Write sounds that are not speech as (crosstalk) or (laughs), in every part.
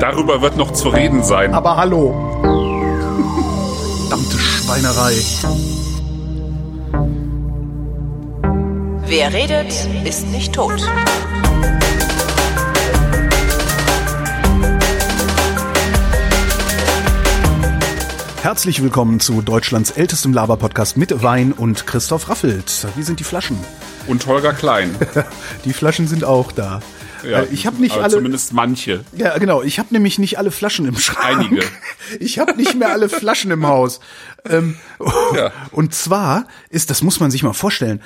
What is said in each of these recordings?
Darüber wird noch zu reden sein. Aber hallo. (laughs) Verdammte Schweinerei. Wer redet, ist nicht tot. Herzlich willkommen zu Deutschlands ältestem Laber-Podcast mit Wein und Christoph Raffelt. Wie sind die Flaschen? Und Holger Klein. (laughs) Die Flaschen sind auch da. Ja, ich habe nicht alle. Zumindest manche. Ja, genau. Ich habe nämlich nicht alle Flaschen im Schrank. Einige. (laughs) Ich habe nicht mehr alle Flaschen im Haus. Ähm, Ja. Und zwar ist, das muss man sich mal vorstellen,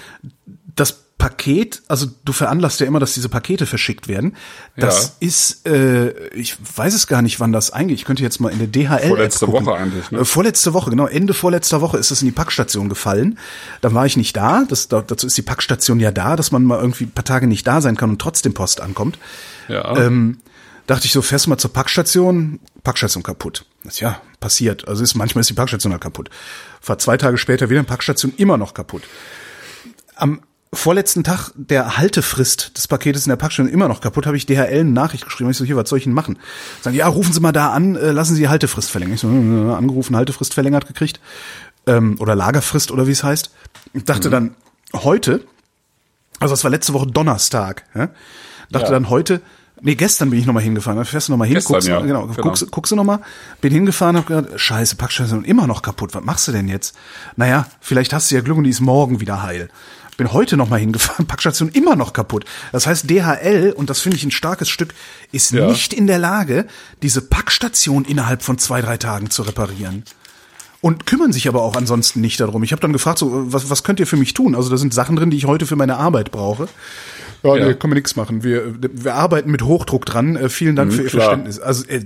das Paket, also du veranlasst ja immer, dass diese Pakete verschickt werden. Das ist, äh, ich weiß es gar nicht, wann das eingeht. Ich könnte jetzt mal in der DHL. Vorletzte gucken. Woche eigentlich, ne? Äh, Vorletzte Woche, genau. Ende vorletzter Woche ist es in die Packstation gefallen. Dann war ich nicht da. Das, da- dazu ist die Packstation ja da, dass man mal irgendwie ein paar Tage nicht da sein kann und trotzdem Post ankommt. Ja. Ähm, dachte ich so, fährst du mal zur Packstation, Packstation kaputt. Das, ja, passiert. Also ist, manchmal ist die Packstation halt kaputt. Fahr zwei Tage später wieder in Packstation immer noch kaputt. Am vorletzten Tag der Haltefrist des Paketes in der Packstation immer noch kaputt, habe ich DHL eine Nachricht geschrieben. Ich so, hier, was soll ich denn machen? Sagen, ja, rufen Sie mal da an, äh, lassen Sie die Haltefrist verlängern. Ich so, äh, angerufen, Haltefrist verlängert gekriegt. Ähm, oder Lagerfrist oder wie es heißt. Ich dachte dann, heute, also das war letzte Woche Donnerstag, ja? dachte Ja. dann heute, nee, gestern bin ich nochmal hingefahren, da fährst du nochmal hin, Gestern, guckst, ja. genau, Genau. guckst, guckst du nochmal, bin hingefahren, hab gedacht, scheiße, Packstation immer noch kaputt, was machst du denn jetzt? Naja, vielleicht hast du ja Glück und die ist morgen wieder heil. Bin heute nochmal hingefahren, (laughs) Packstation immer noch kaputt. Das heißt, DHL, und das finde ich ein starkes Stück, ist Ja. nicht in der Lage, diese Packstation innerhalb von zwei, drei Tagen zu reparieren und kümmern sich aber auch ansonsten nicht darum. Ich habe dann gefragt, so, was, was könnt ihr für mich tun? Also da sind Sachen drin, die ich heute für meine Arbeit brauche. Ja, Ja. nee, können wir nichts machen. Wir, wir arbeiten mit Hochdruck dran. Äh, vielen Dank Mhm, für Ihr klar. Verständnis. Also äh,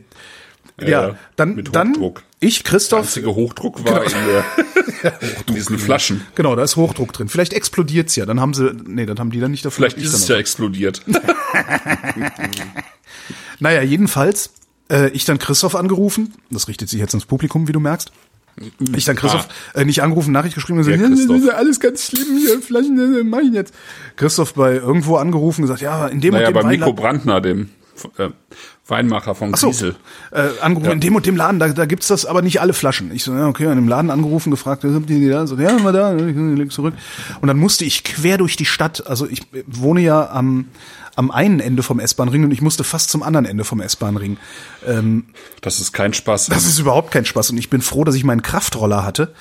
ja, Ja, dann, mit dann Hochdruck. ich, Der Christoph. einzige Hochdruck war in, der, (laughs) in diesen Flaschen. Genau, da ist Hochdruck drin. Vielleicht explodiert's ja. Dann haben sie, nee, dann haben die dann nicht dafür. Vielleicht ich ist dann es ja explodiert. (laughs) Naja, jedenfalls, äh, ich dann Christoph angerufen. Das richtet sich jetzt ins Publikum, wie du merkst. Ich dann Christoph äh, nicht angerufen, Nachricht geschrieben und gesagt, Der ja, das ist ja alles ganz schlimm hier, Flaschen, äh, mach ich jetzt. Christoph bei irgendwo angerufen und gesagt, ja, in dem Naja, und dem bei Weinladen, Brandner, dem äh, Weinmacher von Ach so, äh, angerufen, in dem und dem Laden, da, da gibt's das, aber nicht alle Flaschen. Ich so, ja, okay, an dem Laden angerufen, gefragt, habt ihr die da? So, ja, mal da, ich leg zurück. Und dann musste ich quer durch die Stadt, also ich äh, wohne ja am, am einen Ende vom S-Bahn-Ring und ich musste fast zum anderen Ende vom S-Bahn-Ring. Das ist kein Spaß. Das ist überhaupt kein Spaß und ich bin froh, dass ich meinen Kraftroller hatte,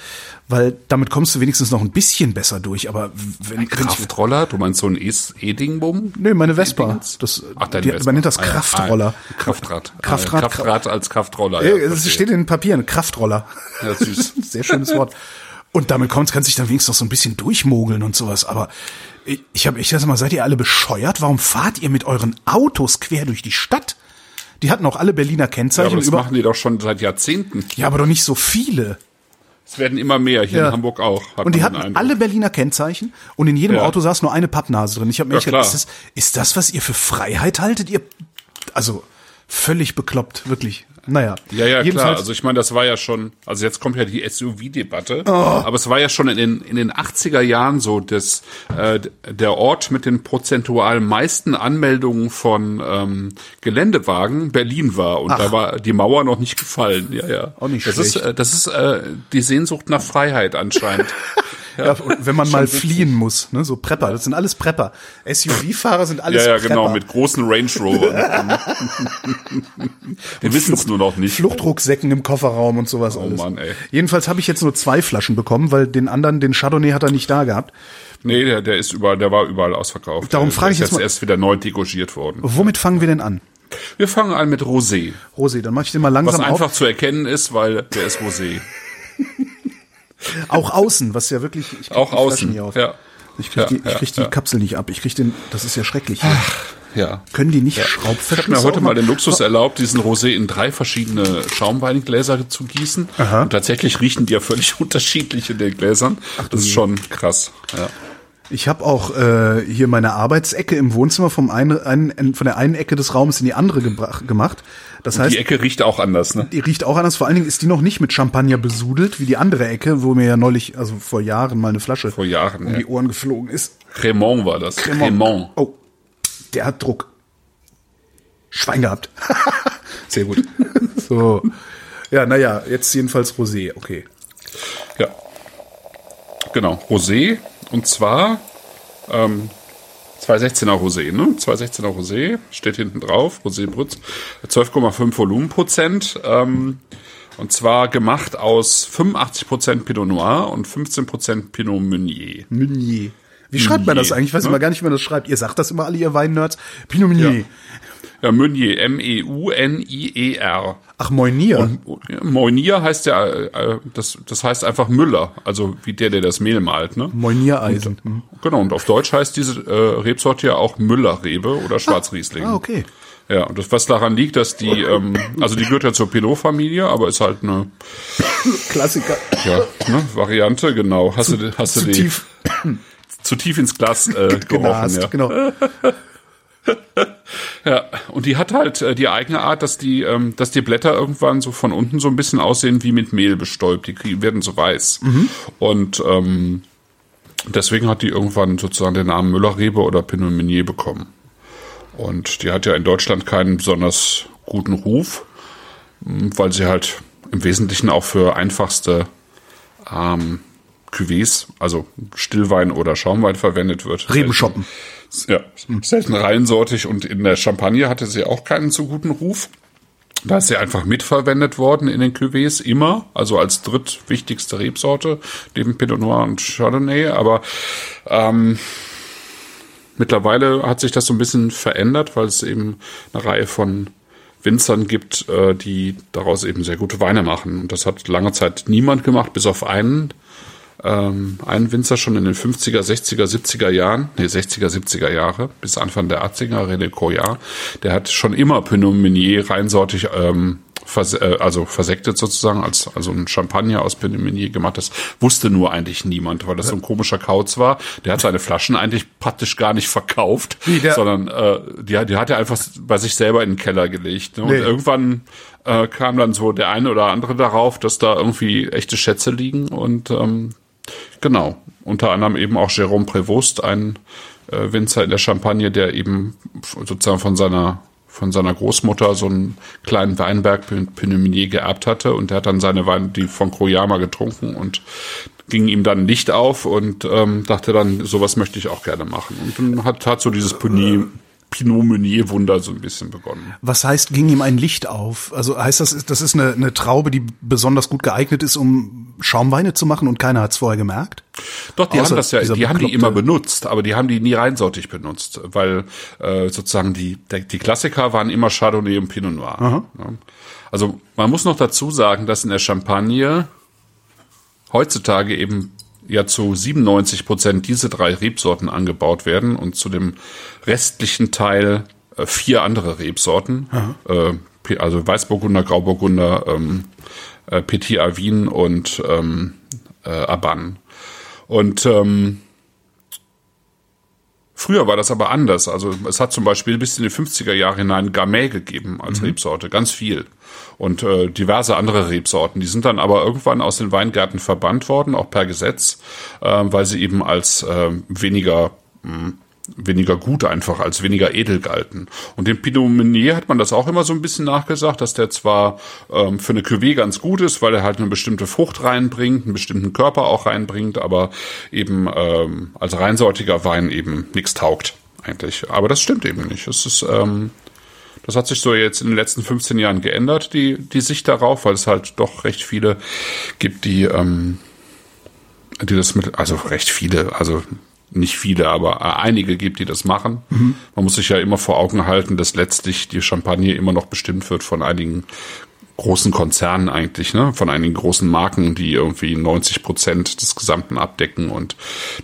weil damit kommst du wenigstens noch ein bisschen besser durch. Aber wenn, ich, Kraftroller? Du meinst so ein Es- E-Ding-Bumm? Nö, meine Vespa. Das, Ach, dein die, Vespa. man nennt das Ah. Kraftroller. Ah, Kraftrad. Kraftrad, Ah, Kraftrad als Kraftroller. Äh, ja, Es verstehe. steht in den Papieren, Kraftroller. Ja, süß. (laughs) Sehr schönes Wort. Und damit kommt, kann sich dann wenigstens noch so ein bisschen durchmogeln und sowas. Aber ich, ich habe, ich sag mal, seid ihr alle bescheuert? Warum fahrt ihr mit euren Autos quer durch die Stadt? Die hatten auch alle Berliner Ja, aber Kennzeichen. das über, machen die doch schon seit Jahrzehnten. ja, aber doch nicht so viele. Es werden immer mehr, hier Ja. in Hamburg auch. Und die hatten Eindruck. alle Berliner Kennzeichen und in jedem Ja. Auto saß nur eine Pappnase drin. Ich habe mir Ja, gedacht, ist das, ist das, was ihr für Freiheit haltet? Ihr, also völlig bekloppt, wirklich. Naja, Ja, ja, klar. Also ich meine, das war ja schon, also jetzt kommt ja die SUV-Debatte, Oh. aber es war ja schon in den, in den 80er Jahren so, dass äh, der Ort mit den prozentual meisten Anmeldungen von ähm, Geländewagen Berlin war und da war die Mauer noch nicht gefallen. Ja, ja. Auch nicht das schlecht. Ist, äh, das ist äh, die Sehnsucht nach Freiheit anscheinend. (laughs) ja, und wenn man (laughs) mal fliehen muss, ne, so Prepper, das sind alles Prepper. SUV-Fahrer sind alles ja, ja, Prepper. genau, mit großen Range Rovern. (laughs) Wir wissen es nur noch nicht. Fluchtrucksäcken im Kofferraum und sowas alles. Oh Mann, ey. Jedenfalls habe ich jetzt nur zwei Flaschen bekommen, weil den anderen, den Chardonnay hat er nicht da gehabt. Nee, der, der ist überall, der war überall ausverkauft. Darum frage ich jetzt mal- erst wieder neu degorgiert worden. Womit fangen wir denn an? Wir fangen an mit Rosé. Rosé, dann mach ich den mal Was langsam einfach auf. zu erkennen ist, weil der ist Rosé. (laughs) Auch außen, was ja wirklich, ich Auch die außen. Ja. Ich krieg, Ja, die, ich ja, krieg die ja. Kapsel nicht ab. Ich krieg den, das ist ja schrecklich. Ja. Können die nicht Ich habe mir heute mal den Luxus erlaubt, diesen Rosé in drei verschiedene Schaumweingläser zu gießen. Aha. Und tatsächlich riechen die ja völlig (laughs) unterschiedlich in den Gläsern. das ist schon krass. Ja. Ich habe auch äh, hier meine Arbeitsecke im Wohnzimmer vom einen, einen, von der einen Ecke des Raumes in die andere gebracht, gemacht. Das heißt, Die Ecke riecht auch anders, ne? die riecht auch anders. Vor allen Dingen ist die noch nicht mit Champagner besudelt, wie die andere Ecke, wo mir ja neulich, also vor Jahren mal eine Flasche Vor Jahren, um ja. die Ohren geflogen ist. Cremant war das. Cremant. Oh, der hat Druck. Schwein gehabt. (laughs) Sehr gut. So. Ja, naja, jetzt jedenfalls Rosé, okay. Ja. Genau, Rosé. Und zwar ähm, 216er Rosé, ne? 216er Rosé, steht hinten drauf, Rosé Brütz, 12,5 Volumenprozent. Ähm, und zwar gemacht aus 85% Pinot Noir und 15% Pinot Meunier. Meunier. Wie schreibt man das eigentlich? Ich weiß ne? immer gar nicht, wie man das schreibt. Ihr sagt das immer alle, ihr Weinnerds. Pinot Meunier. Ja. Ja, Meunier, M-E-U-N-I-E-R. Ach, Meunier. Und, Meunier heißt ja, äh, das, das heißt einfach Müller, also wie der, der das Mehl malt, ne? Meuniereisen. Und, genau, und auf Deutsch heißt diese äh, Rebsorte ja auch Müllerrebe oder Schwarzriesling. Ah, okay. Ja, und das, was daran liegt, dass die, ähm, also die gehört ja zur Pinot-Familie, aber ist halt eine Klassiker. Ja, ne, Variante, genau. Hast zu, du, hast zu du die tief. Zu tief ins Glas äh, gerochen, ja. Genau. (laughs) ja, und die hat halt äh, die eigene Art, dass die, ähm, dass die Blätter irgendwann so von unten so ein bisschen aussehen wie mit Mehl bestäubt. Die werden so weiß. Mhm. Und ähm, deswegen hat die irgendwann sozusagen den Namen Müllerrebe oder Pinot Meunier bekommen. Und die hat ja in Deutschland keinen besonders guten Ruf, weil sie halt im Wesentlichen auch für einfachste ähm, Cuvées, also Stillwein oder Schaumwein verwendet wird. Rebenschoppen. Ja, selten reinsortig und in der Champagne hatte sie auch keinen so guten Ruf. Da ist sie einfach mitverwendet worden in den Cuvées, immer, also als drittwichtigste Rebsorte, neben Pinot Noir und Chardonnay, aber ähm, mittlerweile hat sich das so ein bisschen verändert, weil es eben eine Reihe von Winzern gibt, äh, die daraus eben sehr gute Weine machen. Und das hat lange Zeit niemand gemacht, bis auf einen, ähm, einen Winzer schon in den 50er, 60er, 70er Jahren, nee, 60er, 70er Jahre, bis Anfang der 80er, René Coyard, der hat schon immer Pinot Meunier reinsortig ähm, vers äh, also versektet sozusagen, als also ein Champagner aus Pinot Meunier gemacht. Das wusste nur eigentlich niemand, weil das so ein komischer Kauz war. Der hat seine Flaschen eigentlich praktisch gar nicht verkauft, sondern äh, die, die hat er einfach bei sich selber in den Keller gelegt. Ne? Und nee. irgendwann äh, kam dann so der eine oder andere darauf, dass da irgendwie echte Schätze liegen und ähm, Genau. Unter anderem eben auch Jérôme Prévost, ein äh, Winzer in der Champagne, der eben sozusagen von seiner von seiner Großmutter so einen kleinen Weinberg Pinot geerbt hatte und der hat dann seine Weine, die von Kroyama getrunken und ging ihm dann Licht auf und ähm, dachte dann, sowas möchte ich auch gerne machen. Und dann hat, hat so dieses Pinot, Pinot Meunier Wunder so ein bisschen begonnen. Was heißt, ging ihm ein Licht auf? Also heißt das, das ist eine, eine Traube, die besonders gut geeignet ist, um Schaumweine zu machen und keiner hat es vorher gemerkt? Doch, die Außer haben das ja, die haben die immer benutzt, aber die haben die nie reinsortig benutzt, weil äh, sozusagen die, die Klassiker waren immer Chardonnay und Pinot Noir. Aha. Also man muss noch dazu sagen, dass in der Champagne heutzutage eben ja zu 97 Prozent diese drei Rebsorten angebaut werden und zu dem restlichen Teil äh, vier andere Rebsorten, äh, also Weißburgunder, Grauburgunder, ähm, äh, Petit Avin und ähm, äh, Aban. Und ähm, Früher war das aber anders. Also es hat zum Beispiel bis in die 50er Jahre hinein Gamay gegeben als mhm. Rebsorte, ganz viel. Und äh, diverse andere Rebsorten. Die sind dann aber irgendwann aus den Weingärten verbannt worden, auch per Gesetz, äh, weil sie eben als äh, weniger mh, hm, weniger gut einfach, als weniger edel galten. Und dem Pinot Meunier hat man das auch immer so ein bisschen nachgesagt, dass der zwar ähm, für eine Cuvée ganz gut ist, weil er halt eine bestimmte Frucht reinbringt, einen bestimmten Körper auch reinbringt, aber eben ähm, als reinsortiger Wein eben nichts taugt eigentlich. Aber das stimmt eben nicht. Es ist ähm, das hat sich so jetzt in den letzten 15 Jahren geändert, die, die Sicht darauf, weil es halt doch recht viele gibt, die, ähm, die das mit, also recht viele, also nicht viele, aber äh, einige gibt, die das machen. Mhm. Man muss sich ja immer vor Augen halten, dass letztlich die Champagne immer noch bestimmt wird von einigen großen Konzernen eigentlich, ne, von einigen großen Marken, die irgendwie 90 Prozent des Gesamten abdecken und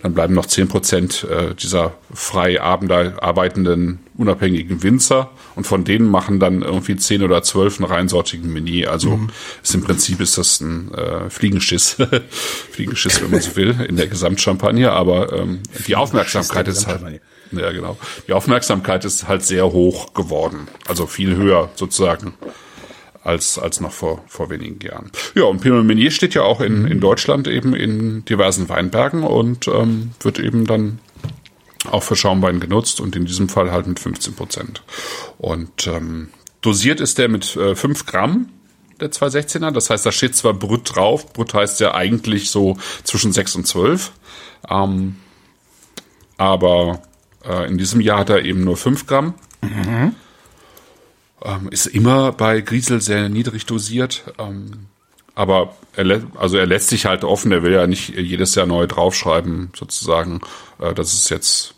dann bleiben noch 10 Prozent äh, dieser frei arbeitenden unabhängigen Winzer und von denen machen dann irgendwie 10 oder 12 einen reinsortigen Mini. Also mhm. ist im Prinzip ist das ein äh, Fliegenschiss, (laughs) Fliegenschiss, wenn man so will, in der Gesamtchampagne, aber ähm, die Aufmerksamkeit ist halt ja, genau. Die Aufmerksamkeit ist halt sehr hoch geworden. Also viel höher sozusagen als, als noch vor, vor wenigen Jahren. Ja, und Pinot Meunier steht ja auch in, in Deutschland eben in diversen Weinbergen und ähm, wird eben dann auch für Schaumwein genutzt und in diesem Fall halt mit 15 Prozent. Und ähm, dosiert ist der mit äh, 5 Gramm der 216er. Das heißt, da steht zwar Brüt drauf. Brüt heißt ja eigentlich so zwischen 6 und 12. Ähm, aber äh, in diesem Jahr hat er eben nur 5 Gramm. Mhm. Ähm, ist immer bei Griesel sehr niedrig dosiert. Ähm, aber er, also er lässt sich halt offen. Er will ja nicht jedes Jahr neu draufschreiben, sozusagen, äh, dass es jetzt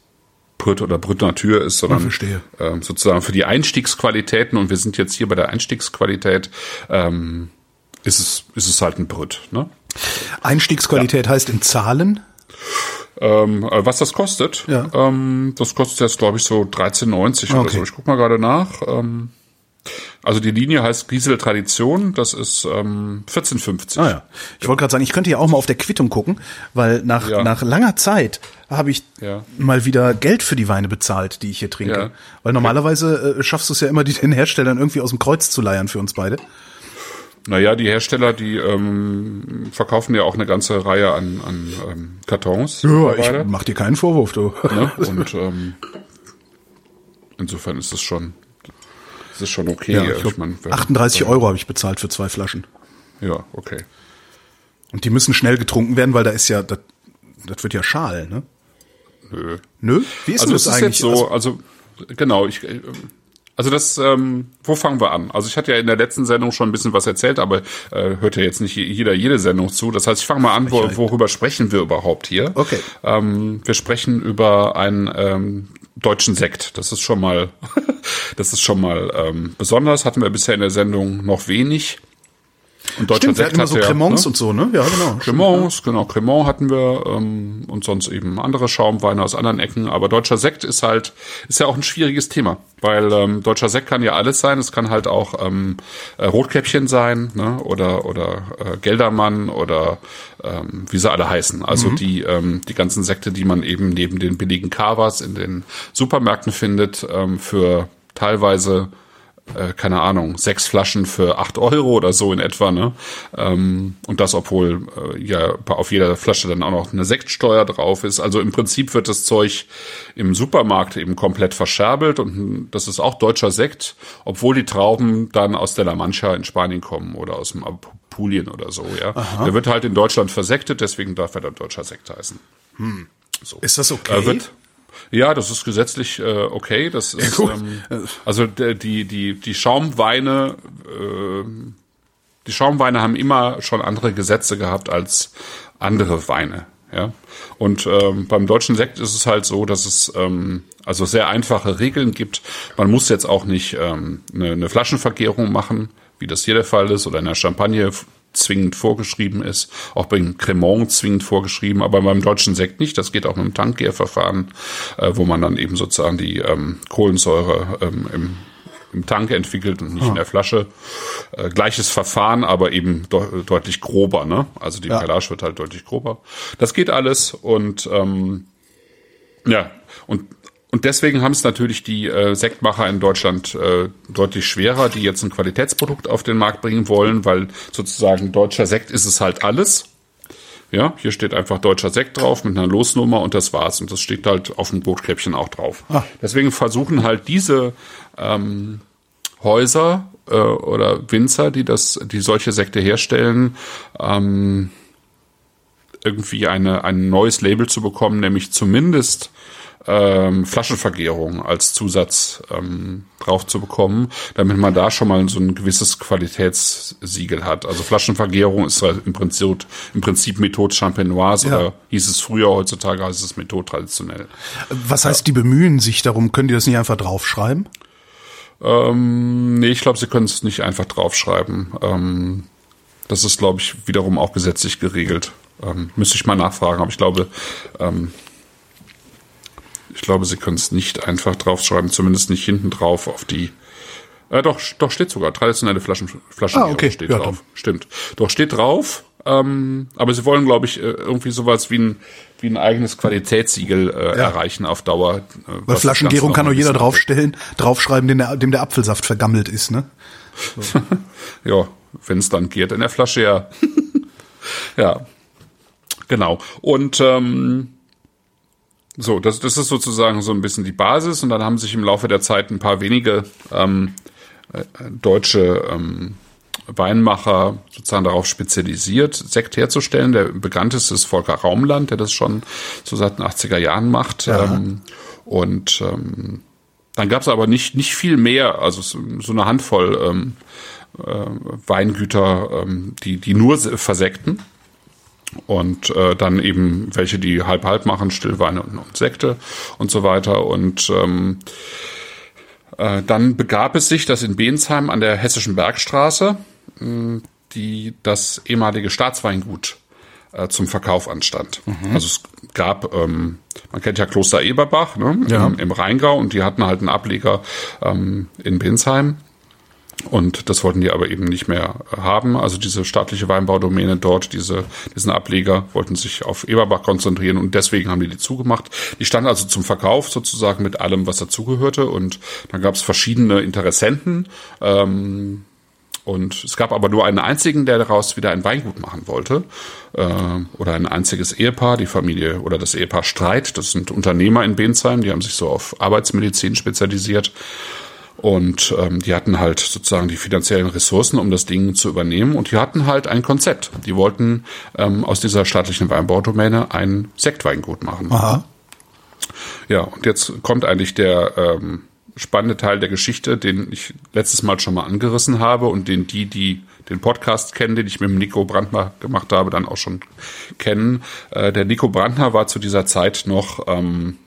Brüt oder Brüt Natur ist, sondern äh, sozusagen für die Einstiegsqualitäten. Und wir sind jetzt hier bei der Einstiegsqualität. Ähm, ist es, ist es halt ein Brüt. Ne? Einstiegsqualität ja. heißt in Zahlen? Ähm, äh, was das kostet? Ja. Ähm, das kostet jetzt, glaube ich, so 13,90 okay. oder so. Ich guck mal gerade nach. Also die Linie heißt Giesel Tradition, das ist ähm, 14,50. Ah ja. Ich wollte gerade sagen, ich könnte ja auch mal auf der Quittung gucken, weil nach, ja. nach langer Zeit habe ich ja. mal wieder Geld für die Weine bezahlt, die ich hier trinke. Ja. Weil normalerweise äh, schaffst du es ja immer, die den Herstellern irgendwie aus dem Kreuz zu leiern für uns beide. Naja, die Hersteller, die ähm, verkaufen ja auch eine ganze Reihe an, an ähm, Kartons. Ja, ich mach dir keinen Vorwurf, du. Ne? Und ähm, insofern ist es schon, ist es schon okay. Ja, ich glaub, ich mein, 38 wenn, Euro habe ich bezahlt für zwei Flaschen. Ja, okay. Und die müssen schnell getrunken werden, weil da ist ja, das, das wird ja schal, ne? Nö. Nö? Wie ist also das eigentlich? so, also, also genau, ich, äh, also das, ähm, wo fangen wir an? Also ich hatte ja in der letzten Sendung schon ein bisschen was erzählt, aber äh, hört ja jetzt nicht jeder jede Sendung zu. Das heißt, ich fange mal an, wo, worüber sprechen wir überhaupt hier? Okay. Ähm, wir sprechen über einen ähm, deutschen Sekt. Das ist schon mal, (laughs) das ist schon mal ähm, besonders. Hatten wir bisher in der Sendung noch wenig. Und deutscher Stimmt, Sekt immer so Cremants ne? und so, ne? Ja, genau. Cremants, genau. Cremant hatten wir ähm, und sonst eben andere Schaumweine aus anderen Ecken. Aber deutscher Sekt ist halt, ist ja auch ein schwieriges Thema, weil ähm, deutscher Sekt kann ja alles sein. Es kann halt auch ähm, äh, Rotkäppchen sein, ne? Oder oder äh, Geldermann oder ähm, wie sie alle heißen. Also mhm. die ähm, die ganzen Sekte, die man eben neben den billigen Kavas in den Supermärkten findet, ähm, für teilweise äh, keine Ahnung, sechs Flaschen für acht Euro oder so in etwa, ne? Ähm, und das, obwohl äh, ja auf jeder Flasche dann auch noch eine Sektsteuer drauf ist. Also im Prinzip wird das Zeug im Supermarkt eben komplett verscherbelt und das ist auch deutscher Sekt, obwohl die Trauben dann aus der La Mancha in Spanien kommen oder aus dem Apulien oder so, ja. Aha. Der wird halt in Deutschland versektet, deswegen darf er dann deutscher Sekt heißen. Hm. So. Ist das okay? Äh, wird, ja, das ist gesetzlich äh, okay. Das ist ja, ähm, also die die die Schaumweine äh, die Schaumweine haben immer schon andere Gesetze gehabt als andere Weine. Ja. Und ähm, beim deutschen Sekt ist es halt so, dass es ähm, also sehr einfache Regeln gibt. Man muss jetzt auch nicht ähm, eine, eine Flaschenvergärung machen, wie das hier der Fall ist, oder in der Champagne zwingend vorgeschrieben ist, auch beim Cremant zwingend vorgeschrieben, aber beim deutschen Sekt nicht. Das geht auch mit dem Tankgärverfahren, äh, wo man dann eben sozusagen die ähm, Kohlensäure ähm, im im Tank entwickelt und nicht ah. in der Flasche. Äh, gleiches Verfahren, aber eben de deutlich grober. Ne? Also die ja. Perlage wird halt deutlich grober. Das geht alles und ähm, ja, und und deswegen haben es natürlich die äh, Sektmacher in Deutschland äh, deutlich schwerer, die jetzt ein Qualitätsprodukt auf den Markt bringen wollen, weil sozusagen deutscher Sekt ist es halt alles. Ja, hier steht einfach deutscher Sekt drauf mit einer Losnummer und das war's. Und das steht halt auf dem Bootkäppchen auch drauf. Ah. Deswegen versuchen halt diese ähm, Häuser äh, oder Winzer, die das, die solche Sekte herstellen, ähm, irgendwie eine, ein neues Label zu bekommen, nämlich zumindest ähm, Flaschenvergärung als Zusatz ähm, drauf zu bekommen, damit man da schon mal so ein gewisses Qualitätssiegel hat. Also Flaschenvergärung ist halt im Prinzip, im Prinzip Methode Champenoise ja. oder hieß es früher, heutzutage heißt es Methode traditionell. Was heißt, die bemühen sich darum? Können die das nicht einfach draufschreiben? Ähm, nee, ich glaube, sie können es nicht einfach draufschreiben. Ähm, das ist, glaube ich, wiederum auch gesetzlich geregelt. Ähm, müsste ich mal nachfragen, aber ich glaube, ähm, ich glaube, sie können es nicht einfach draufschreiben, zumindest nicht hinten drauf auf die. Äh, doch, doch steht sogar traditionelle Flaschen, Flaschen ah, okay. steht ja, drauf. Dann. Stimmt. Doch steht drauf. Ähm, aber sie wollen, glaube ich, äh, irgendwie sowas wie ein wie ein eigenes Qualitätssiegel äh, ja. erreichen auf Dauer. Äh, Weil Flaschengärung kann nur jeder draufstellen, draufschreiben, dem der, dem der Apfelsaft vergammelt ist, ne? So. (laughs) ja, wenn es dann geht in der Flasche, ja. (laughs) ja. Genau. Und ähm, so, das, das ist sozusagen so ein bisschen die Basis und dann haben sich im Laufe der Zeit ein paar wenige ähm, äh, deutsche ähm, Weinmacher sozusagen darauf spezialisiert, Sekt herzustellen. Der bekannteste ist Volker Raumland, der das schon so seit den 80er Jahren macht. Ja. Ähm, und ähm, dann gab es aber nicht, nicht viel mehr, also so eine Handvoll ähm, äh, Weingüter, ähm, die, die nur versekten. Und äh, dann eben welche, die halb-halb machen, Stillweine und, und Sekte und so weiter. Und ähm, äh, dann begab es sich, dass in Bensheim an der Hessischen Bergstraße mh, die das ehemalige Staatsweingut äh, zum Verkauf anstand. Mhm. Also es gab, ähm, man kennt ja Kloster Eberbach ne, ja. im, im, Rheingau und die hatten halt einen Ableger ähm, in Binsheim. Und das wollten die aber eben nicht mehr haben. Also diese staatliche Weinbaudomäne dort, diese, diesen Ableger, wollten sich auf Eberbach konzentrieren und deswegen haben die die zugemacht. Die stand also zum Verkauf sozusagen mit allem, was dazugehörte. Und dann gab es verschiedene Interessenten. Ähm, und es gab aber nur einen einzigen, der daraus wieder ein Weingut machen wollte. Äh, oder ein einziges Ehepaar, die Familie oder das Ehepaar Streit. Das sind Unternehmer in Bensheim, die haben sich so auf Arbeitsmedizin spezialisiert. Und ähm, die hatten halt sozusagen die finanziellen Ressourcen, um das Ding zu übernehmen. Und die hatten halt ein Konzept. Die wollten ähm, aus dieser staatlichen Weinbaudomäne ein Sektweingut machen. Aha. Ja, und jetzt kommt eigentlich der ähm, spannende Teil der Geschichte, den ich letztes Mal schon mal angerissen habe und den die, die den Podcast kennen, den ich mit dem Nico Brandner gemacht habe, dann auch schon kennen. Äh, der Nico Brandner war zu dieser Zeit noch ähm,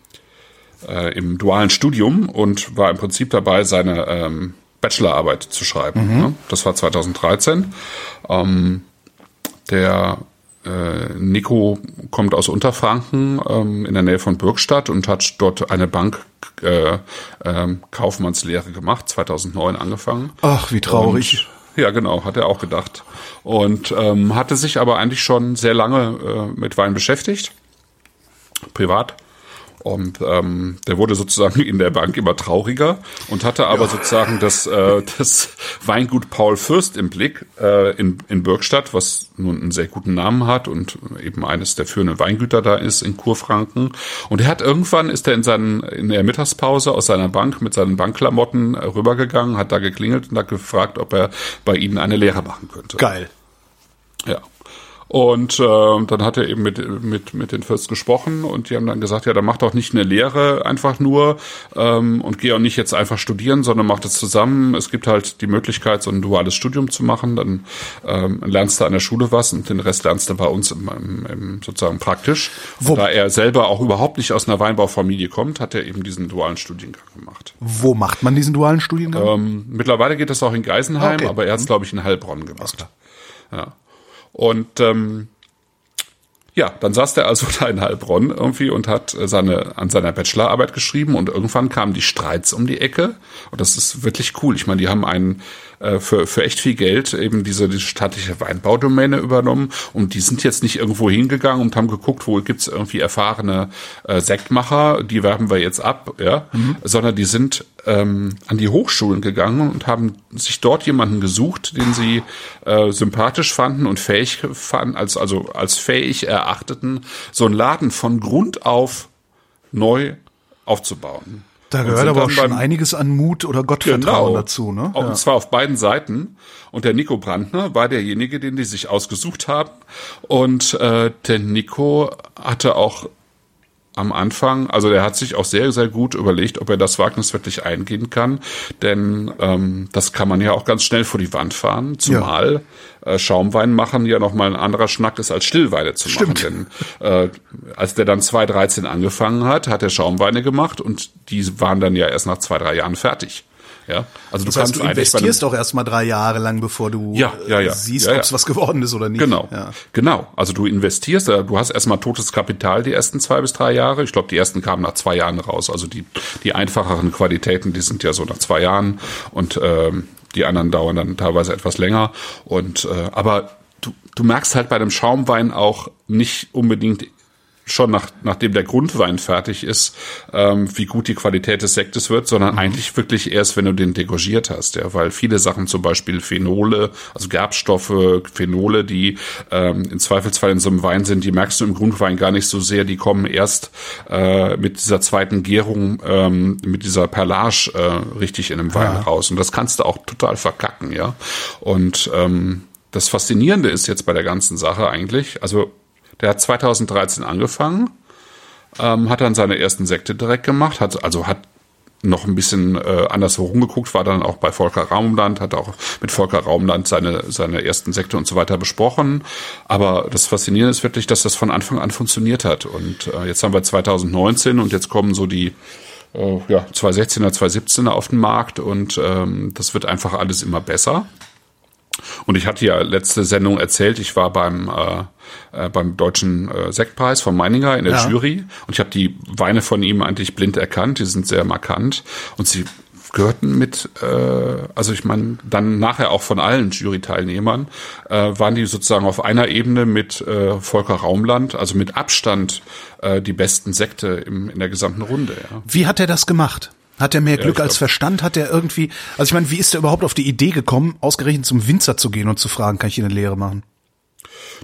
äh, im dualen Studium und war im Prinzip dabei, seine ähm, Bachelorarbeit zu schreiben. Mhm. Ne? Das war 2013. Ähm, der äh, Nico kommt aus Unterfranken ähm, in der Nähe von Bürgstadt und hat dort eine Bank äh, äh, Kaufmannslehre gemacht, 2009 angefangen. Ach, wie traurig. Und, ja, genau, hat er auch gedacht. Und ähm, hatte sich aber eigentlich schon sehr lange äh, mit Wein beschäftigt, privat und ähm, der wurde sozusagen in der Bank immer trauriger und hatte aber ja. sozusagen das, äh, das Weingut Paul Fürst im Blick äh, in, in Bürgstadt, was nun einen sehr guten Namen hat und eben eines der führenden Weingüter da ist in Kurfranken. Und er hat irgendwann ist er in seinen in der Mittagspause aus seiner Bank mit seinen Bankklamotten rübergegangen, hat da geklingelt und hat gefragt, ob er bei ihnen eine Lehre machen könnte. Geil. Ja. Und äh, dann hat er eben mit, mit, mit den Fürst gesprochen und die haben dann gesagt, ja, dann mach doch nicht eine Lehre einfach nur ähm, und geh auch nicht jetzt einfach studieren, sondern mach das zusammen. Es gibt halt die Möglichkeit, so ein duales Studium zu machen. Dann ähm, lernst du an der Schule was und den Rest lernst du bei uns im, im, im sozusagen praktisch. Wo, da er selber auch überhaupt nicht aus einer Weinbaufamilie kommt, hat er eben diesen dualen Studiengang gemacht. Wo macht man diesen dualen Studiengang? Ähm, mittlerweile geht das auch in Geisenheim, okay. aber er hat es, glaube ich, in Heilbronn gemacht. Ja. Und ähm, ja, dann saß der also (laughs) da in Heilbronn irgendwie und hat seine, an seiner Bachelorarbeit geschrieben und irgendwann kamen die Streits um die Ecke. Und das ist wirklich cool. Ich meine, die haben einen äh, für, für echt viel Geld eben diese, diese staatliche Weinbaudomäne übernommen und die sind jetzt nicht irgendwo hingegangen und haben geguckt, wo gibt's irgendwie erfahrene äh, Sektmacher, die werben wir jetzt ab, ja, mhm. sondern die sind ähm, an die Hochschulen gegangen und haben sich dort jemanden gesucht, den sie äh, sympathisch fanden und fähig fanden, als, also als fähig erachteten, so einen Laden von Grund auf neu aufzubauen. Da gehört aber auch schon einiges an Mut oder Gottvertrauen genau, dazu, ne? Und ja. zwar auf beiden Seiten. Und der Nico Brandner war derjenige, den die sich ausgesucht haben. Und äh, der Nico hatte auch am Anfang, also der hat sich auch sehr, sehr gut überlegt, ob er das Wagnis wirklich eingehen kann. Denn ähm, das kann man ja auch ganz schnell vor die Wand fahren, zumal ja. äh, Schaumwein machen ja nochmal ein anderer Schnack ist, als Stillweine zu Stimmt. machen. Denn äh, als der dann 2013 angefangen hat, hat er Schaumweine gemacht und die waren dann ja erst nach zwei, drei Jahren fertig. Ja, also das du heißt, du investierst auch erstmal drei Jahre lang, bevor du ja, ja, ja. siehst, ja, ja. ob es was geworden ist oder nicht. Genau, ja. genau. Also du investierst, äh, du hast erstmal totes Kapital die ersten zwei bis drei Jahre. Ich glaube, die ersten kamen nach zwei Jahren raus. Also die die einfacheren Qualitäten, die sind ja so nach zwei Jahren und ähm, die anderen dauern dann teilweise etwas länger. Und äh, aber du, du merkst halt bei dem Schaumwein auch nicht unbedingt schon nach, nachdem der Grundwein fertig ist, ähm, wie gut die Qualität des Sektes wird, sondern mhm. eigentlich wirklich erst, wenn du den degorgiert hast, ja, weil viele Sachen, zum Beispiel Phenole, also Gerbstoffe, Phenole, die ähm, im Zweifelsfall in so einem Wein sind, die merkst du im Grundwein gar nicht so sehr, die kommen erst äh, mit dieser zweiten Gärung, ähm, mit dieser Perlage äh, richtig in einem Wein ja. raus. Und das kannst du auch total verkacken, ja. Und ähm, das Faszinierende ist jetzt bei der ganzen Sache eigentlich, also der hat 2013 angefangen, ähm, hat dann seine ersten Sekte direkt gemacht, hat also hat noch ein bisschen äh, anders rumgeguckt, war dann auch bei Volker Raumland, hat auch mit Volker Raumland seine, seine ersten Sekte und so weiter besprochen. Aber das Faszinierende ist wirklich, dass das von Anfang an funktioniert hat. Und äh, jetzt haben wir 2019 und jetzt kommen so die äh, ja, 2016er, 2017er auf den Markt und ähm, das wird einfach alles immer besser. Und ich hatte ja letzte Sendung erzählt, ich war beim äh, äh, beim deutschen äh, Sektpreis von Meininger in der ja. Jury und ich habe die Weine von ihm eigentlich blind erkannt, die sind sehr markant und sie gehörten mit, äh, also ich meine, dann nachher auch von allen Jury-Teilnehmern, äh, waren die sozusagen auf einer Ebene mit äh, Volker Raumland, also mit Abstand äh, die besten Sekte im, in der gesamten Runde. Ja. Wie hat er das gemacht? Hat er mehr ja, Glück als Verstand? Hat er irgendwie, also ich meine, wie ist er überhaupt auf die Idee gekommen, ausgerechnet zum Winzer zu gehen und zu fragen, kann ich Ihnen eine Lehre machen?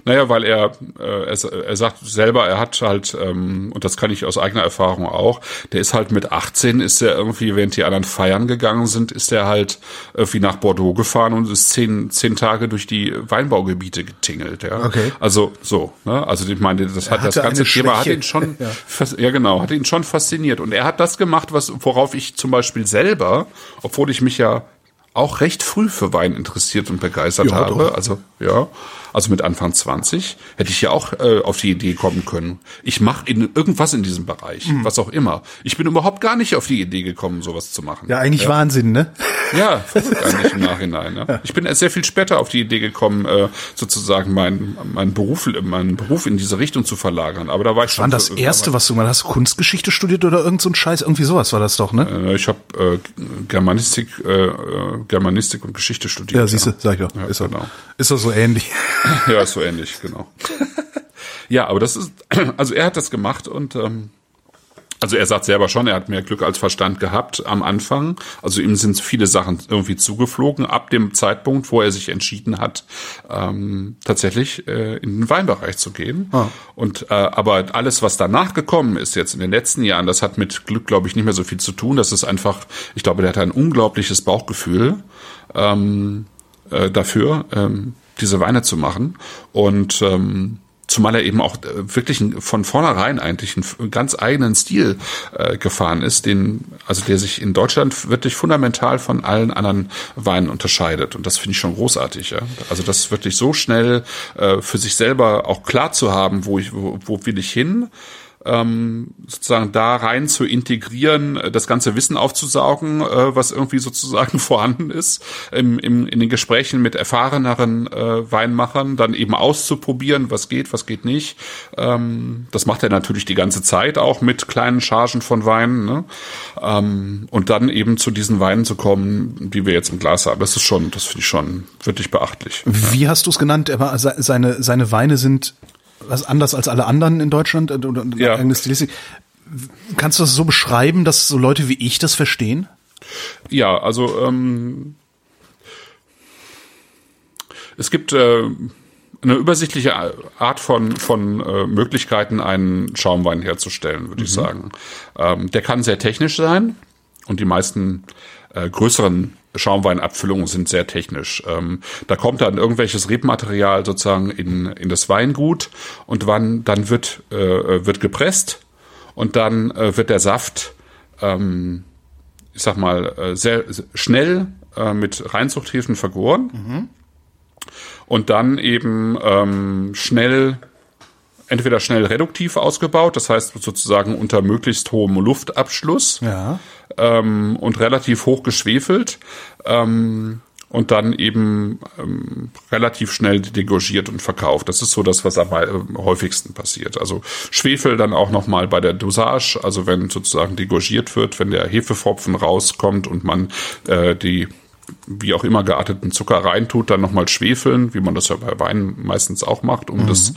Naja, weil er, äh, er, er sagt selber, er hat halt, ähm, und das kann ich aus eigener Erfahrung auch, der ist halt mit 18, ist er irgendwie, während die anderen feiern gegangen sind, ist er halt irgendwie nach Bordeaux gefahren und ist zehn, zehn Tage durch die Weinbaugebiete getingelt. Ja? Okay. Also so, ne? Also ich meine, das hat das ganze Thema hat ihn schon, ja. ja genau, hat ihn schon fasziniert. Und er hat das gemacht, was worauf ich zum Beispiel selber, obwohl ich mich ja auch recht früh für Wein interessiert und begeistert ja, habe. Doch. Also ja, also mit Anfang 20 hätte ich ja auch äh, auf die Idee kommen können. Ich mache irgendwas in diesem Bereich, mhm. was auch immer. Ich bin überhaupt gar nicht auf die Idee gekommen, sowas zu machen. Ja, eigentlich ja. Wahnsinn, ne? Ja, (laughs) eigentlich im Nachhinein. Ne? Ja. Ich bin erst sehr viel später auf die Idee gekommen, äh, sozusagen meinen mein Beruf, meinen Beruf in diese Richtung zu verlagern. Aber da war ich schon. War das erste, was du mal hast? Kunstgeschichte studiert oder irgend so ein Scheiß? Irgendwie sowas war das doch, ne? Äh, ich habe äh, Germanistik, äh, äh Germanistik und Geschichte studiert. Ja, siehst du, sag ich doch. Ja, ist, genau. ist doch so ähnlich. (laughs) ja, ist so ähnlich, genau. ja, aber das ist, (clears throat) also er hat das gemacht und ähm, also er sagt selber schon, er hat mehr Glück als Verstand gehabt am Anfang. Also ihm sind viele Sachen irgendwie zugeflogen ab dem Zeitpunkt, wo er sich entschieden hat, ähm, tatsächlich äh, in den Weinbereich zu gehen. Ah. Und äh, aber alles, was danach gekommen ist jetzt in den letzten Jahren, das hat mit Glück, glaube ich, nicht mehr so viel zu tun. Das ist einfach, ich glaube, der hat ein unglaubliches Bauchgefühl ähm, äh, dafür. Ähm, diese Weine zu machen. Und ähm, zumal er eben auch äh, wirklich von vornherein eigentlich einen ganz eigenen Stil äh, gefahren ist, den also der sich in Deutschland wirklich fundamental von allen anderen Weinen unterscheidet und das finde ich schon großartig, ja. Also das wirklich so schnell äh, für sich selber auch klar zu haben, wo ich wo, wo will ich hin ähm, sozusagen da rein zu integrieren, äh, das ganze Wissen aufzusaugen, äh, was irgendwie sozusagen (laughs) vorhanden ist, im, im, in den Gesprächen mit erfahreneren äh, Weinmachern, dann eben auszuprobieren, was geht, was geht nicht. Ähm, das macht er natürlich die ganze Zeit auch mit kleinen Chargen von Weinen. Ne? Ähm, und dann eben zu diesen Weinen zu kommen, die wir jetzt im Glas haben. Das ist schon, das finde ich schon wirklich beachtlich. Wie ja. hast du es genannt? Seine, seine Weine sind was anders als alle anderen in Deutschland äh, oder ja. eine Stilistik. Kannst du das so beschreiben, dass so Leute wie ich das verstehen? Ja, also ähm, es gibt äh, eine übersichtliche Art von, von äh, Möglichkeiten, einen Schaumwein herzustellen, würde mhm. ich sagen. Ähm, der kann sehr technisch sein und die meisten äh, größeren Schaumweinabfüllungen sind sehr technisch. Ähm, da kommt dann irgendwelches Rebmaterial sozusagen in, in das Weingut und wann, dann wird, äh, wird gepresst und dann äh, wird der Saft, ähm, ich sag mal, äh, sehr schnell äh, mit Reinzuchthäfen vergoren mhm. und dann eben ähm, schnell entweder schnell reduktiv ausgebaut, das heißt sozusagen unter möglichst hohem Luftabschluss ja. Ähm, und relativ hoch geschwefelt ähm, und dann eben ähm, relativ schnell degorgiert und verkauft. Das ist so das, was am häufigsten passiert. Also Schwefel dann auch nochmal bei der Dosage, also wenn sozusagen degorgiert wird, wenn der Hefepfropfen rauskommt und man äh, die wie auch immer gearteten Zucker reintut, dann nochmal schwefeln, wie man das ja bei Wein meistens auch macht, um mhm. das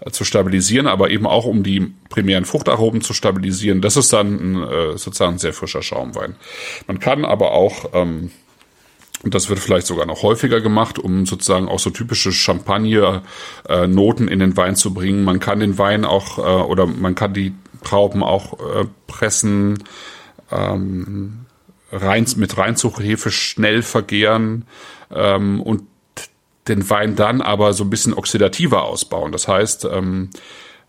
äh, zu stabilisieren, aber eben auch um die primären Fruchtaromen zu stabilisieren. Das ist dann ein, äh, sozusagen ein sehr frischer Schaumwein. Man kann aber auch ähm, und das wird vielleicht sogar noch häufiger gemacht, um sozusagen auch so typische Champagner-Noten in den Wein zu bringen. Man kann den Wein auch äh, oder man kann die Trauben auch pressen, ähm, rein, mit Reinzuchhefe schnell vergehren ähm, und den Wein dann aber so ein bisschen oxidativer ausbauen. Das heißt, ähm,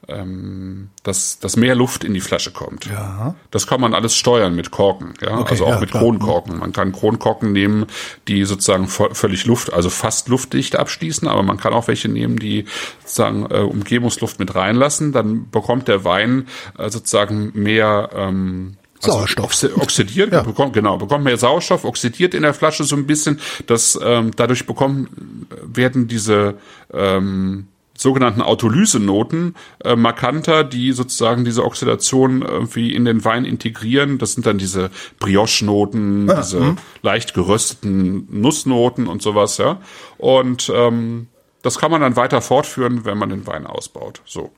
ähm, dass, dass mehr Luft in die Flasche kommt. Ja. Das kann man alles steuern mit Korken, ja, okay, also auch ja, mit klar. Kronkorken. Man kann Kronkorken nehmen, die sozusagen völlig Luft, also fast luftdicht abschließen, aber man kann auch welche nehmen, die sozusagen äh, Umgebungsluft mit reinlassen. Dann bekommt der Wein äh, sozusagen mehr ähm, also Sauerstoff. oxidiert, ja. bekommt, genau, bekommt mehr Sauerstoff, oxidiert in der Flasche so ein bisschen. Das ähm, dadurch bekommen werden diese ähm, sogenannten Autolysenoten äh, markanter, die sozusagen diese Oxidation irgendwie in den Wein integrieren. Das sind dann diese Brioche-Noten, ah, diese mh. leicht gerösteten Nussnoten und sowas, ja. Und ähm, das kann man dann weiter fortführen, wenn man den Wein ausbaut. So.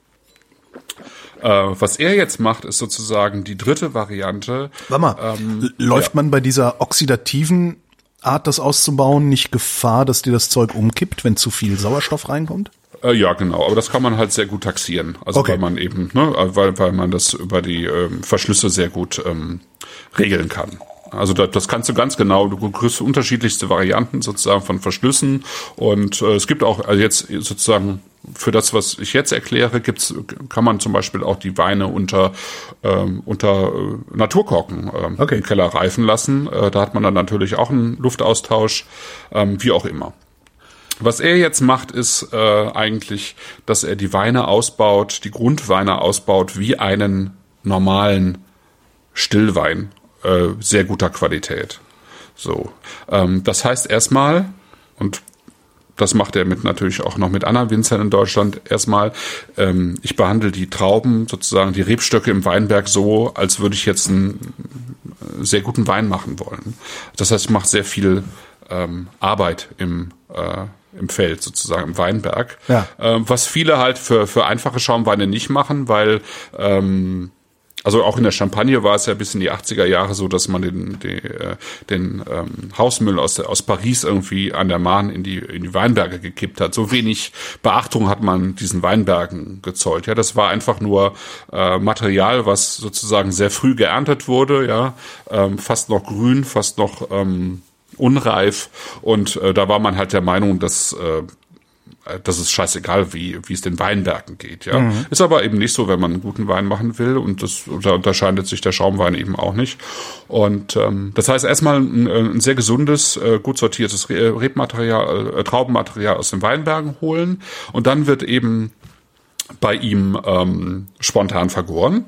Äh, was er jetzt macht, ist sozusagen die dritte Variante. Warte mal, ähm, läuft ja. man bei dieser oxidativen Art, das auszubauen, nicht Gefahr, dass dir das Zeug umkippt, wenn zu viel Sauerstoff reinkommt? Äh, ja, genau. Aber das kann man halt sehr gut taxieren. Also okay. weil man eben, ne, weil, weil man das über die ähm, Verschlüsse sehr gut ähm, regeln kann. Also das, das kannst du ganz genau, du kriegst unterschiedlichste Varianten sozusagen von Verschlüssen und äh, es gibt auch, also jetzt sozusagen für das, was ich jetzt erkläre, gibt's, kann man zum Beispiel auch die Weine unter, ähm, unter äh, Naturkorken ähm, okay. im Keller reifen lassen. Äh, da hat man dann natürlich auch einen Luftaustausch, ähm, wie auch immer. Was er jetzt macht, ist äh, eigentlich, dass er die Weine ausbaut, die Grundweine ausbaut, wie einen normalen Stillwein äh, sehr guter Qualität. So, ähm, das heißt erstmal und das macht er mit natürlich auch noch mit anderen Winzern in Deutschland. Erstmal, ähm, ich behandle die Trauben, sozusagen die Rebstöcke im Weinberg so, als würde ich jetzt einen sehr guten Wein machen wollen. Das heißt, ich mache sehr viel ähm, Arbeit im äh, im Feld sozusagen im Weinberg. Ja. Ähm, was viele halt für für einfache Schaumweine nicht machen, weil ähm, also auch in der Champagne war es ja bis in die 80er Jahre so, dass man den, den, äh, den ähm, Hausmüll aus, aus Paris irgendwie an der Mahn in die, in die Weinberge gekippt hat. So wenig Beachtung hat man diesen Weinbergen gezollt. Ja, das war einfach nur äh, Material, was sozusagen sehr früh geerntet wurde, ja, ähm, fast noch grün, fast noch ähm, unreif und äh, da war man halt der Meinung, dass äh, das ist scheißegal, wie, wie es den Weinbergen geht, ja. Mhm. Ist aber eben nicht so, wenn man einen guten Wein machen will und das, da unterscheidet sich der Schaumwein eben auch nicht. Und ähm, das heißt erstmal ein, ein sehr gesundes, äh, gut sortiertes Rebmaterial, äh, Traubenmaterial aus den Weinbergen holen und dann wird eben bei ihm ähm, spontan vergoren.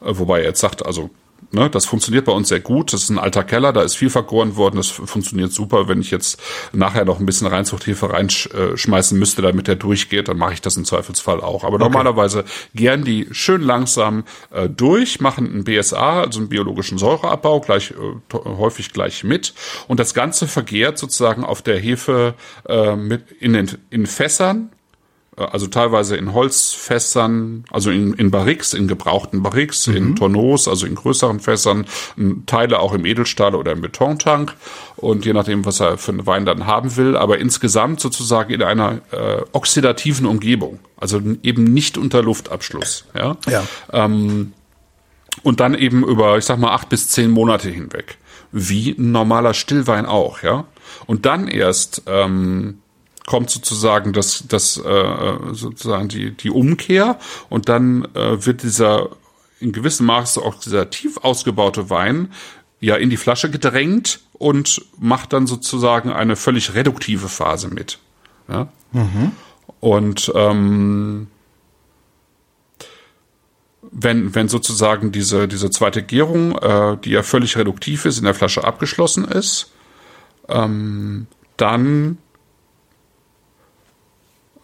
Äh, wobei er jetzt sagt, also Ne, das funktioniert bei uns sehr gut. Das ist ein alter Keller, da ist viel vergoren worden. Das funktioniert super. Wenn ich jetzt nachher noch ein bisschen Reinzuchthefe reinschmeißen müsste, damit der durchgeht, dann mache ich das im Zweifelsfall auch. Aber okay. normalerweise gern die schön langsam äh, durch, machen ein BSA, also einen biologischen Säureabbau, gleich äh, häufig gleich mit. Und das Ganze vergehrt sozusagen auf der Hefe äh, mit in den in Fässern also teilweise in Holzfässern, also in, in Barriques, in gebrauchten Barriques, mhm. in Tonneaus, also in größeren Fässern, Teile auch im Edelstahl oder im Betontank und je nachdem, was er für einen Wein dann haben will, aber insgesamt sozusagen in einer äh, oxidativen Umgebung, also eben nicht unter Luftabschluss. Ja. ja. Ähm, und dann eben über, ich sag mal, acht bis zehn Monate hinweg, wie ein normaler Stillwein auch, ja. Und dann erst ähm, kommt sozusagen das, das äh, sozusagen die, die Umkehr und dann äh, wird dieser in gewissem Maße auch dieser tief ausgebaute Wein ja in die Flasche gedrängt und macht dann sozusagen eine völlig reduktive Phase mit. Ja? Mhm. Und ähm, wenn, wenn sozusagen diese, diese zweite Gärung, äh, die ja völlig reduktiv ist, in der Flasche abgeschlossen ist, ähm, dann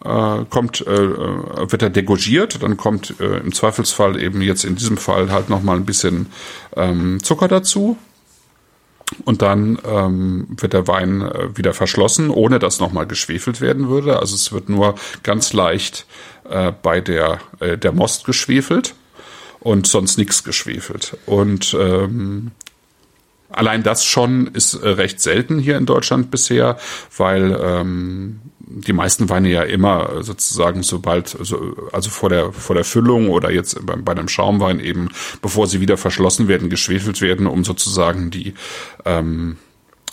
äh, kommt, äh, äh, wird er degorgiert, dann kommt äh, im Zweifelsfall eben jetzt in diesem Fall halt nochmal ein bisschen ähm, Zucker dazu. und dann ähm, wird der Wein äh, wieder verschlossen, ohne dass nochmal geschwefelt werden würde. Also es wird nur ganz leicht äh, bei der, äh, der Most geschwefelt und sonst nichts geschwefelt. Und ähm, allein das schon ist äh, recht selten hier in Deutschland bisher, weil ähm, die meisten Weine ja immer sozusagen sobald, also, also vor der, vor der Füllung oder jetzt bei, bei einem Schaumwein eben, bevor sie wieder verschlossen werden, geschwefelt werden, um sozusagen die ähm,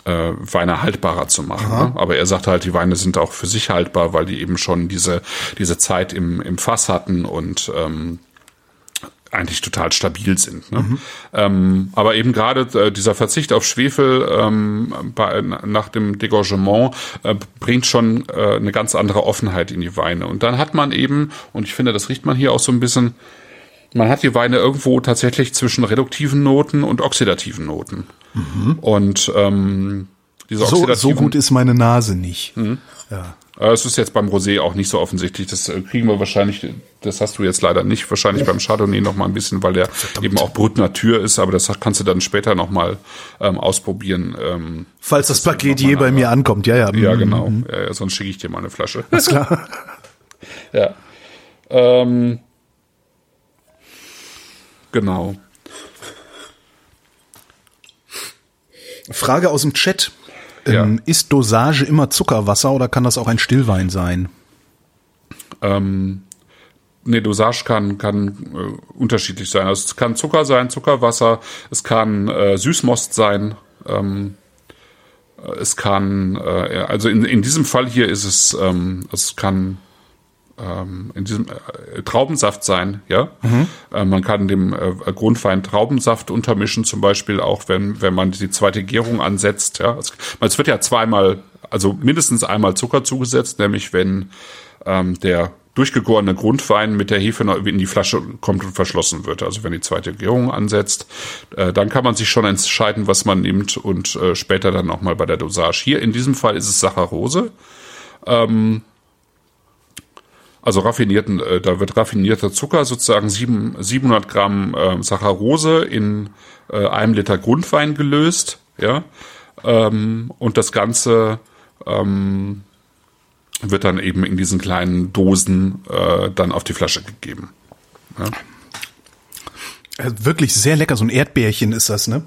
äh, Weine haltbarer zu machen. Ne? Aber er sagt halt, die Weine sind auch für sich haltbar, weil die eben schon diese, diese Zeit im, im Fass hatten und ähm, eigentlich total stabil sind. Ne? Mhm. Ähm, aber eben gerade äh, dieser Verzicht auf Schwefel ähm, bei, nach dem Degorgement äh, bringt schon äh, eine ganz andere Offenheit in die Weine. Und dann hat man eben, und ich finde, das riecht man hier auch so ein bisschen, man hat die Weine irgendwo tatsächlich zwischen reduktiven Noten und oxidativen Noten. Mhm. Und ähm, diese oxidativen, so, so gut ist meine Nase nicht. Mhm. Ja. Äh, es ist jetzt beim Rosé auch nicht so offensichtlich. Das äh, kriegen wir wahrscheinlich, das hast du jetzt leider nicht, wahrscheinlich beim Chardonnay noch mal ein bisschen, weil der Verdammt. eben auch Brut Natur ist, aber das kannst du dann später noch mal ähm, ausprobieren. Ähm, Falls das, das Paket je bei mir ankommt, ja, ja. Ja, mhm. genau. Mhm. Ja, sonst schicke ich dir mal eine Flasche. Ist klar. (laughs) ja. Ähm, genau. Frage aus dem Chat. Ja. Ähm, ist Dosage immer Zuckerwasser oder kann das auch ein Stillwein sein? Ähm, nee, Dosage kann, kann äh, unterschiedlich sein. Also es kann Zucker sein, Zuckerwasser, es kann äh, Süßmost sein, ähm, es kann, äh, also in, in diesem Fall hier ist es, ähm, es kann ähm, in diesem äh, Traubensaft sein, ja. Mhm. Äh, man kann dem äh, Grundwein Traubensaft untermischen, zum Beispiel auch, wenn, wenn man die zweite Gärung ansetzt, ja. Es, es wird ja zweimal, also mindestens einmal Zucker zugesetzt, nämlich wenn ähm, der durchgegorene Grundwein mit der Hefe in die Flasche kommt und verschlossen wird. Also wenn die zweite Gärung ansetzt, äh, dann kann man sich schon entscheiden, was man nimmt und äh, später dann nochmal bei der Dosage. Hier in diesem Fall ist es Saccharose. Ähm, also raffinierten, äh, da wird raffinierter Zucker, sozusagen sieben, 700 Gramm äh, Saccharose in äh, einem Liter Grundwein gelöst, ja, ähm, und das Ganze ähm, wird dann eben in diesen kleinen Dosen äh, dann auf die Flasche gegeben. Ja. Äh, wirklich sehr lecker, so ein Erdbeerchen ist das, ne?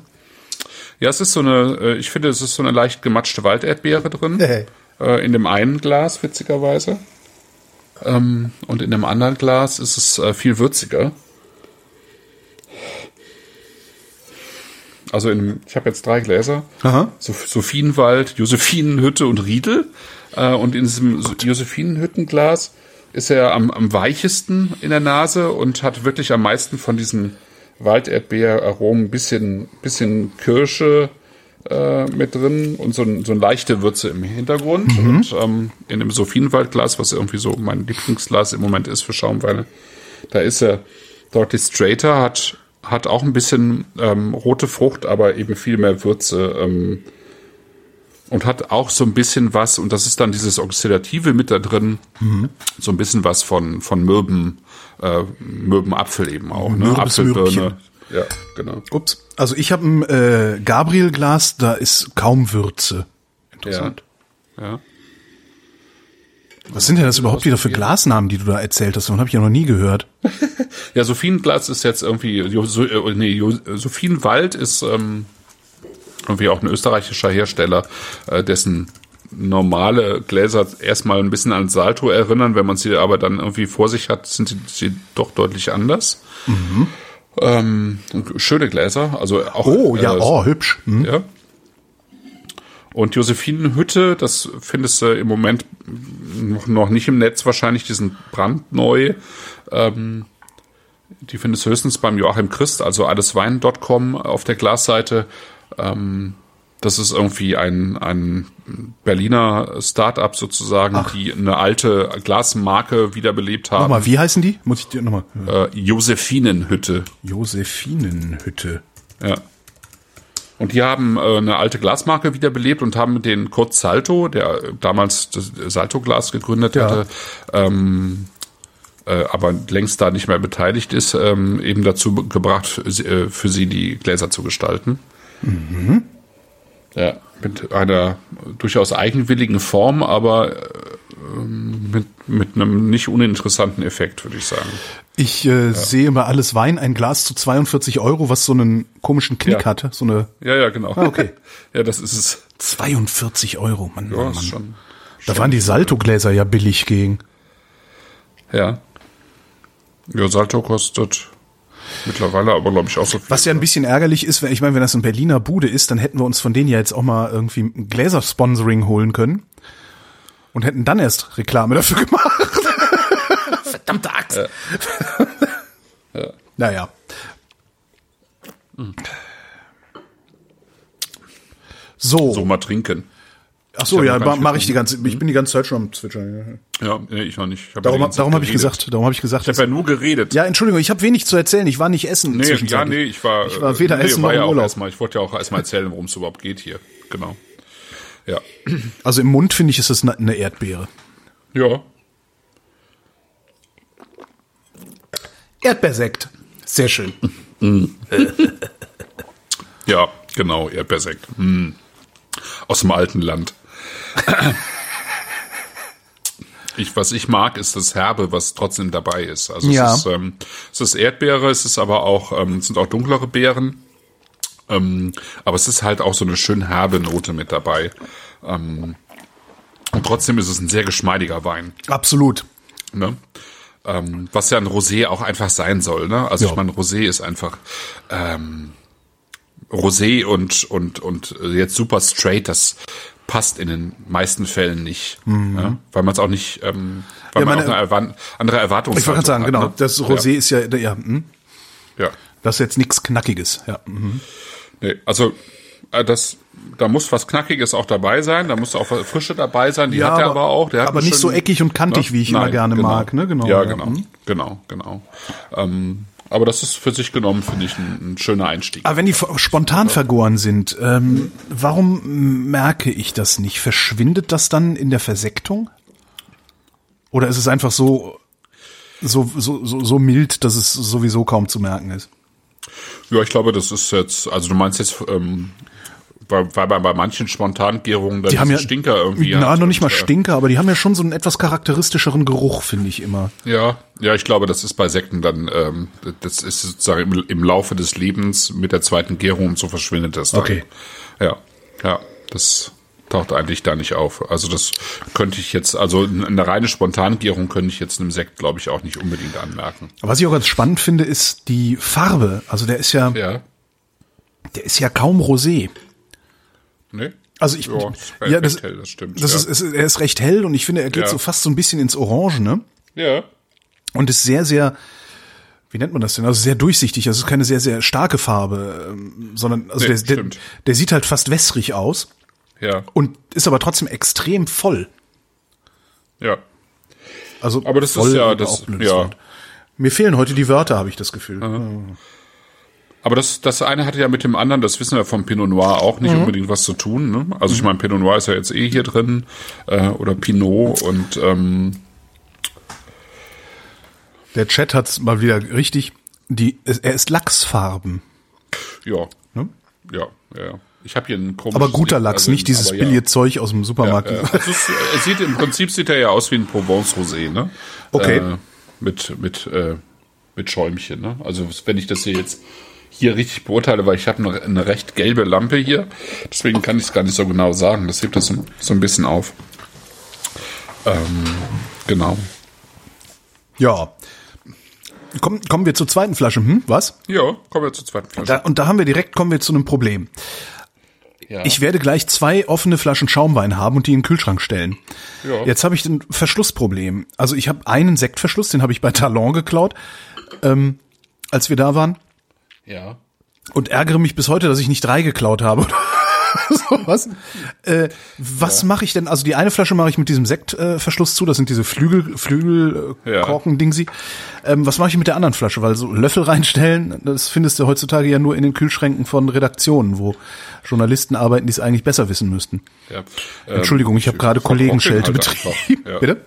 Ja, es ist so eine, äh, ich finde, es ist so eine leicht gematschte Walderdbeere drin. Hey. Äh, in dem einen Glas, witzigerweise. Ähm, und in dem anderen Glas ist es äh, viel würziger. Also in, ich habe jetzt drei Gläser. Aha. Sophienwald, Josephinenhütte und Riedel. Äh, und in diesem Josephinenhüttenglas ist er am, am weichesten in der Nase und hat wirklich am meisten von diesen Walderdbeeraromen, bisschen, bisschen Kirsche, äh, mit drin und so, ein, so eine leichte Würze im Hintergrund. Mhm. Und ähm, in dem Sophienwaldglas, was irgendwie so mein Lieblingsglas im Moment ist für Schaumweine, da ist er deutlich straighter, hat, hat auch ein bisschen ähm, rote Frucht, aber eben viel mehr Würze. Ähm, und hat auch so ein bisschen was, und das ist dann dieses Oxidative mit da drin, mhm. so ein bisschen was von, von Mürben, äh, Mürbenapfel eben auch, ne? Apfelbirne. Ja, genau. Ups. Also ich habe ein äh, Gabriel-Glas, da ist kaum Würze. Interessant. Ja. ja. Was sind denn das überhaupt wieder für Glasnamen, die du da erzählt hast? Davon habe ich ja noch nie gehört. (laughs) ja, Sophienglas ist jetzt irgendwie, so, äh, nee, Sophienwald ist ähm, irgendwie auch ein österreichischer Hersteller, äh, dessen normale Gläser erstmal ein bisschen an Salto erinnern, wenn man sie aber dann irgendwie vor sich hat, sind sie, sie doch deutlich anders. Mhm. Ähm, schöne Gläser, also auch. Oh, ja, äh, oh, hübsch. Hm. Ja. Und Josephinenhütte, das findest du im Moment noch, noch nicht im Netz wahrscheinlich, die sind brandneu. Ähm, die findest du höchstens beim Joachim Christ, also alleswein.com auf der Glasseite. Ähm, das ist irgendwie ein, ein Berliner Start-up sozusagen, Ach. die eine alte Glasmarke wiederbelebt haben. Nochmal, wie heißen die? Muss ich dir nochmal? Äh, Josephinenhütte. Josephinenhütte. Ja. Und die haben äh, eine alte Glasmarke wiederbelebt und haben den Kurt Salto, der damals das Salto-Glas gegründet ja. hatte, ähm, äh, aber längst da nicht mehr beteiligt ist, ähm, eben dazu gebracht, äh, für sie die Gläser zu gestalten. Mhm. Ja, mit einer durchaus eigenwilligen Form, aber äh, mit, mit einem nicht uninteressanten Effekt, würde ich sagen. Ich äh, ja. sehe bei alles Wein ein Glas zu 42 Euro, was so einen komischen Knick ja. hatte. So eine ja, ja, genau. Ah, okay. (laughs) ja, das ist es. 42 Euro, Mann. Ja, Mann, Mann. Schon, da waren die Salto-Gläser ja billig gegen. Ja. Ja, Salto kostet mittlerweile aber, glaube ich, auch so viel. Was ja ein bisschen ärgerlich ist, wenn ich meine, wenn das ein Berliner Bude ist, dann hätten wir uns von denen ja jetzt auch mal irgendwie ein Gläser-Sponsoring holen können und hätten dann erst Reklame dafür (laughs) gemacht. Verdammte Axt. Ja. (laughs) ja. Naja. So. So mal trinken. Ach so, ja, mache ich die ganze, ich bin die ganze Zeit schon am Zwitschern. Ja, nee, ich noch nicht. Ich hab darum darum habe ich gesagt, darum habe ich gesagt. Ich habe ja nur geredet. Ja, Entschuldigung, ich habe wenig zu erzählen. Ich war nicht essen. Nee, ja, nee, ich war. Ich war weder nee, essen war noch im Urlaub. erstmal. Ich wollte ja auch erstmal erzählen, worum es überhaupt geht hier. Genau. Ja. Also im Mund finde ich, ist das eine Erdbeere. Ja. Erdbeersekt. Sehr schön. (laughs) ja, genau, Erdbeersekt. Hm. Aus dem alten Land. Ich, was ich mag, ist das Herbe, was trotzdem dabei ist. Also Ja. es, ist, ähm, es ist Erdbeere, es ist aber auch, ähm, es sind auch dunklere Beeren. Ähm, aber es ist halt auch so eine schön herbe Note mit dabei. Ähm, und trotzdem ist es ein sehr geschmeidiger Wein. Absolut. Ne? Ähm, was ja ein Rosé auch einfach sein soll. Ne? Also Ja. ich meine, Rosé ist einfach ähm, Rosé und und und jetzt super straight. Das passt in den meisten Fällen nicht, ja? weil man es auch nicht, ähm, weil Mhm. Ja, man meine- auch eine andere Erwartungshaltung Ich wollte gerade sagen, hat, genau. Ne? Das Rosé ist ja, ja, hm, Ja, ja. das ist jetzt nichts Knackiges. Ja. mhm. Nee, also äh, das, da muss was Knackiges auch dabei sein, da muss auch was Frische dabei sein. Die Ja, hat er aber- aber auch. Der aber nicht so schönen- eckig und kantig, wie ich immer gerne mag, ne? Genau, Ja, ja. genau, Mhm. genau, genau. Ähm, aber das ist für sich genommen, finde ich, ein, ein schöner Einstieg. Aber wenn die spontan vergoren sind, ähm, warum merke ich das nicht? Verschwindet das dann in der Versektung? Oder ist es einfach so, so, so, so, so mild, dass es sowieso kaum zu merken ist? Ja, ich glaube, das ist jetzt, also du meinst jetzt, ähm, weil, weil bei, manchen Spontangärungen dann Die haben ja Stinker irgendwie Na, hat noch nicht mal äh, Stinker, aber die haben ja schon so einen etwas charakteristischeren Geruch, finde ich immer. Ja, ja, ich glaube, das ist bei Sekten dann, ähm, das ist sozusagen im, im Laufe des Lebens mit der zweiten Gärung und so verschwindet das dann. Okay. Ja, ja, das taucht eigentlich da nicht auf. Also das könnte ich jetzt, also eine reine Spontangärung könnte ich jetzt einem Sekt, glaube ich, auch nicht unbedingt anmerken. Was ich auch ganz spannend finde, ist die Farbe. Also der ist ja, Ja, der ist ja kaum rosé. Ne? Also ich, Ja, ist ja, das, hell, das stimmt, Das ja. ist, ist, er ist recht hell und ich finde, er geht Ja. so fast so ein bisschen ins Orange, ne? Ja, Und ist sehr, sehr, wie nennt man das denn? Also sehr durchsichtig. Also es ist keine sehr, sehr starke Farbe, ähm, sondern also Nee, der, der, der sieht halt fast wässrig aus ja, und ist aber trotzdem extrem voll. ja. Also Aber das ist voll ja und das- ja. Wort. Mir fehlen heute die Wörter, habe ich das Gefühl. Aber das, das eine hatte ja mit dem anderen, das wissen wir vom Pinot Noir auch nicht unbedingt was zu tun. Ne? Also ich meine, Pinot Noir ist ja jetzt eh hier drin äh, oder Pinot und ähm, Der Chat hat's mal wieder richtig. Die, er ist Lachsfarben. ja, Ne? ja, ja. ja. Ich habe hier einen komischen. Aber guter Lachs, nicht dieses billige Zeug aus dem Supermarkt. Ja, ja. Also es, es sieht im Prinzip sieht er ja aus wie ein Provence Rosé, ne? Okay. Äh, mit mit äh, mit Schäumchen, ne? Also wenn ich das hier jetzt hier richtig beurteile, weil ich habe eine, eine recht gelbe Lampe hier, deswegen kann ich es gar nicht so genau sagen. Das hebt das so, so ein bisschen auf. Ähm, genau. Ja. Kommen, kommen wir zur zweiten Flasche. Hm, was? Ja, kommen wir zur zweiten Flasche. Da, und da haben wir direkt, kommen wir zu einem Problem. ja. Ich werde gleich zwei offene Flaschen Schaumwein haben und die in den Kühlschrank stellen. Ja. Jetzt habe ich ein Verschlussproblem. Also ich habe einen Sektverschluss, den habe ich bei Talon geklaut, ähm, als wir da waren. Ja. Und ärgere mich bis heute, dass ich nicht drei geklaut habe. (laughs) so was. Äh, was mache ich denn? Also die eine Flasche mache ich mit diesem Sektverschluss äh, zu. Das sind diese Flügel, Flügel, äh, Ja. Ähm, was mache ich mit der anderen Flasche? Weil so Löffel reinstellen, das findest du heutzutage ja nur in den Kühlschränken von Redaktionen, wo Journalisten arbeiten, die es eigentlich besser wissen müssten. ja. Entschuldigung, ich habe gerade Kollegenschelte halt betrieben. Ja. Bitte?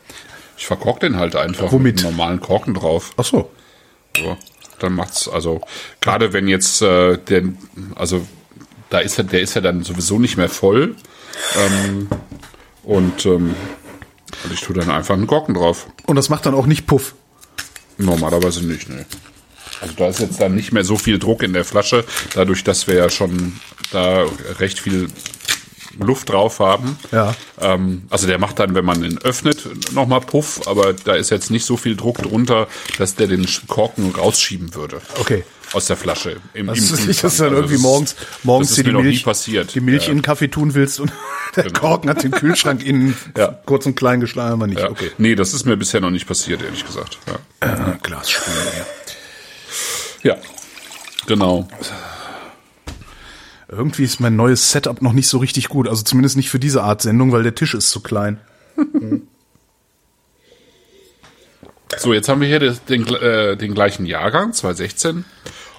Ich verkork den halt einfach Womit? mit normalen Korken drauf. Ach so. So, dann macht's also gerade wenn jetzt äh, der also da ist er, der ist ja dann sowieso nicht mehr voll. Ähm, und ähm, und ich tue dann einfach einen Korken drauf. Und das macht dann auch nicht Puff. Normalerweise nicht, ne. Also da ist jetzt dann nicht mehr so viel Druck in der Flasche, dadurch, dass wir ja schon da recht viel Luft drauf haben. Ja. Ähm, also der macht dann, wenn man ihn öffnet, nochmal Puff, aber da ist jetzt nicht so viel Druck drunter, dass der den Korken rausschieben würde. Okay. Aus der Flasche. Im, Das ist im nicht, dass du dann Also irgendwie morgens, morgens dir ist die Milch, passiert. die Milch Ja. in den Kaffee tun willst und (laughs) der Genau. Korken hat den Kühlschrank innen Ja. kurz und klein geschlagen, aber nicht. Ja. Okay. Nee, das ist mir bisher noch nicht passiert, ehrlich gesagt. Ja, Äh, Glasspüle. ja. genau. Irgendwie ist mein neues Setup noch nicht so richtig gut. Also zumindest nicht für diese Art Sendung, weil der Tisch ist zu klein. (laughs) So, jetzt haben wir hier den, äh, den gleichen Jahrgang, 2016.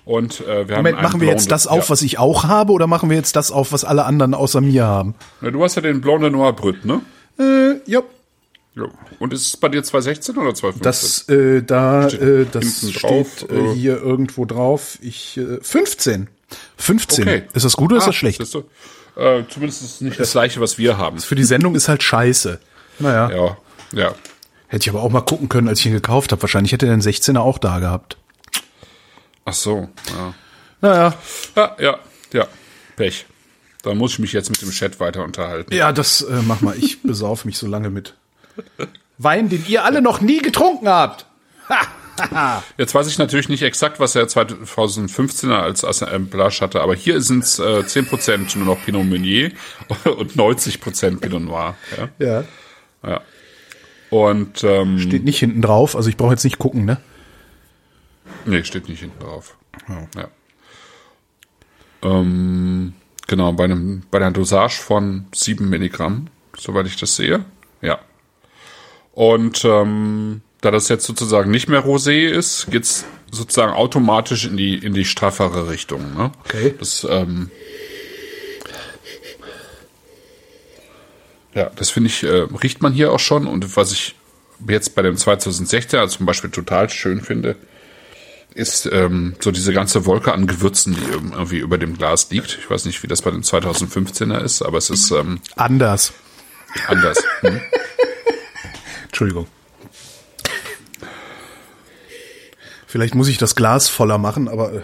Und äh, wir haben Moment, einen machen wir jetzt Blonde- das auf, ja. was ich auch habe, oder machen wir jetzt das auf, was alle anderen außer mir haben? Ja, du hast ja den Blanc de Noir Brut, ne? Äh, ja. Ja. Und ist es bei dir 2016 oder 2015? Das, äh, da, äh, das steht drauf, äh, äh, hier irgendwo drauf. Ich, äh, 15. 15. Okay. Ist das gut oder ist Ah, das schlecht? siehst du? Äh, zumindest ist es nicht das gleiche, was wir haben. Für die Sendung ist halt scheiße. Naja. Ja, ja. Hätte ich aber auch mal gucken können, als ich ihn gekauft habe. Wahrscheinlich hätte er den 16er auch da gehabt. Ach so, ja. Naja. Ja, ja, ja. Pech. Dann muss ich mich jetzt mit dem Chat weiter unterhalten. Ja, das äh, mach mal. Ich (laughs) besauf mich so lange mit Wein, den ihr alle noch nie getrunken habt. (laughs) Jetzt weiß ich natürlich nicht exakt, was er 2015er als Assemblage hatte, aber hier sind es äh, 10% nur noch Pinot Meunier (laughs) und 90% Pinot Noir. Ja. Ja. ja. Und ähm, Steht nicht hinten drauf, also ich brauche jetzt nicht gucken, ne? Nee, steht nicht hinten drauf. Ja. Ähm, genau, bei, einem, bei einer Dosage von 7 Milligramm, soweit ich das sehe. Ja. Und ähm, da das jetzt sozusagen nicht mehr Rosé ist, geht's sozusagen automatisch in die, in die straffere Richtung. Ne? Okay. Das, ähm, ja, das finde ich, äh, riecht man hier auch schon. Und was ich jetzt bei dem 2016er zum Beispiel total schön finde, ist ähm, so diese ganze Wolke an Gewürzen, die irgendwie über dem Glas liegt. Ich weiß nicht, wie das bei dem 2015er ist, aber es ist ähm, Anders. anders. Hm? (laughs) Entschuldigung. Vielleicht muss ich das Glas voller machen, aber äh,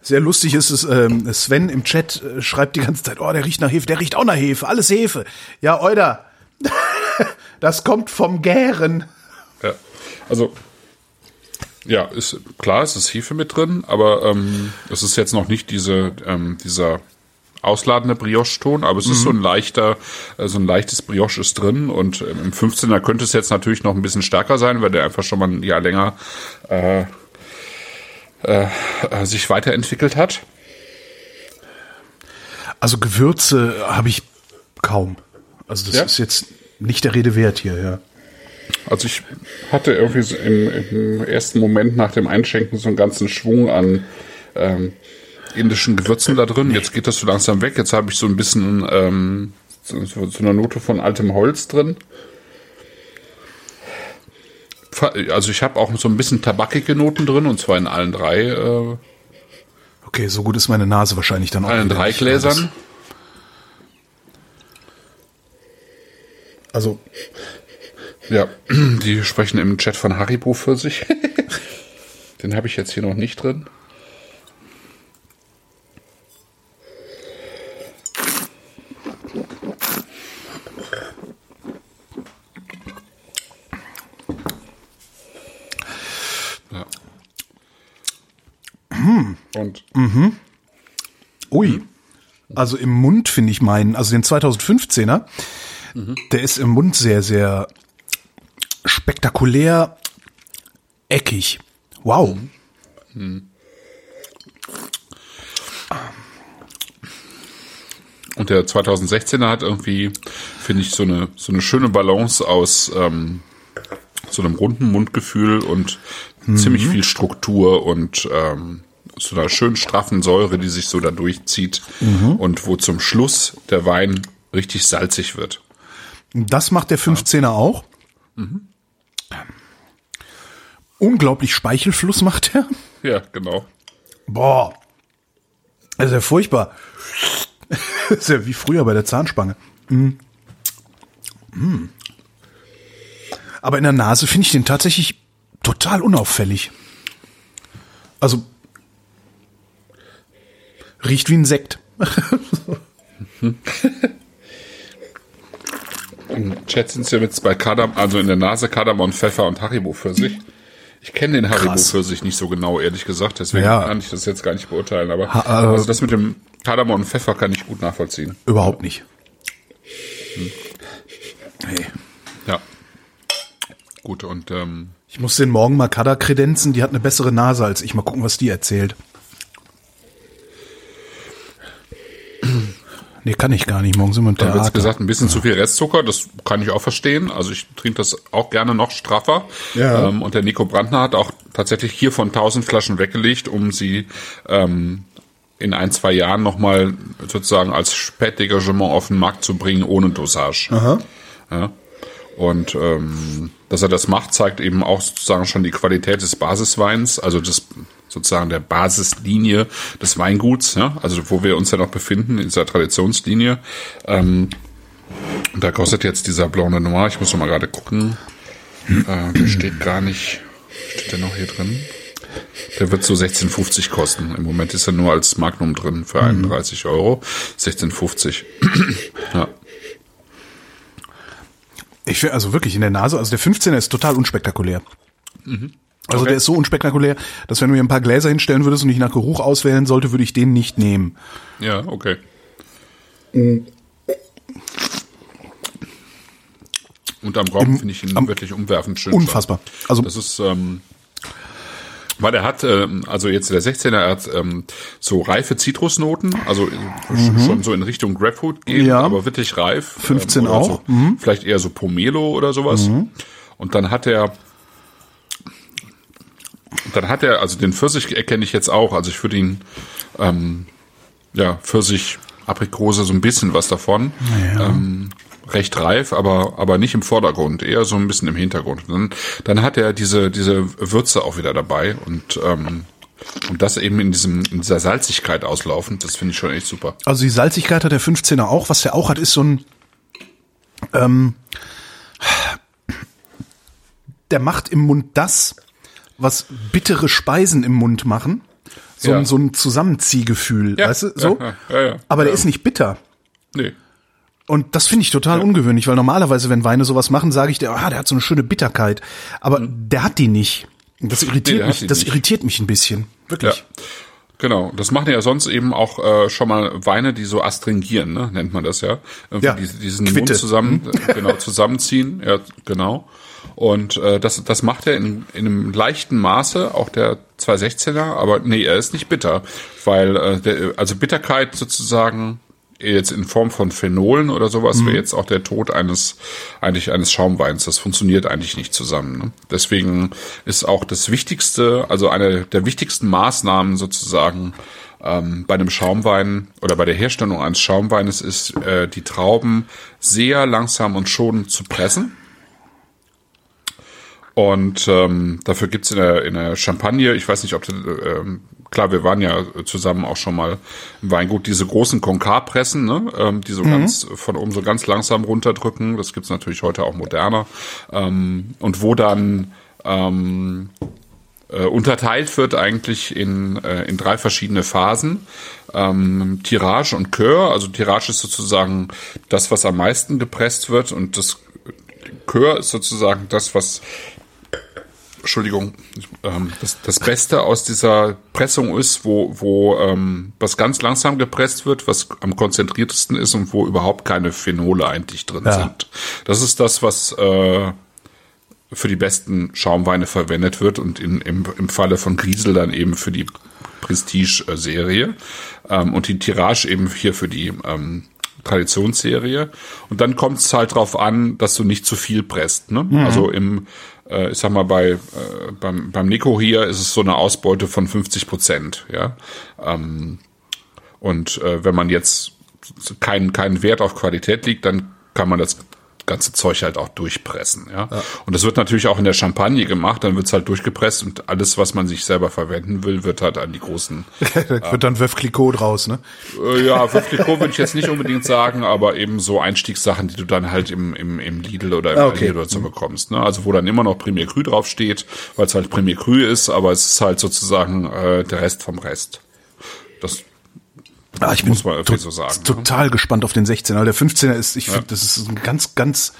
sehr lustig ist es, ähm, Sven im Chat äh, schreibt die ganze Zeit, oh, der riecht nach Hefe, der riecht auch nach Hefe, alles Hefe. Ja, Euda, (laughs) das kommt vom Gären. Ja. Also ja, ist klar, es ist Hefe mit drin, aber ähm, es ist jetzt noch nicht diese ähm, dieser ausladende Brioche-Ton, aber es ist so ein leichter, äh, so ein leichtes Brioche ist drin und ähm, im 15er könnte es jetzt natürlich noch ein bisschen stärker sein, weil der einfach schon mal ein Jahr länger äh, äh, äh, sich weiterentwickelt hat. Also Gewürze habe ich kaum. Also das Ja? ist jetzt nicht der Rede wert hier, ja. Also ich hatte irgendwie so im, im ersten Moment nach dem Einschenken so einen ganzen Schwung an ähm, indischen Gewürzen da drin. Jetzt geht das so langsam weg. Jetzt habe ich so ein bisschen ähm, so, so eine Note von altem Holz drin. Also ich habe auch so ein bisschen tabakige Noten drin und zwar in allen drei, äh, Okay, so gut ist meine Nase wahrscheinlich dann auch. allen drei. Gläsern. Also Ja, (clears throat) die sprechen im Chat von Haribo für sich. (laughs) Den habe ich jetzt hier noch nicht drin. Und Ui. Also im Mund finde ich meinen, also den 2015er, der ist im Mund sehr, sehr spektakulär eckig. Wow. Und der 2016er hat irgendwie, finde ich, so eine, so eine schöne Balance aus ähm, so einem runden Mundgefühl und ziemlich viel Struktur und ähm, so einer schön straffen Säure, die sich so da durchzieht und wo zum Schluss der Wein richtig salzig wird. Das macht der 15er auch. Unglaublich Speichelfluss macht er. Ja, genau. Boah. Das ist ja furchtbar. Das ist ja wie früher bei der Zahnspange. Mm. Mm. Aber in der Nase finde ich den tatsächlich total unauffällig. Also riecht wie ein Sekt. Im Chat sind sie jetzt bei Kadam, also in der Nase Kardamom, Pfeffer und Haribo für sich. Ich kenne den Haribo für sich nicht so genau, ehrlich gesagt, deswegen Ja. kann ich das jetzt gar nicht beurteilen. Aber Ha- äh, also das mit dem Kardamom und Pfeffer kann ich gut nachvollziehen. Überhaupt nicht. Hey. Ja. Gut, und ähm, Ich muss den morgen mal Kada kredenzen, die hat eine bessere Nase als ich. Mal gucken, was die erzählt. Nee, kann ich gar nicht. Morgen sind wir im da wird Theater. gesagt, ein bisschen zu viel Restzucker, das kann ich auch verstehen. Also ich trinke das auch gerne noch straffer. Ja. Ähm, und der Nico Brandner hat auch tatsächlich hier von 1000 Flaschen weggelegt, um sie ähm, in ein, zwei Jahren nochmal sozusagen als Spätdegagement auf den Markt zu bringen, ohne Dosage. Aha. Ja. Und ähm, dass er das macht, zeigt eben auch sozusagen schon die Qualität des Basisweins, also des sozusagen der Basislinie des Weinguts, ja, also wo wir uns ja noch befinden, in dieser Traditionslinie. Ähm, und da kostet jetzt dieser Blanc de Noir, ich muss noch mal gerade gucken, äh, der steht gar nicht, steht der noch hier drin? Der wird so 16,50 kosten. Im Moment ist er nur als Magnum drin für 31 Euro. 16,50. (clears throat) ja. Ich finde also wirklich in der Nase, also der 15er ist total unspektakulär. Also Okay. der ist so unspektakulär, dass wenn du mir ein paar Gläser hinstellen würdest und ich nach Geruch auswählen sollte, würde ich den nicht nehmen. Ja, okay. Und am Gaumen finde ich ihn wirklich umwerfend schön. Unfassbar. Also Das ist, ähm, weil er hat, ähm, also jetzt der 16er, er hat ähm, so reife Zitrusnoten, also äh, schon so in Richtung Grapefruit gehen, Mhm. Ja. aber wirklich reif. 15 oder auch. Mhm. So, Vielleicht eher so Pomelo oder sowas. Und dann hat er dann hat er, also den Pfirsich erkenne ich jetzt auch, also ich würde ihn, ähm, ja, Pfirsich, Aprikose, so ein bisschen was davon. Ähm, recht reif, aber, aber nicht im Vordergrund, eher so ein bisschen im Hintergrund. Dann, dann hat er diese, diese Würze auch wieder dabei und, ähm, und das eben in diesem, in dieser Salzigkeit auslaufend, das finde ich schon echt super. Also die Salzigkeit hat der 15er auch. Was der auch hat, ist so ein, ähm, der macht im Mund das, was bittere Speisen im Mund machen. So, Ja. ein, so ein Zusammenziehgefühl, Ja, weißt du, so. ja, ja, Aber der ist nicht bitter. Nee. Und das finde ich total ungewöhnlich, weil normalerweise, wenn Weine sowas machen, sage ich, der, ah, der hat so eine schöne Bitterkeit. Aber der hat die nicht. Das irritiert Mhm. hat mich, das nicht. irritiert mich ein bisschen. Wirklich. Genau, das machen ja sonst eben auch äh, schon mal Weine, die so astringieren, ne? nennt man das ja. Irgendwie Ja, die, diesen Quitte. Mund zusammen, äh, genau, zusammenziehen, ja, genau. Und äh, das, das macht er in, in einem leichten Maße, auch der 216er, aber nee, er ist nicht bitter, weil äh, der, also Bitterkeit sozusagen jetzt in Form von Phenolen oder sowas wäre jetzt auch der Tod eines eigentlich eines Schaumweins. Das funktioniert eigentlich nicht zusammen. Ne? Deswegen ist auch das Wichtigste, also eine der wichtigsten Maßnahmen sozusagen ähm, bei einem Schaumwein oder bei der Herstellung eines Schaumweines ist, äh, die Trauben sehr langsam und schonend zu pressen. Und ähm, dafür gibt's in der, in der Champagne, ich weiß nicht, ob ähm, klar, wir waren ja zusammen auch schon mal im Weingut, diese großen Konkarpressen, ne, ähm, die so ganz von oben so ganz langsam runterdrücken. Das gibt's natürlich heute auch moderner. Ähm, und wo dann ähm, äh, unterteilt wird eigentlich in, äh, in drei verschiedene Phasen. Ähm, Tirage und Coeur. Also Tirage ist sozusagen das, was am meisten gepresst wird und das Coeur ist sozusagen das, was Entschuldigung, ähm, das, das Beste aus dieser Pressung ist, wo, wo ähm, was ganz langsam gepresst wird, was am konzentriertesten ist und wo überhaupt keine Phenole eigentlich drin Ja. sind. Das ist das, was äh, für die besten Schaumweine verwendet wird und in, im, im Falle von Griesel dann eben für die Prestige-Serie ähm, und die Tirage eben hier für die ähm, Traditionsserie. Und dann kommt es halt drauf an, dass du nicht zu viel presst. Ne? Also im, äh, ich sag mal, bei äh, beim, beim Nico hier ist es so eine Ausbeute von 50 Prozent. Ja? Ähm, und äh, wenn man jetzt keinen keinen Wert auf Qualität liegt, dann kann man das ganze Zeug halt auch durchpressen. Ja? ja. Und das wird natürlich auch in der Champagne gemacht, dann wird's halt durchgepresst und alles, was man sich selber verwenden will, wird halt an die großen. (laughs) da wird dann Veuve Clicquot draus, ne? Äh, ja, Veuve Clicquot würde ich jetzt nicht unbedingt sagen, aber eben so Einstiegssachen, die du dann halt im, im, im Lidl oder im Ah, okay. Aldi oder so bekommst. Ne? Also wo dann immer noch Premier Cru draufsteht, weil es halt Premier Cru ist, aber es ist halt sozusagen äh, der Rest vom Rest. Das Ah, ich bin so sagen. ne? total gespannt auf den 16er. Der 15er ist, ich finde, das ist ein ganz, ganz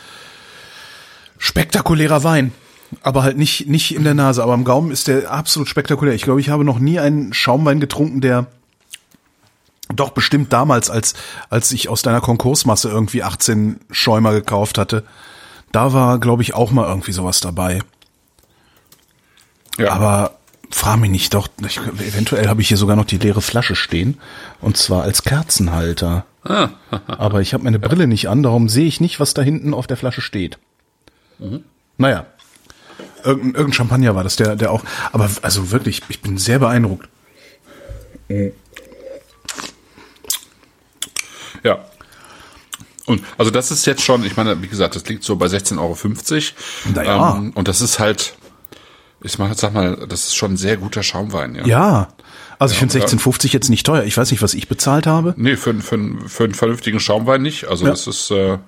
spektakulärer Wein. Aber halt nicht, nicht in der Nase, aber am Gaumen ist der absolut spektakulär. Ich glaube, ich habe noch nie einen Schaumwein getrunken, der doch bestimmt damals, als, als ich aus deiner Konkursmasse irgendwie 18 Schäumer gekauft hatte, da war, glaube ich, auch mal irgendwie sowas dabei. Ja. Aber frag mich nicht, doch, ich, eventuell habe ich hier sogar noch die leere Flasche stehen. Und zwar als Kerzenhalter. Aber ich habe meine Brille nicht an, darum sehe ich nicht, was da hinten auf der Flasche steht. Naja. Irgendein, irgendein Champagner war das, der, der auch. Aber also wirklich, ich bin sehr beeindruckt. Ja. Und also das ist jetzt schon, ich meine, wie gesagt, das liegt so bei 16,50 Euro. Naja. Ähm, und das ist halt, ich mach, sag mal, das ist schon ein sehr guter Schaumwein, ja. Ja. Also ich finde ja. 16,50 jetzt nicht teuer. Ich weiß nicht, was ich bezahlt habe. Nee, für, für, für einen vernünftigen Schaumwein nicht. Also Ja. das ist, äh, äh,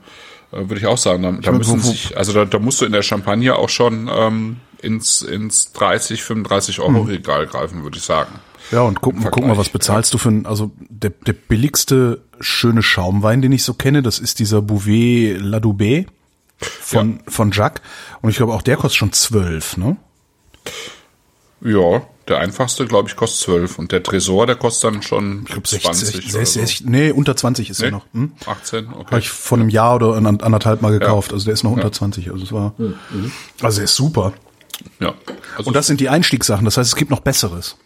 würde ich auch sagen, da, da müssen sich, also da, da musst du in der Champagne auch schon ähm, ins, ins 30, 35 Euro Regal greifen, würde ich sagen. Ja, und guck, guck mal, was bezahlst du für ein, also der, der billigste schöne Schaumwein, den ich so kenne, das ist dieser Bouvet La Doubé von, von Jacques. Und ich glaube, auch der kostet schon 12, ne? Ja, der einfachste, glaube ich, kostet 12 und der Tresor, der kostet dann schon Ich glaube 20 60, oder 60, nee, unter 20 ist er Nee? noch. Hm? 18, okay. Habe ich vor einem Jahr oder an- anderthalb Mal gekauft. Also der ist noch unter 20. Also es war, also der ist super. Ja. Also Und das sind die Einstiegssachen. Das heißt, es gibt noch Besseres.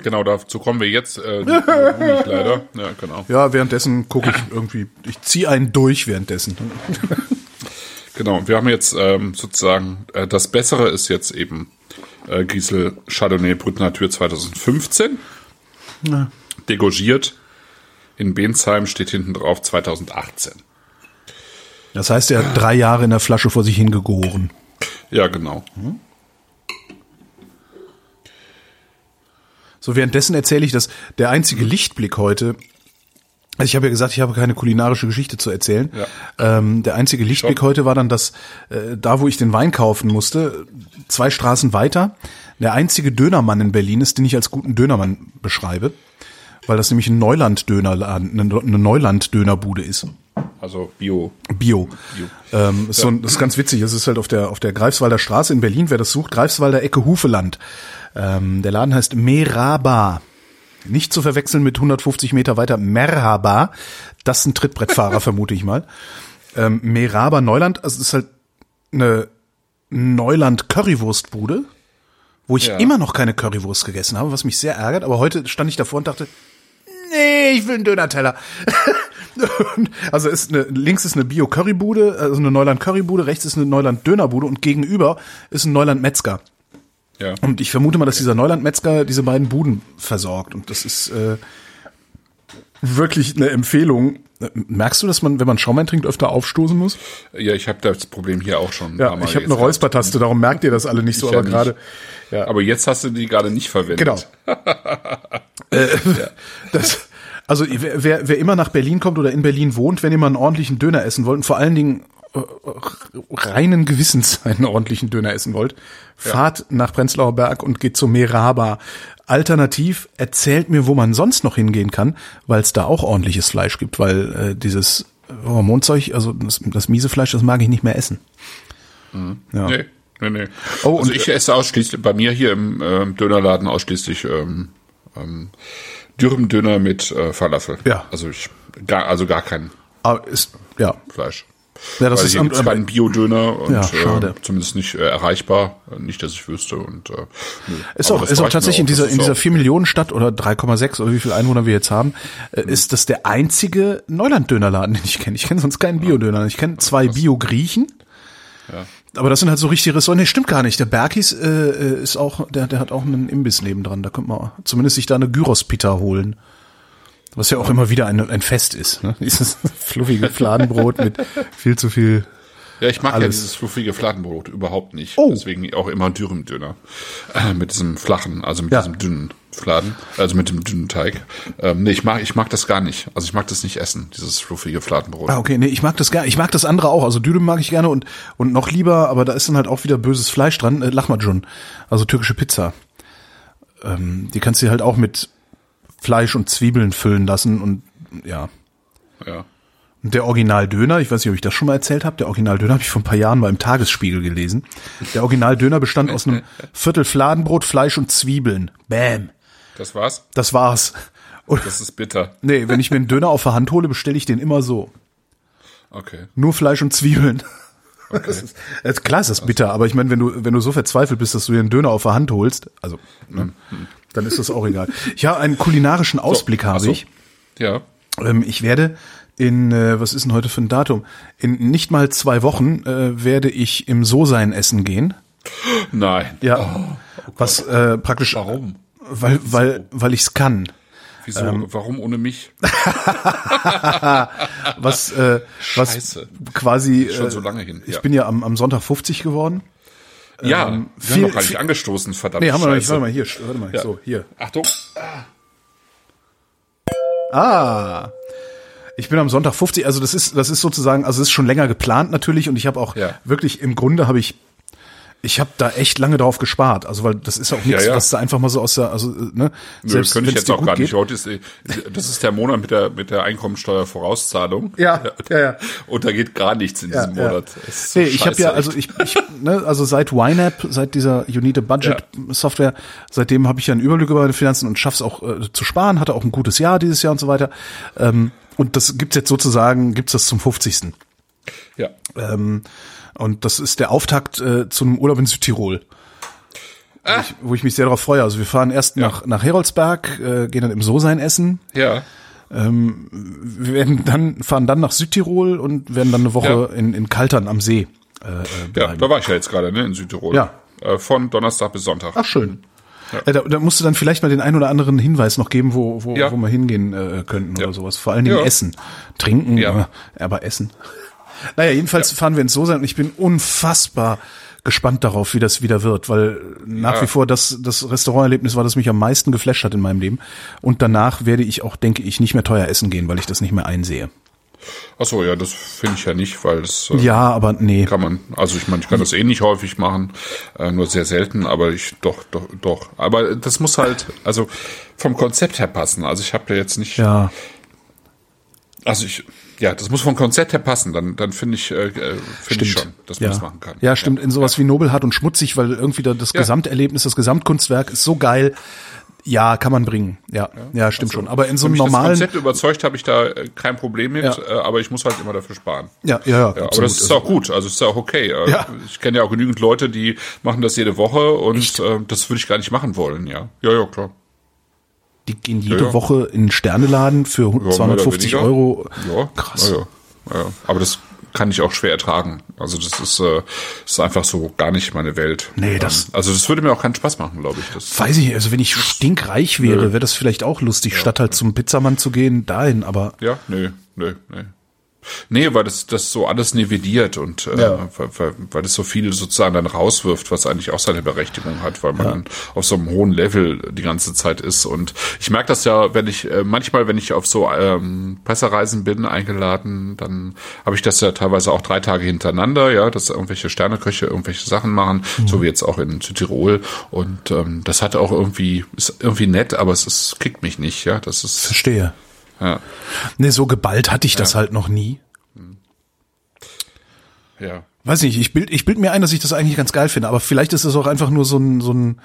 genau, dazu kommen wir jetzt. Äh, (laughs) nicht leider. Ja, genau. Ja, währenddessen gucke ich irgendwie, ich ziehe einen durch währenddessen. (laughs) Genau. Wir haben jetzt ähm, sozusagen äh, das Bessere ist jetzt eben äh, Giesel Chardonnay Brut Natur 2015. Degorgiert. In Bensheim steht hinten drauf 2018. Das heißt, er hat drei Jahre in der Flasche vor sich hingegoren. Ja, genau. So währenddessen erzähle ich, dass der einzige Lichtblick heute, ich habe ja gesagt, ich habe keine kulinarische Geschichte zu erzählen. Ähm, der einzige Lichtblick heute war dann, dass äh, da, wo ich den Wein kaufen musste, zwei Straßen weiter, der einzige Dönermann in Berlin ist, den ich als guten Dönermann beschreibe, weil das nämlich ein Neuland-Dönerladen, eine, Neuland-Dönerbude ist. Also Bio. Bio. Ähm, ist so, ein- das ist ganz witzig. Es ist halt auf der auf der Greifswalder Straße in Berlin. Wer das sucht, Greifswalder Ecke Hufeland. Ähm, der Laden heißt Meraba. Nicht zu verwechseln mit 150 Meter weiter Merhaba. Das ist ein Trittbrettfahrer, (laughs) vermute ich mal. Ähm, Meraba Neuland. Also es ist halt eine Neuland Currywurstbude, wo ich Ja. immer noch keine Currywurst gegessen habe, was mich sehr ärgert. Aber heute stand ich davor und dachte, nee, ich will einen Döner-Teller. (laughs) Also ist eine, links ist eine Bio-Currybude, also eine Neuland-Currybude, rechts ist eine Neuland-Dönerbude und gegenüber ist ein Neuland-Metzger. Ja. Und ich vermute mal, dass dieser Neuland-Metzger diese beiden Buden versorgt. Und das ist äh, wirklich eine Empfehlung. Merkst du, dass man, wenn man Schaumwein trinkt, öfter aufstoßen muss? Ja, ich habe das Problem hier auch schon. Ja, ich habe eine Räuspertaste, darum merkt ihr das alle nicht so, Ich ja aber gerade. gehabt. Aber jetzt hast du die gerade nicht verwendet. Genau. (laughs) äh, das, also wer, wer, immer nach Berlin kommt oder in Berlin wohnt, wenn ihr mal einen ordentlichen Döner essen wollt und vor allen Dingen reinen Gewissens (laughs) einen ordentlichen Döner essen wollt, fahrt nach Prenzlauer Berg und geht zum Meraba. Alternativ erzählt mir, wo man sonst noch hingehen kann, weil es da auch ordentliches Fleisch gibt, weil äh, dieses Hormonzeug, also das, das miese Fleisch, das mag ich nicht mehr essen. Ja. Nee, nee, nee. Oh, also und- ich esse ausschließlich, bei mir hier im ähm, Dönerladen ausschließlich ähm, ähm, Dürrendöner mit äh, Falafel. Ja. Also ich, gar, also gar kein Aber ist, ja. Fleisch. Ja, das Weil ist hier gibt's keinen Bio-Döner und Ja, schade. äh, zumindest nicht äh, erreichbar, nicht, dass ich wüsste. Und, äh, nö. Ist Aber auch, ist auch tatsächlich in Das dieser, in dieser auch- 4 Millionen Stadt oder 3,6 oder wie viele Einwohner wir jetzt haben, äh, ist das der einzige Neuland-Dönerladen, (laughs) den ich kenne. Ich kenne sonst keinen Biodöner. Ich kenne zwei Bio-Griechen. Aber das sind halt so richtige Ressorts. Nee, stimmt gar nicht. Der Berkis äh, äh, ist auch, der, der hat auch einen Imbiss neben dran. Da könnte man zumindest sich da eine Gyros-Pita holen. Was ja auch immer wieder ein, ein Fest ist. Ne? (laughs) Dieses fluffige Fladenbrot mit viel zu viel. Ja, ich mag ja Alles. dieses fluffige Fladenbrot überhaupt nicht. Oh. Deswegen auch immer Dürümdöner. Äh, mit diesem flachen, also mit Ja. diesem dünnen Fladen, also mit dem dünnen Teig. Ähm, nee, ich mag, ich mag das gar nicht. Also ich mag das nicht essen, dieses fluffige Fladenbrot. Ah, okay, nee, ich mag das gar, ich mag das andere auch. Also Dürüm mag ich gerne und und noch lieber, aber da ist dann halt auch wieder böses Fleisch dran. Äh, Lahmacun, also türkische Pizza. Ähm, die kannst du halt auch mit Fleisch und Zwiebeln füllen lassen und ja. Ja. Und der Originaldöner, ich weiß nicht, ob ich das schon mal erzählt habe, der Originaldöner habe ich vor ein paar Jahren mal im Tagesspiegel gelesen. Der Originaldöner bestand aus einem (laughs) Viertel Fladenbrot, Fleisch und Zwiebeln. Bam. Das war's? Das war's. Und Das ist bitter. nee, wenn ich mir einen Döner auf der Hand hole, bestelle ich den immer so. Okay. Nur Fleisch und Zwiebeln. Das ist, das ist, klar ist das bitter, aber ich meine, wenn du, wenn du so verzweifelt bist, dass du dir einen Döner auf der Hand holst, also, ne, dann ist das auch egal. Ja, einen kulinarischen Ausblick habe ach so. ich. Ja. Ähm, ich werde in, äh, was ist denn heute für ein Datum? In nicht mal zwei Wochen äh, werde ich im So-Sein essen gehen. Nein. Ja. was äh, praktisch, Warum? weil, weil, weil ich's kann. Wieso? Ähm. Warum ohne mich? (laughs) Was, äh, was Scheiße. quasi, Schon äh, so lange hin. ich ja. bin ja am, am Sonntag 50 geworden. ja, ähm, wir viel- haben noch gar nicht viel- angestoßen, verdammt. Nee, haben wir noch nicht. Warte mal, hier, warte mal, Ja. so, hier. Achtung. Ah. Ich bin am Sonntag 50, also das ist, das ist sozusagen, also es ist schon länger geplant natürlich und ich habe auch Ja. wirklich, im Grunde habe ich, ich habe da echt lange drauf gespart, also weil das ist auch nichts, ja. was da einfach mal so aus der, also ne, Nö, das könnte ich jetzt auch gar geht. nicht. Heute ist, das ist der Monat mit der, mit der Einkommensteuervorauszahlung. Ja, ja, ja. Und da geht gar nichts in diesem Ja, ja. Monat. So Nee, ich habe ja, also ich, ich ne, also seit YNAB, seit dieser You Need a Budget Software, seitdem habe ich ja einen Überblick über meine Finanzen und schaff's auch äh, zu sparen, hatte auch ein gutes Jahr dieses Jahr und so weiter. Ähm, und das gibt's jetzt sozusagen, gibt's das zum 50. Ja. Ähm, und das ist der Auftakt äh, zu einem Urlaub in Südtirol. Ah. Wo, ich, wo ich mich sehr darauf freue. Also wir fahren erst nach, nach Heroldsberg, äh, gehen dann im So-Sein essen. Ja. Wir werden dann, fahren dann nach Südtirol und werden dann eine Woche Ja. in, in Kaltern am See. Äh, äh, Ja, bleiben. da war ich ja jetzt gerade, ne, in Südtirol. Ja. Äh, von Donnerstag bis Sonntag. Ach schön. Ja. da, da musst du dann vielleicht mal den einen oder anderen Hinweis noch geben, wo, wo, Ja. wo wir hingehen äh, könnten Ja. oder sowas. Vor allen Dingen Ja. Essen. Trinken, Ja. äh, aber Essen. Naja, jedenfalls fahren wir ins So-Sein und ich bin unfassbar gespannt darauf, wie das wieder wird, weil nach Ja. wie vor das, das Restauranterlebnis war, das mich am meisten geflasht hat in meinem Leben. Und danach werde ich auch, denke ich, nicht mehr teuer essen gehen, weil ich das nicht mehr einsehe. Ach so, ja, das finde ich ja nicht, weil das äh, Ja, aber nee. kann man, also ich meine, ich kann das eh nicht häufig machen, äh, nur sehr selten, aber ich doch, doch, doch. Aber das muss halt, also vom Konzept her passen. Also ich habe da jetzt nicht, Ja. also ich, ja, das muss vom Konzept her passen. Dann, dann finde ich, äh, äh, finde ich schon, dass man ja. das machen kann. Ja, stimmt. In sowas wie Nobelhart und schmutzig, weil irgendwie da das Ja. Gesamterlebnis, das Gesamtkunstwerk ist so geil. Ja, kann man bringen. Ja, ja, stimmt schon. Aber in so einem mich das normalen, Konzept überzeugt, habe ich da äh, kein Problem mit, Ja. äh, aber ich muss halt immer dafür sparen. ja, ja, ja, Ja, aber das ist auch gut, also es ist auch okay. Äh, Ja. Ich kenne ja auch genügend Leute, die machen das jede Woche und äh, das würde ich gar nicht machen wollen, ja. Ja, ja, klar. Die gehen jede Ja, ja. Woche in einen Sterneladen für Ja, mehr oder 250 weniger. Euro. Ja, Krass. Ja, ja, ja. Aber das kann ich auch schwer ertragen. Also das ist, äh, ist einfach so gar nicht meine Welt. Nee, das- Ähm, Also das würde mir auch keinen Spaß machen, glaube ich. Das, Weiß ich nicht, also wenn ich stinkreich wäre, wäre das vielleicht auch lustig, statt halt zum Pizzamann zu gehen, dahin, aber ja, nee, nee, nee. Nee, weil das, das so alles nivelliert und äh, Ja. weil, weil, weil das so viel sozusagen dann rauswirft, was eigentlich auch seine Berechtigung hat, weil man dann auf so einem hohen Level die ganze Zeit ist. Und ich merke das ja, wenn ich äh, manchmal, wenn ich auf so ähm, Pressereisen bin, eingeladen, dann habe ich das ja teilweise auch drei Tage hintereinander, ja, dass irgendwelche Sterneköche irgendwelche Sachen machen, so wie jetzt auch in Südtirol. Und ähm, das hat auch irgendwie, ist irgendwie nett, aber es ist, kickt mich nicht, ja. Das ist verstehe. Ja, Nee, so geballt hatte ich das halt noch nie. ja. Weiß nicht, ich bild, ich bild mir ein, dass ich das eigentlich ganz geil finde, aber vielleicht ist es auch einfach nur so ein, so ein,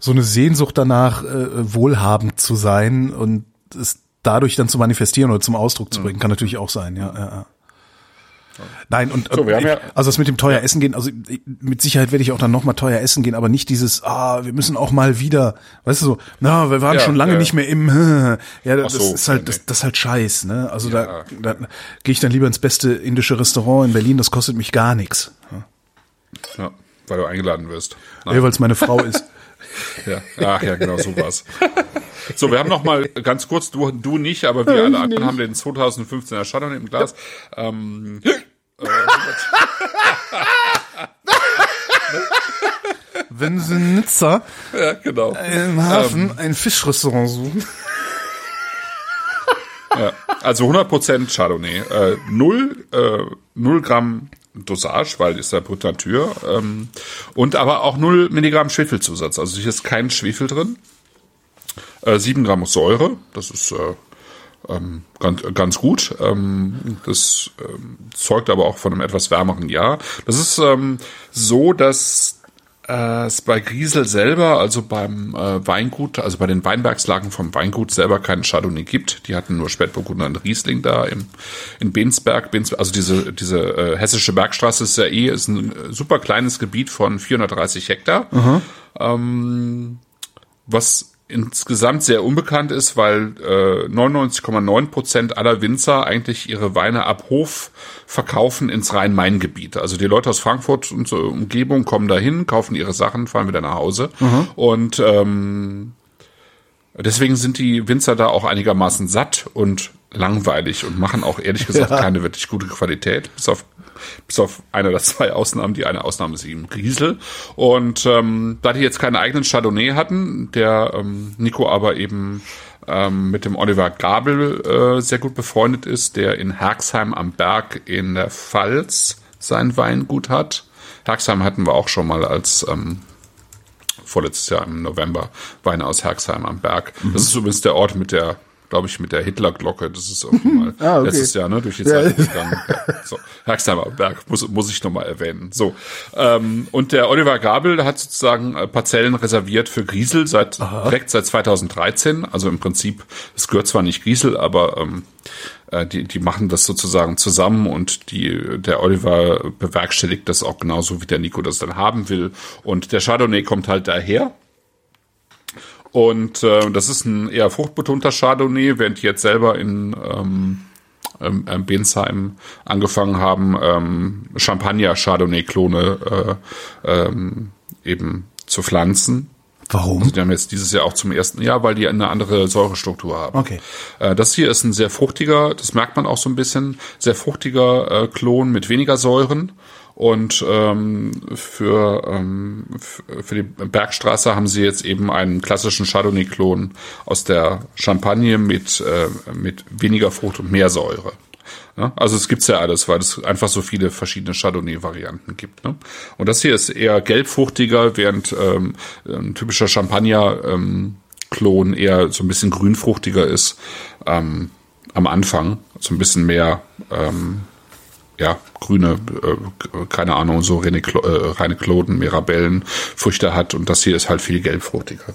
so eine Sehnsucht danach, äh, wohlhabend zu sein und es dadurch dann zu manifestieren oder zum Ausdruck zu bringen, kann natürlich auch sein, ja, ja. Nein, und So, wir äh, haben ja- also das mit dem teuer essen gehen, also ich- mit Sicherheit werde ich auch dann noch mal teuer essen gehen, aber nicht dieses, ah, wir müssen auch mal wieder, weißt du so, na, wir waren Ja, schon lange ja. nicht mehr im, (laughs) ja, das so, ist halt, das, das ist halt Scheiß, ne? Also Ja. da, da gehe ich dann lieber ins beste indische Restaurant in Berlin, das kostet mich gar nichts. Ja, weil du eingeladen wirst. Ja, weil es meine Frau (laughs) ist. Ja, ach ja, genau, so war's. So, wir haben noch mal ganz kurz, du, du nicht, aber wir alle anderen haben den 2015er Chardonnay im Glas. Ähm, äh, (laughs) Wenn Sie in Nizza ja, genau. im Hafen ein Fischrestaurant suchen. Ja, also 100% Chardonnay. Äh, null, äh, null Gramm Dosage, weil ist der Brut Natur. Ähm, und aber auch null Milligramm Schwefelzusatz. Also hier ist kein Schwefel drin. Äh, 7 Gramm Säure. Das ist äh, ähm, ganz, ganz gut. Ähm, das ähm, zeugt aber auch von einem etwas wärmeren Jahr. Das ist ähm, so, dass äh, es bei Griesel selber, also beim äh, Weingut, also bei den Weinbergslagen vom Weingut selber keinen Chardonnay gibt. Die hatten nur Spätburgunder und Riesling da im, in Bensberg. Bensberg also diese, diese äh, hessische Bergstraße ist ja eh ist ein äh, super kleines Gebiet von 430 Hektar. Ähm, was insgesamt sehr unbekannt ist, weil äh, 99,9 Prozent aller Winzer eigentlich ihre Weine ab Hof verkaufen ins Rhein-Main-Gebiet. Also die Leute aus Frankfurt und so Umgebung kommen dahin, kaufen ihre Sachen, fahren wieder nach Hause und ähm, Deswegen sind die Winzer da auch einigermaßen satt und langweilig und machen auch ehrlich (laughs) gesagt Ja. keine wirklich gute Qualität, bis auf bis auf eine oder zwei Ausnahmen. Die eine Ausnahme ist eben Riesel. Und ähm, da die jetzt keinen eigenen Chardonnay hatten, der ähm, Nico aber eben ähm, mit dem Oliver Gabel äh, sehr gut befreundet ist, der in Herxheim am Berg in der Pfalz sein Weingut hat. Herxheim hatten wir auch schon mal als ähm, vorletztes Jahr im November Weine aus Herxheim am Berg. Das ist übrigens der Ort mit der, glaube ich, mit der Hitlerglocke. Das ist irgendwie (laughs) mal Ah, okay. letztes Jahr ne, durch die Zeit gegangen. Ja, so, Herxheim am Berg muss, muss ich nochmal erwähnen. So ähm, und der Oliver Gabel hat sozusagen äh, Parzellen reserviert für Griesel seit direkt seit 2013. Also im Prinzip, es gehört zwar nicht Griesel, aber ähm, äh, die, die machen das sozusagen zusammen und die, der Oliver bewerkstelligt das auch genauso, wie der Nico das dann haben will. Und der Chardonnay kommt halt daher. Und äh, das ist ein eher fruchtbetonter Chardonnay, während die jetzt selber in ähm, ähm, ähm, Bensheim angefangen haben, ähm, Champagner-Chardonnay-Klone äh, ähm, eben zu pflanzen. Warum? Die haben jetzt dieses Jahr auch zum ersten Jahr, weil die eine andere Säurestruktur haben. Okay. Äh, Das hier ist ein sehr fruchtiger, das merkt man auch so ein bisschen, sehr fruchtiger äh, Klon mit weniger Säuren. Und ähm, für, ähm, für die Bergstraße haben sie jetzt eben einen klassischen Chardonnay-Klon aus der Champagne mit, äh, mit weniger Frucht und mehr Säure. Ja, also es gibt's ja alles, weil es einfach so viele verschiedene Chardonnay-Varianten gibt. Ne? Und das hier ist eher gelbfruchtiger, während ähm, ein typischer Champagner-Klon eher so ein bisschen grünfruchtiger ist ähm, am Anfang. So ein bisschen mehr ähm, ja, grüne, äh, keine Ahnung, so reine, äh, reine Kloden, Mirabellen, Früchte hat und das hier ist halt viel gelbfruchtiger.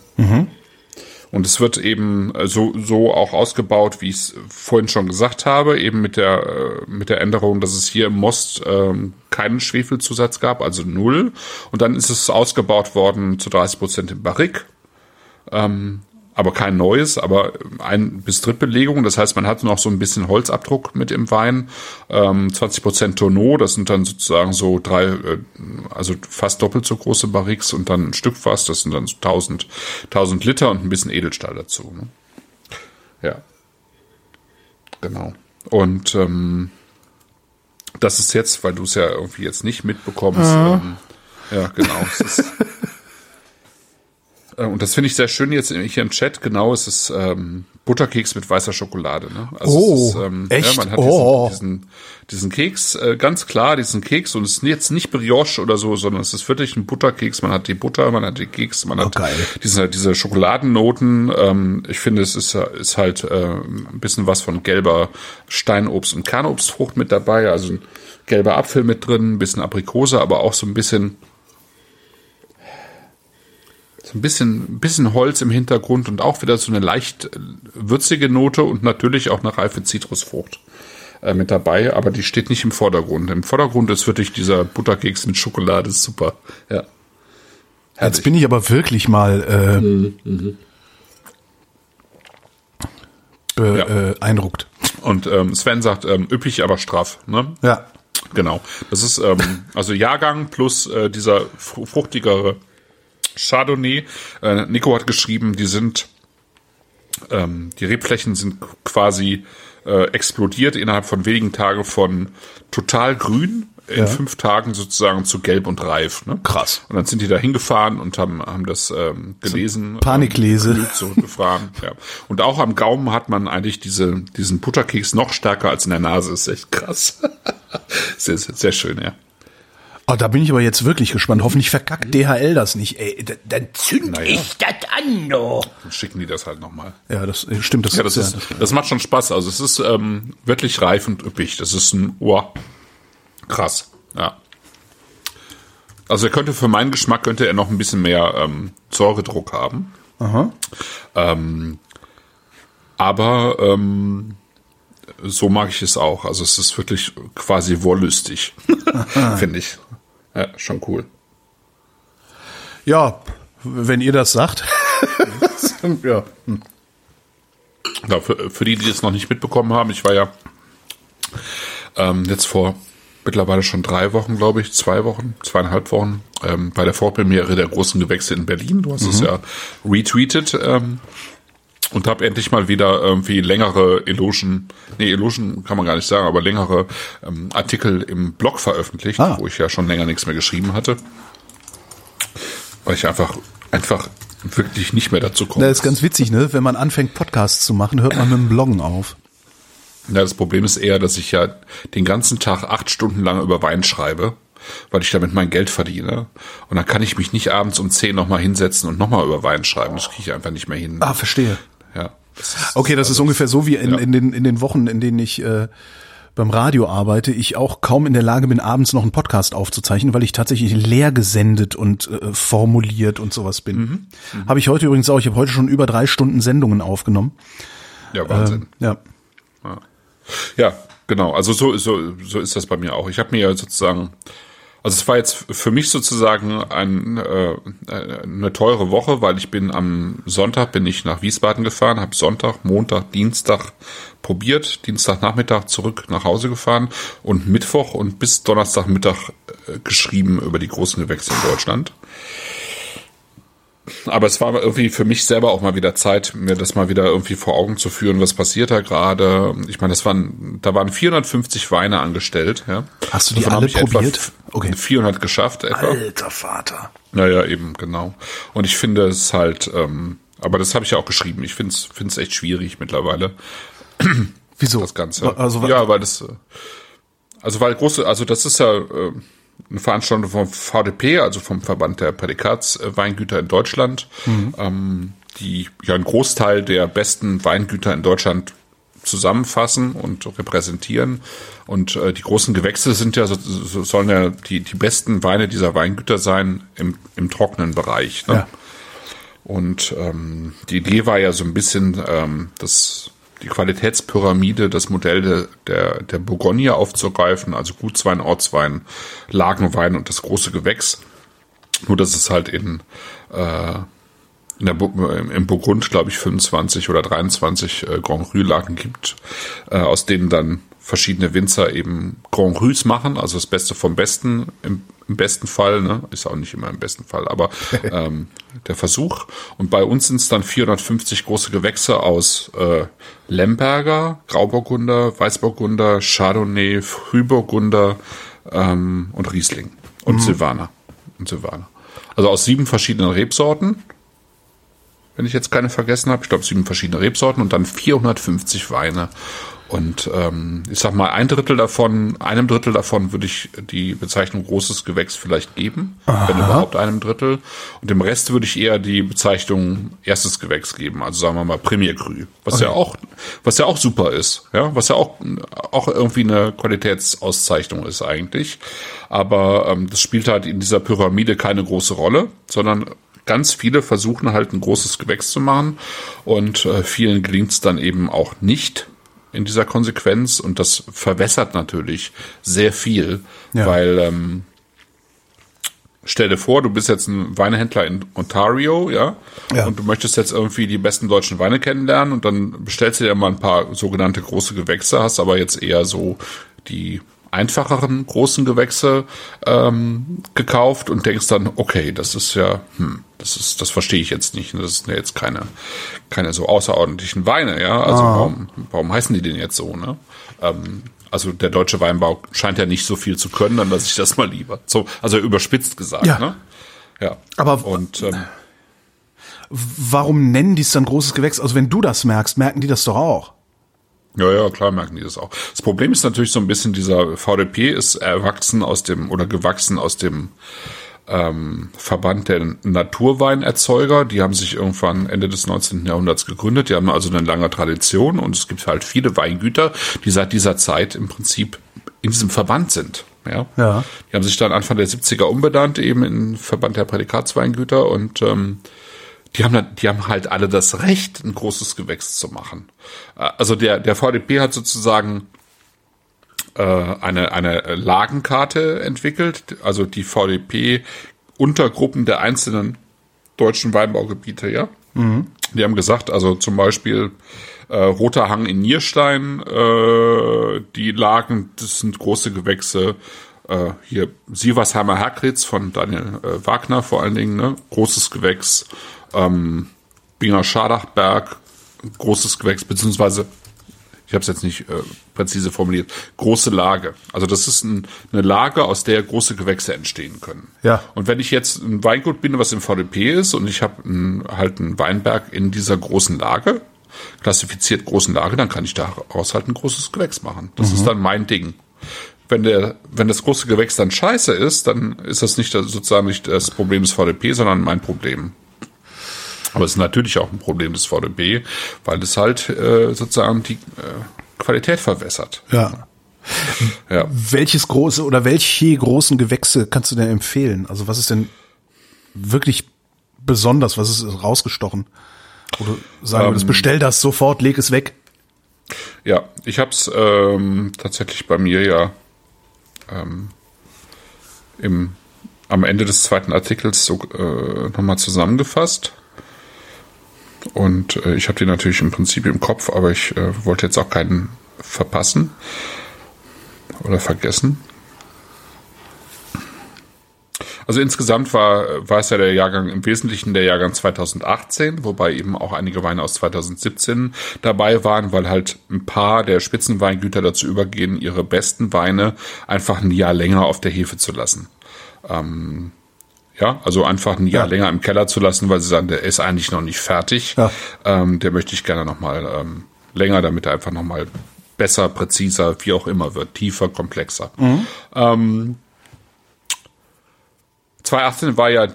Und es wird eben äh, so, so auch ausgebaut, wie ich es vorhin schon gesagt habe, eben mit der, äh, mit der Änderung, dass es hier im Most ähm, keinen Schwefelzusatz gab, also null. Und dann ist es ausgebaut worden zu 30 Prozent im Barrique aber kein neues, aber ein bis Drittbelegung. Das heißt, man hat noch so ein bisschen Holzabdruck mit im Wein. Ähm, 20 Prozent Tonneau, das sind dann sozusagen so drei, äh, also fast doppelt so große Barriques und dann ein Stück Fass, das sind dann so 1000, 1000 Liter und ein bisschen Edelstahl dazu. Ne? Ja. Genau. Und ähm, das ist jetzt, weil du es ja irgendwie jetzt nicht mitbekommst. Ähm, ja, genau. Es ist, (laughs) und das finde ich sehr schön jetzt hier im Chat. Genau, es ist ähm, Butterkeks mit weißer Schokolade. Ne? Also Oh, es ist, ähm, echt? Ja, man hat Oh. diesen, diesen, diesen Keks, äh, ganz klar, diesen Keks. Und es ist jetzt nicht Brioche oder so, sondern es ist wirklich ein Butterkeks. Man hat die Butter, man hat die Keks, man hat Oh, geil. diese, diese Schokoladennoten. Ähm, ich finde, es ist, ist halt äh, ein bisschen was von gelber Steinobst und Kernobstfrucht mit dabei. Also ein gelber Apfel mit drin, ein bisschen Aprikose, aber auch so ein bisschen so ein bisschen, bisschen Holz im Hintergrund und auch wieder so eine leicht äh, würzige Note und natürlich auch eine reife Zitrusfrucht äh, mit dabei, aber die steht nicht im Vordergrund. Im Vordergrund ist wirklich dieser Butterkeks mit Schokolade, ist super. Ja. Jetzt bin ich aber wirklich mal äh, beeindruckt. Und ähm, Sven sagt, ähm, üppig, aber straff. Ne? Ja. Genau. Das ist ähm, also Jahrgang plus äh, dieser fru- fruchtigere Chardonnay. Äh, Nico hat geschrieben, die sind, ähm, die Rebflächen sind quasi äh, explodiert innerhalb von wenigen Tagen von total grün in Ja. fünf Tagen sozusagen zu gelb und reif. Ne? Krass. Und dann sind die da hingefahren und haben, haben das ähm, gelesen. Paniklese. Ähm, blöd zurückgefahren. (laughs) ja. Und auch am Gaumen hat man eigentlich diese, diesen Butterkeks noch stärker als in der Nase. Ist echt krass. (laughs) sehr, sehr, sehr schön, ja. Oh, da bin ich aber jetzt wirklich gespannt. Hoffentlich verkackt DHL das nicht. Ey, d- dann zünd Naja. ich das an, du. Dann schicken die das halt nochmal. Ja, das äh, stimmt. Das, Ja, das ist, das macht schon Spaß. Also es ist ähm, wirklich reif und üppig. Das ist ein, wow, krass. Ja. Also er könnte für meinen Geschmack könnte er noch ein bisschen mehr ähm, Säuredruck haben. Ähm, aber ähm, so mag ich es auch. Also es ist wirklich quasi wollüstig, (laughs) finde ich. Ja, schon cool. ja, wenn ihr das sagt. (laughs) ja. Ja, für, für die, die es noch nicht mitbekommen haben, ich war ja ähm, jetzt vor mittlerweile schon drei Wochen, glaube ich, zwei Wochen, zweieinhalb Wochen, ähm, bei der Vorpremiere der großen Gewächse in Berlin. Du hast es ja retweetet ähm, und habe endlich mal wieder irgendwie längere Illusion, nee, Illusion kann man gar nicht sagen, aber längere ähm, Artikel im Blog veröffentlicht, Ah. wo ich ja schon länger nichts mehr geschrieben hatte. Weil ich einfach, einfach wirklich nicht mehr dazu komme. Das ist ganz witzig, ne? Wenn man anfängt, Podcasts zu machen, hört man mit dem Bloggen auf. Ja, das Problem ist eher, dass ich ja den ganzen Tag acht Stunden lang über Wein schreibe, weil ich damit mein Geld verdiene. Und dann kann ich mich nicht abends um zehn nochmal hinsetzen und nochmal über Wein schreiben. Das kriege ich einfach nicht mehr hin. Ah, verstehe. Ja. Okay, das ist ungefähr so wie in, Ja. in, den, in den Wochen, in denen ich äh, beim Radio arbeite, ich auch kaum in der Lage bin, abends noch einen Podcast aufzuzeichnen, weil ich tatsächlich leer gesendet und äh, formuliert und sowas bin. Habe ich heute übrigens auch. Ich habe heute schon über drei Stunden Sendungen aufgenommen. ja Wahnsinn. Ja. Ja, genau. Also so, so, so ist das bei mir auch. Ich habe mir ja sozusagen, also es war jetzt für mich sozusagen ein, äh, eine teure Woche, weil ich bin am Sonntag bin ich nach Wiesbaden gefahren, habe Sonntag, Montag, Dienstag probiert, Dienstagnachmittag zurück nach Hause gefahren und Mittwoch und bis Donnerstagmittag äh, geschrieben über die großen Gewächse in Deutschland. Aber es war irgendwie für mich selber auch mal wieder Zeit, mir das mal wieder irgendwie vor Augen zu führen, was passiert da gerade. Ich meine, das waren, da waren 450 Weine angestellt. Ja. Hast du die Davon alle probiert? Okay. 400 geschafft etwa. Alter Vater. Naja, eben, genau. Und ich finde es halt, ähm, aber das habe ich ja auch geschrieben. Ich finde es finde es echt schwierig mittlerweile Wieso? das Ganze. Also, ja, weil das, äh, also weil große, also das ist ja äh, eine Veranstaltung vom VDP, also vom Verband der Prädikatsweingüter in Deutschland, ähm, die ja einen Großteil der besten Weingüter in Deutschland zusammenfassen und repräsentieren. Und äh, die großen Gewächse sind ja so, so sollen ja die die besten Weine dieser Weingüter sein im im trockenen Bereich. Ne? Ja. Und ähm, die Idee war ja so ein bisschen ähm, das, die Qualitätspyramide, das Modell der, der, der Bourgogne aufzugreifen, also Gutswein, Ortswein, Lagenwein und das große Gewächs. Nur dass es halt in, äh, in der, im Burgund, glaube ich, 25 oder 23 äh, Grand Cru-Lagen gibt, äh, aus denen dann verschiedene Winzer eben Grand Crus machen, also das Beste vom Besten im, im besten Fall, ne? ist auch nicht immer im besten Fall, aber (laughs) ähm, der Versuch. Und bei uns sind es dann 450 große Gewächse aus äh, Lemberger, Grauburgunder, Weißburgunder, Chardonnay, Frühburgunder ähm, und Riesling und Silvaner. Und Silvaner. Also aus sieben verschiedenen Rebsorten wenn ich jetzt keine vergessen habe. Ich glaube, sieben verschiedene Rebsorten und dann 450 Weine. Und ähm, ich sag mal, ein Drittel davon, einem Drittel davon würde ich die Bezeichnung großes Gewächs vielleicht geben, wenn überhaupt einem Drittel. Und dem Rest würde ich eher die Bezeichnung erstes Gewächs geben, also sagen wir mal Premier Cru, was ja auch, was ja auch super ist, ja, was ja auch auch irgendwie eine Qualitätsauszeichnung ist eigentlich. Aber ähm, das spielt halt in dieser Pyramide keine große Rolle, sondern ganz viele versuchen halt ein großes Gewächs zu machen und äh, vielen gelingt es dann eben auch nicht in dieser Konsequenz und das verwässert natürlich sehr viel, Ja. weil ähm, stell dir vor, du bist jetzt ein Weinehändler in Ontario, ja, Ja. und du möchtest jetzt irgendwie die besten deutschen Weine kennenlernen und dann bestellst du dir mal ein paar sogenannte große Gewächse, hast aber jetzt eher so die einfacheren großen Gewächse ähm, gekauft und denkst dann, okay, das ist ja, hm, das ist, das verstehe ich jetzt nicht. Das sind ja jetzt keine, keine so außerordentlichen Weine, ja. Also Ah. warum, warum heißen die denn jetzt so, ne? Ähm, also der deutsche Weinbau scheint ja nicht so viel zu können, dann lasse ich das mal lieber. So, also überspitzt gesagt, Ja. ne? Ja. Aber- und ähm, Warum nennen die es dann großes Gewächs? Also wenn du das merkst, merken die das doch auch. Ja, ja, klar merken die das auch. Das Problem ist natürlich so ein bisschen, dieser VDP ist erwachsen aus dem oder gewachsen aus dem ähm, Verband der Naturweinerzeuger. Die haben sich irgendwann Ende des 19. Jahrhunderts gegründet. Die haben also eine lange Tradition und es gibt halt viele Weingüter, die seit dieser Zeit im Prinzip in diesem Verband sind. Ja. Ja. Die haben sich dann Anfang der 70er umbenannt, eben in Verband der Prädikatsweingüter und ähm, die haben, die haben halt alle das Recht, ein großes Gewächs zu machen. Äh, Also der, der VDP hat sozusagen äh, eine, eine Lagenkarte entwickelt, also die VDP-Untergruppen der einzelnen deutschen Weinbaugebiete, ja. Die haben gesagt, also zum Beispiel äh, Roter Hang in Nierstein, äh, die Lagen, das sind große Gewächse. Äh, hier Sieversheimer Herkritz von Daniel äh, Wagner vor allen Dingen, ne? großes Gewächs. Ähm, Binger Schadachberg, großes Gewächs, beziehungsweise ich habe es jetzt nicht äh, präzise formuliert, große Lage. Also das ist ein, eine Lage, aus der große Gewächse entstehen können. Ja. Und wenn ich jetzt ein Weingut bin, was im VDP ist und ich habe halt einen Weinberg in dieser großen Lage, klassifiziert großen Lage, dann kann ich daraus halt ein großes Gewächs machen. Das ist dann mein Ding. Wenn der, wenn das große Gewächs dann scheiße ist, dann ist das nicht sozusagen nicht das Problem des VDP, sondern mein Problem. Aber es ist natürlich auch ein Problem des VDB, weil es halt äh, sozusagen die äh, Qualität verwässert. Ja. Ja. Welches große oder welche großen Gewächse kannst du denn empfehlen? Also was ist denn wirklich besonders? Was ist rausgestochen? Du sagen würdest, bestell das sofort, leg es weg. Ja, ich habe es ähm, tatsächlich bei mir ja ähm, im, am Ende des zweiten Artikels so äh, nochmal zusammengefasst. Und äh, ich habe die natürlich im Prinzip im Kopf, aber ich äh, wollte jetzt auch keinen verpassen oder vergessen. Also insgesamt war, war es ja der Jahrgang, im Wesentlichen der Jahrgang 2018, wobei eben auch einige Weine aus 2017 dabei waren, weil halt ein paar der Spitzenweingüter dazu übergehen, ihre besten Weine einfach ein Jahr länger auf der Hefe zu lassen. Ähm, ja, also einfach ein Jahr Ja. länger im Keller zu lassen, weil sie sagen, der ist eigentlich noch nicht fertig. Ja. Ähm, der möchte ich gerne nochmal ähm, länger, damit er einfach nochmal besser, präziser, wie auch immer wird, tiefer, komplexer. Ähm, 2018 war ja, äh,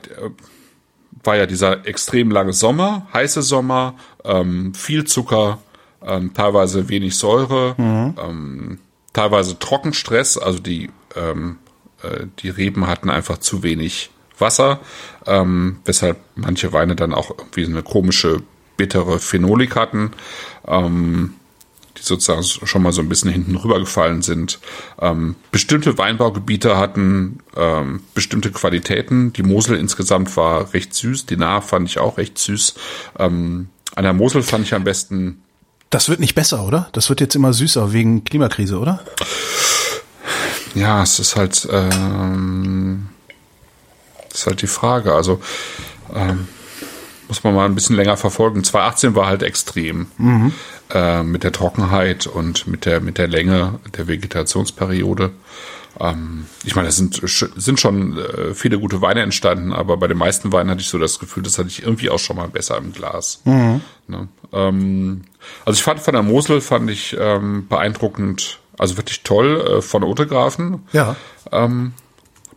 war ja dieser extrem lange Sommer, heiße Sommer, ähm, viel Zucker, ähm, teilweise wenig Säure, ähm, teilweise Trockenstress, also die, ähm, äh, die Reben hatten einfach zu wenig Wasser, ähm, weshalb manche Weine dann auch irgendwie eine komische, bittere Phenolik hatten. Ähm, die sozusagen schon mal so ein bisschen hinten rübergefallen sind. Ähm, bestimmte Weinbaugebiete hatten ähm, bestimmte Qualitäten. Die Mosel insgesamt war recht süß. Die Nahe fand ich auch recht süß. Ähm, an der Mosel fand ich am besten Das wird nicht besser, oder? Das wird jetzt immer süßer wegen Klimakrise, oder? Ja, es ist halt, ähm, ist halt die Frage. Also ähm, muss man mal ein bisschen länger verfolgen. 2018 war halt extrem äh, mit der Trockenheit und mit der mit der Länge der Vegetationsperiode. Ähm, ich meine, es sind sind schon äh, viele gute Weine entstanden, aber bei den meisten Weinen hatte ich so das Gefühl, das hatte ich irgendwie auch schon mal besser im Glas. Ne? Ähm, also ich fand von der Mosel fand ich ähm, beeindruckend, also wirklich toll äh, von Otegrafen. Ja. Ähm,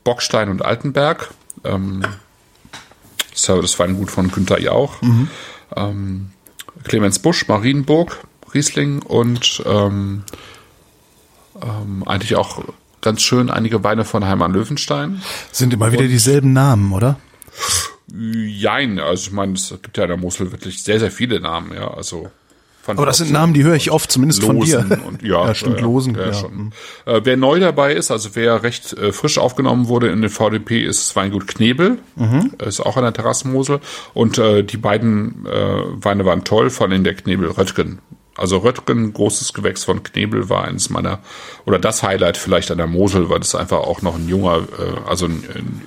Bockstein und Altenberg. Ähm, das Weingut von Günter Jauch. Ähm, Clemens Busch, Marienburg, Riesling und ähm, ähm, eigentlich auch ganz schön einige Weine von Heimann Löwenstein. Sind immer wieder dieselben Namen, oder? Jein, also ich meine, es gibt ja in der Mosel wirklich sehr, sehr viele Namen, ja. Also von Aber das sind Namen, die höre ich oft, zumindest von dir. Losen Und, ja, (laughs) Ja, stimmt, äh, Losen, Ja, ja. Schon. Äh, wer neu dabei ist, also wer recht äh, frisch aufgenommen wurde in den VDP, ist Weingut Knebel. Mhm. Ist auch an der Terrassenmosel. Und äh, die beiden äh, Weine waren toll, vor allem der Knebel Röttgen. Also Röttgen, großes Gewächs von Knebel, war eines meiner, oder das Highlight vielleicht an der Mosel, weil das einfach auch noch ein junger, äh, also ein, ein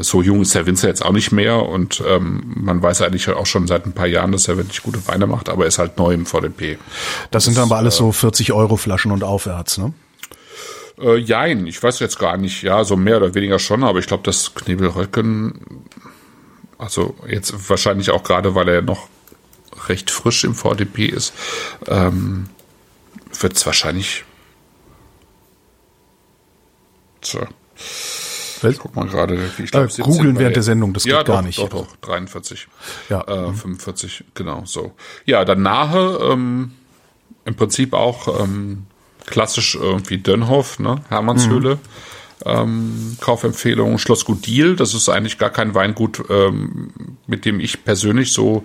so jung ist der Winzer jetzt auch nicht mehr und ähm, man weiß eigentlich auch schon seit ein paar Jahren, dass er wirklich gute Weine macht, aber er ist halt neu im VDP. Das sind dann aber alles so 40 Euro Flaschen und aufwärts, ne? Äh, jein, ich weiß jetzt gar nicht, ja, so mehr oder weniger schon, aber ich glaube, das Knebelröcken, also jetzt wahrscheinlich auch gerade, weil er noch recht frisch im VDP ist, ähm, wird es wahrscheinlich. Tja. Ich guck mal gerade. Ich glaub, äh, googeln während der Sendung, das ja, geht doch, gar nicht. Doch, doch, 43. Ja. Äh, 45, genau, so. Ja, dann nahe, ähm, im Prinzip auch ähm, klassisch irgendwie Dönhoff, ne? Hermannshöhle. Mhm. Ähm, Kaufempfehlung Schlossgut Diel, das ist eigentlich gar kein Weingut, ähm, mit dem ich persönlich so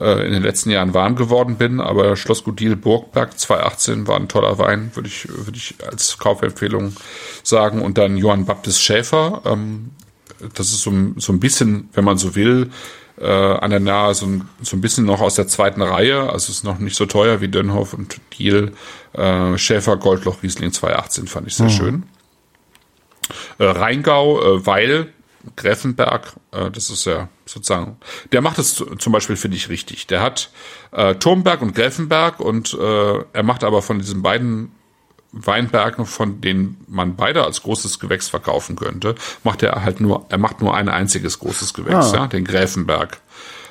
äh, in den letzten Jahren warm geworden bin, aber Schlossgut Diel Burgberg 2018 war ein toller Wein, würde ich, würde ich als Kaufempfehlung sagen. Und dann Johann Baptist Schäfer, ähm, das ist so, so ein bisschen, wenn man so will, äh, an der Nahe so ein, so ein bisschen noch aus der zweiten Reihe, also ist noch nicht so teuer wie Dönhoff und Diel. Äh, Schäfer Goldloch Riesling 2018 fand ich sehr mhm. schön. Äh, Rheingau, äh, Weil, Greffenberg, äh, das ist ja sozusagen, der macht es zum Beispiel, finde ich, richtig. Der hat äh, Turmberg und Greffenberg und äh, er macht aber von diesen beiden Weinbergen, von denen man beide als großes Gewächs verkaufen könnte, macht er halt nur, er macht nur ein einziges großes Gewächs, ah. ja, den Gräfenberg.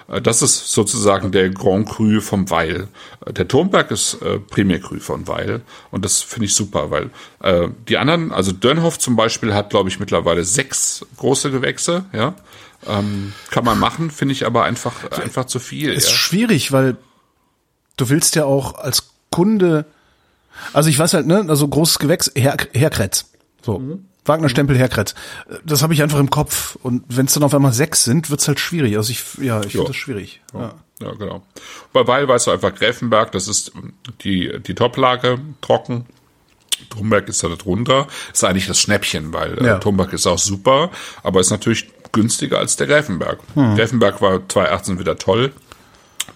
Äh, das ist sozusagen der Grand Cru vom Weil. Äh, der Turmberg ist äh, Premier Cru von Weil und das finde ich super, weil äh, die anderen, also Dönhoff zum Beispiel hat, glaube ich, mittlerweile sechs große Gewächse, ja. Ähm, kann man machen, finde ich aber einfach, einfach zu viel. Ist ja. schwierig, weil du willst ja auch als Kunde also ich weiß halt, ne, also großes Gewächs, Her Herkretz. So. Mhm. Wagner-Stempel Herkretz. Das habe ich einfach im Kopf. Und wenn es dann auf einmal sechs sind, wird's halt schwierig. Also ich, ja, ich finde das schwierig. Ja. ja, genau. Bei Weil weißt du einfach Gräfenberg, das ist die, die Toplage, trocken. Trumberg ist da drunter. Ist eigentlich das Schnäppchen, weil äh, ja. äh, Trumberg ist auch super, aber ist natürlich günstiger als der Gräfenberg. Hm. Gräfenberg war 2018 wieder toll.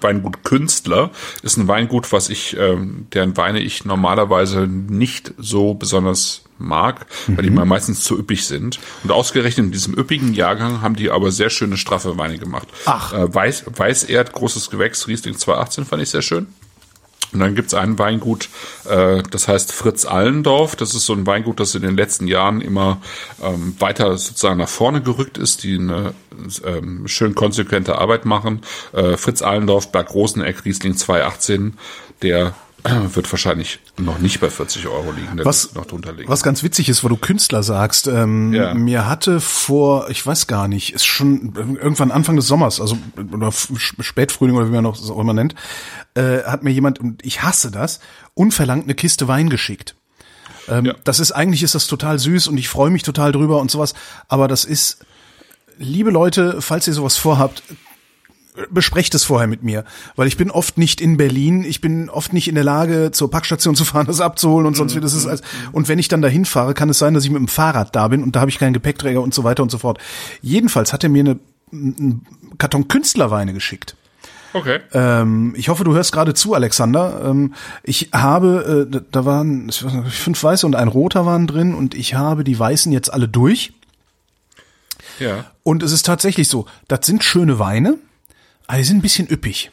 Weingut Künstler ist ein Weingut, was ich, ähm, deren Weine ich normalerweise nicht so besonders mag, mhm. weil die mhm. mal meistens zu üppig sind. Und ausgerechnet in diesem üppigen Jahrgang haben die aber sehr schöne, straffe Weine gemacht. Ach. Äh, Weiß, Weißerd, großes Gewächs, Riesling 2018 fand ich sehr schön. Und dann gibt's ein Weingut, äh, das heißt Fritz Allendorf. Das ist so ein Weingut, das in den letzten Jahren immer ähm, weiter sozusagen nach vorne gerückt ist, die eine ähm, schön konsequente Arbeit machen. Äh, Fritz Allendorf, Berg Roseneck, Riesling 2018, der (clears throat) wird wahrscheinlich noch nicht bei 40 Euro liegen, der was, noch drunter liegen. Was ganz witzig ist, wo du Künstler sagst, ähm, ja. mir hatte vor, ich weiß gar nicht, ist schon irgendwann Anfang des Sommers, also oder Spätfrühling oder wie man noch so immer nennt, äh, hat mir jemand, und ich hasse das, unverlangt eine Kiste Wein geschickt. Ähm, ja. Das ist eigentlich ist das total süß und ich freue mich total drüber und sowas, aber das ist, liebe Leute, falls ihr sowas vorhabt, besprecht es vorher mit mir, weil ich bin oft nicht in Berlin, ich bin oft nicht in der Lage, zur Packstation zu fahren, (laughs) das abzuholen und sonst wie das ist. Als, und wenn ich dann dahin fahre, kann es sein, dass ich mit dem Fahrrad da bin und da habe ich keinen Gepäckträger und so weiter und so fort. Jedenfalls hat er mir eine, einen Karton Künstlerweine geschickt. Okay. Ähm, ich hoffe, du hörst gerade zu, Alexander. Ähm, ich habe, äh, da waren fünf weiße und ein roter waren drin und ich habe die weißen jetzt alle durch. Ja. Und es ist tatsächlich so, das sind schöne Weine. Aber die sind ein bisschen üppig.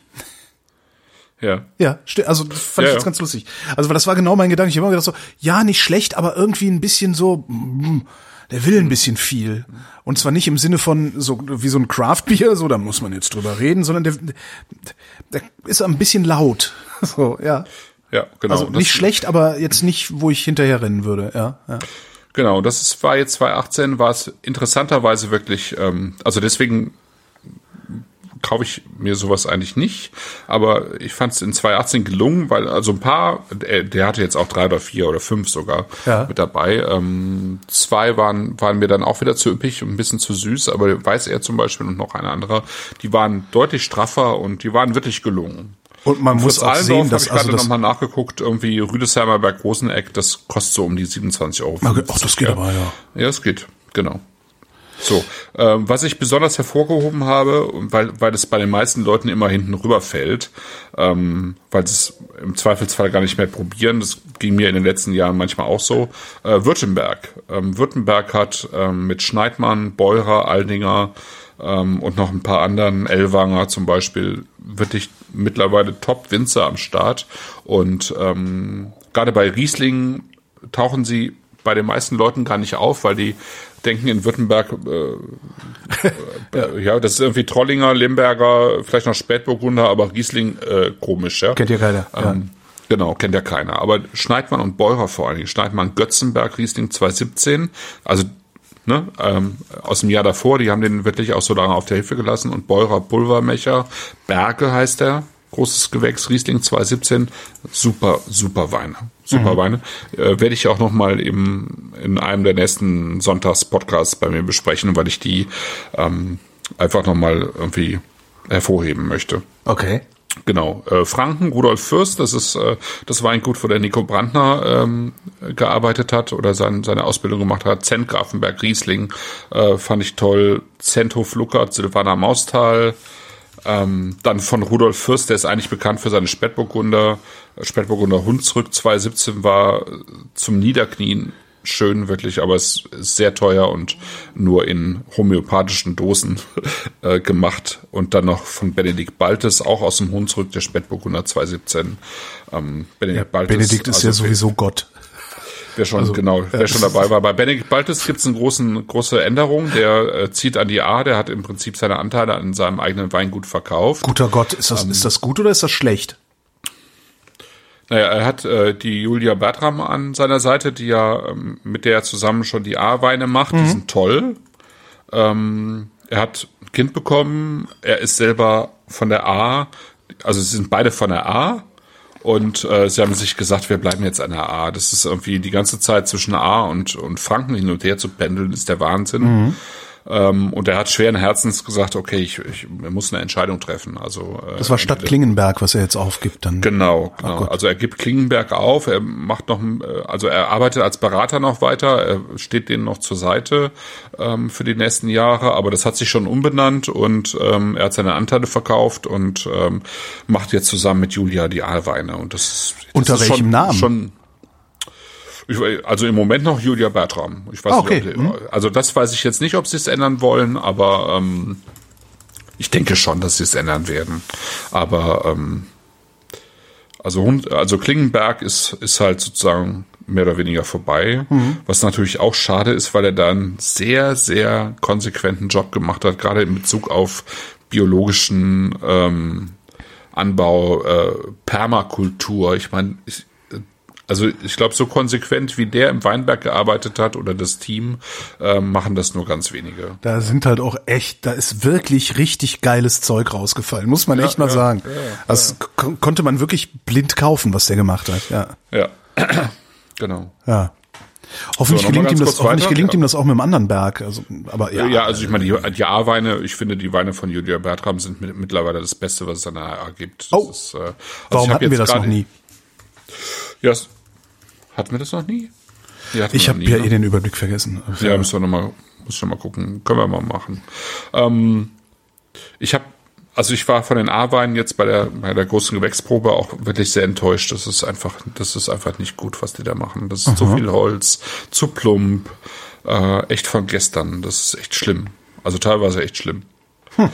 Ja. Ja, also das fand ja, ich jetzt ganz lustig. Also weil das war genau mein Gedanke. Ich habe immer gedacht so, ja, nicht schlecht, aber irgendwie ein bisschen so, mm, der will ein bisschen viel. Und zwar nicht im Sinne von so wie so ein Craft Beer, so da muss man jetzt drüber reden, sondern der, der ist ein bisschen laut. (laughs) So, ja. Ja, genau. Also nicht schlecht, aber jetzt nicht, wo ich hinterher rennen würde, ja. ja. Genau, das ist, war jetzt 2018, war es interessanterweise wirklich, ähm, also deswegen kaufe ich mir sowas eigentlich nicht. Aber ich fand es in 2018 gelungen, weil also ein paar, der, der, hatte jetzt auch drei oder vier oder fünf sogar ja. mit dabei. Ähm, zwei waren, waren mir dann auch wieder zu üppig und ein bisschen zu süß, aber weiß er zum Beispiel und noch eine andere, die waren deutlich straffer und die waren wirklich gelungen. Und man und muss auch sehen, dass ich also gerade nochmal nachgeguckt, irgendwie Rüdesheimer Berg Roseneck, das kostet so um die 27 Euro. Ach, das geht aber, ja. Ja, es geht, genau. So, ähm, was ich besonders hervorgehoben habe, weil, weil es bei den meisten Leuten immer hinten rüberfällt, ähm, weil sie es im Zweifelsfall gar nicht mehr probieren, das ging mir in den letzten Jahren manchmal auch so, äh, Württemberg. Ähm, Württemberg hat ähm, mit Schneidmann, Beurer, Aldinger ähm, und noch ein paar anderen, Elwanger zum Beispiel, wirklich mittlerweile Top-Winzer am Start und ähm, gerade bei Riesling tauchen sie bei den meisten Leuten gar nicht auf, weil die denken in Württemberg, äh, äh, ja, das ist irgendwie Trollinger, Limberger, vielleicht noch Spätburgunder, aber Riesling äh, komisch, ja. Kennt ihr keiner. Ähm, ja. Genau, kennt ja keiner. Aber Schneidmann und Beurer vor allen Dingen. Schneidmann Götzenberg Riesling 2017, also ne, ähm, aus dem Jahr davor, die haben den wirklich auch so lange auf der Hilfe gelassen und Beurer Pulvermecher, Berge heißt der, großes Gewächs, Riesling 2017, super, super Weine. Super mhm. Weine. Äh, Werde ich auch noch mal eben in einem der nächsten Sonntags-Podcasts bei mir besprechen, weil ich die ähm, einfach noch mal irgendwie hervorheben möchte. Okay. Genau. Äh, Franken, Rudolf Fürst, das ist äh, das Weingut, wo der Nico Brandner ähm, gearbeitet hat oder sein, seine Ausbildung gemacht hat. Zent Grafenberg Riesling äh, fand ich toll. Zenthof Luckert, Silvana Maustal, ähm, dann von Rudolf Fürst, der ist eigentlich bekannt für seine Spätburgunder. Spätburgunder Hunsrück 2017 war zum Niederknien schön, wirklich, aber es ist sehr teuer und nur in homöopathischen Dosen (laughs) äh, gemacht. Und dann noch von Benedikt Baltes, auch aus dem Hunsrück, der Spätburgunder 2017. Ähm, Benedikt, ja, Baltes, Benedikt ist also ja sowieso Gott. Wer schon, also, genau, wer schon dabei war. Bei Benedikt Baltes gibt es eine großen, große Änderung. Der äh, zieht an die A, der hat im Prinzip seine Anteile an seinem eigenen Weingut verkauft. Guter Gott, ist das, ähm, ist das gut oder ist das schlecht? Naja, er hat äh, die Julia Bertram an seiner Seite, die ja ähm, mit der er zusammen schon die A-Weine macht. Mhm. Die sind toll. Ähm, er hat ein Kind bekommen. Er ist selber von der A, also sie sind beide von der A. Und äh, sie haben sich gesagt, wir bleiben jetzt an der A. Das ist irgendwie die ganze Zeit zwischen A und, und Franken hin und her zu pendeln, ist der Wahnsinn. Mhm. Ähm, und er hat schweren Herzens gesagt, okay, ich, ich muss eine Entscheidung treffen. Also äh, das war Stadt Klingenberg, was er jetzt aufgibt dann. Genau, genau. also er gibt Klingenberg auf. Er macht noch, äh, also er arbeitet als Berater noch weiter. Er steht denen noch zur Seite ähm, für die nächsten Jahre. Aber das hat sich schon umbenannt und ähm, er hat seine Anteile verkauft und ähm, macht jetzt zusammen mit Julia die Aalweine. Und das, das unter ist welchem schon, Namen? Schon, ich, also im Moment noch Julia Bertram. Ich weiß okay. nicht, ob, also das weiß ich jetzt nicht, ob sie es ändern wollen, aber ähm, ich denke schon, dass sie es ändern werden. Aber ähm, also, also Klingenberg ist, ist halt sozusagen mehr oder weniger vorbei. Mhm. Was natürlich auch schade ist, weil er da einen sehr, sehr konsequenten Job gemacht hat, gerade in Bezug auf biologischen ähm, Anbau, äh, Permakultur. Ich meine, ich, also ich glaube, so konsequent wie der im Weinberg gearbeitet hat oder das Team, äh, machen das nur ganz wenige. Da sind halt auch echt, da ist wirklich richtig geiles Zeug rausgefallen, muss man ja, echt mal ja, sagen. Ja, das konnte man wirklich blind kaufen, was der gemacht hat. Ja. Ja. (clears throat) genau. Ja. Hoffentlich so, gelingt ihm das, hoffentlich gelingt ja. ihm das auch mit dem anderen Berg. Also, aber ja. Ja, also ich meine, die, die A-Weine, ich finde, die Weine von Julia Bertram sind mit, mittlerweile das Beste, was es an der A gibt. Das oh. Ist, äh, also Warum hatten wir das noch nie? Ja, hatten wir das noch nie? Ja, ich habe ja ne? eh den Überblick vergessen. Ja, müssen wir noch mal, muss mal gucken. Können wir mal machen. Ähm, ich habe, also ich war von den A-Weinen jetzt bei der, bei der großen Gewächsprobe auch wirklich sehr enttäuscht. Das ist einfach, das ist einfach nicht gut, was die da machen. Das ist Aha. zu viel Holz, zu plump, äh, echt von gestern. Das ist echt schlimm. Also teilweise echt schlimm. Hm.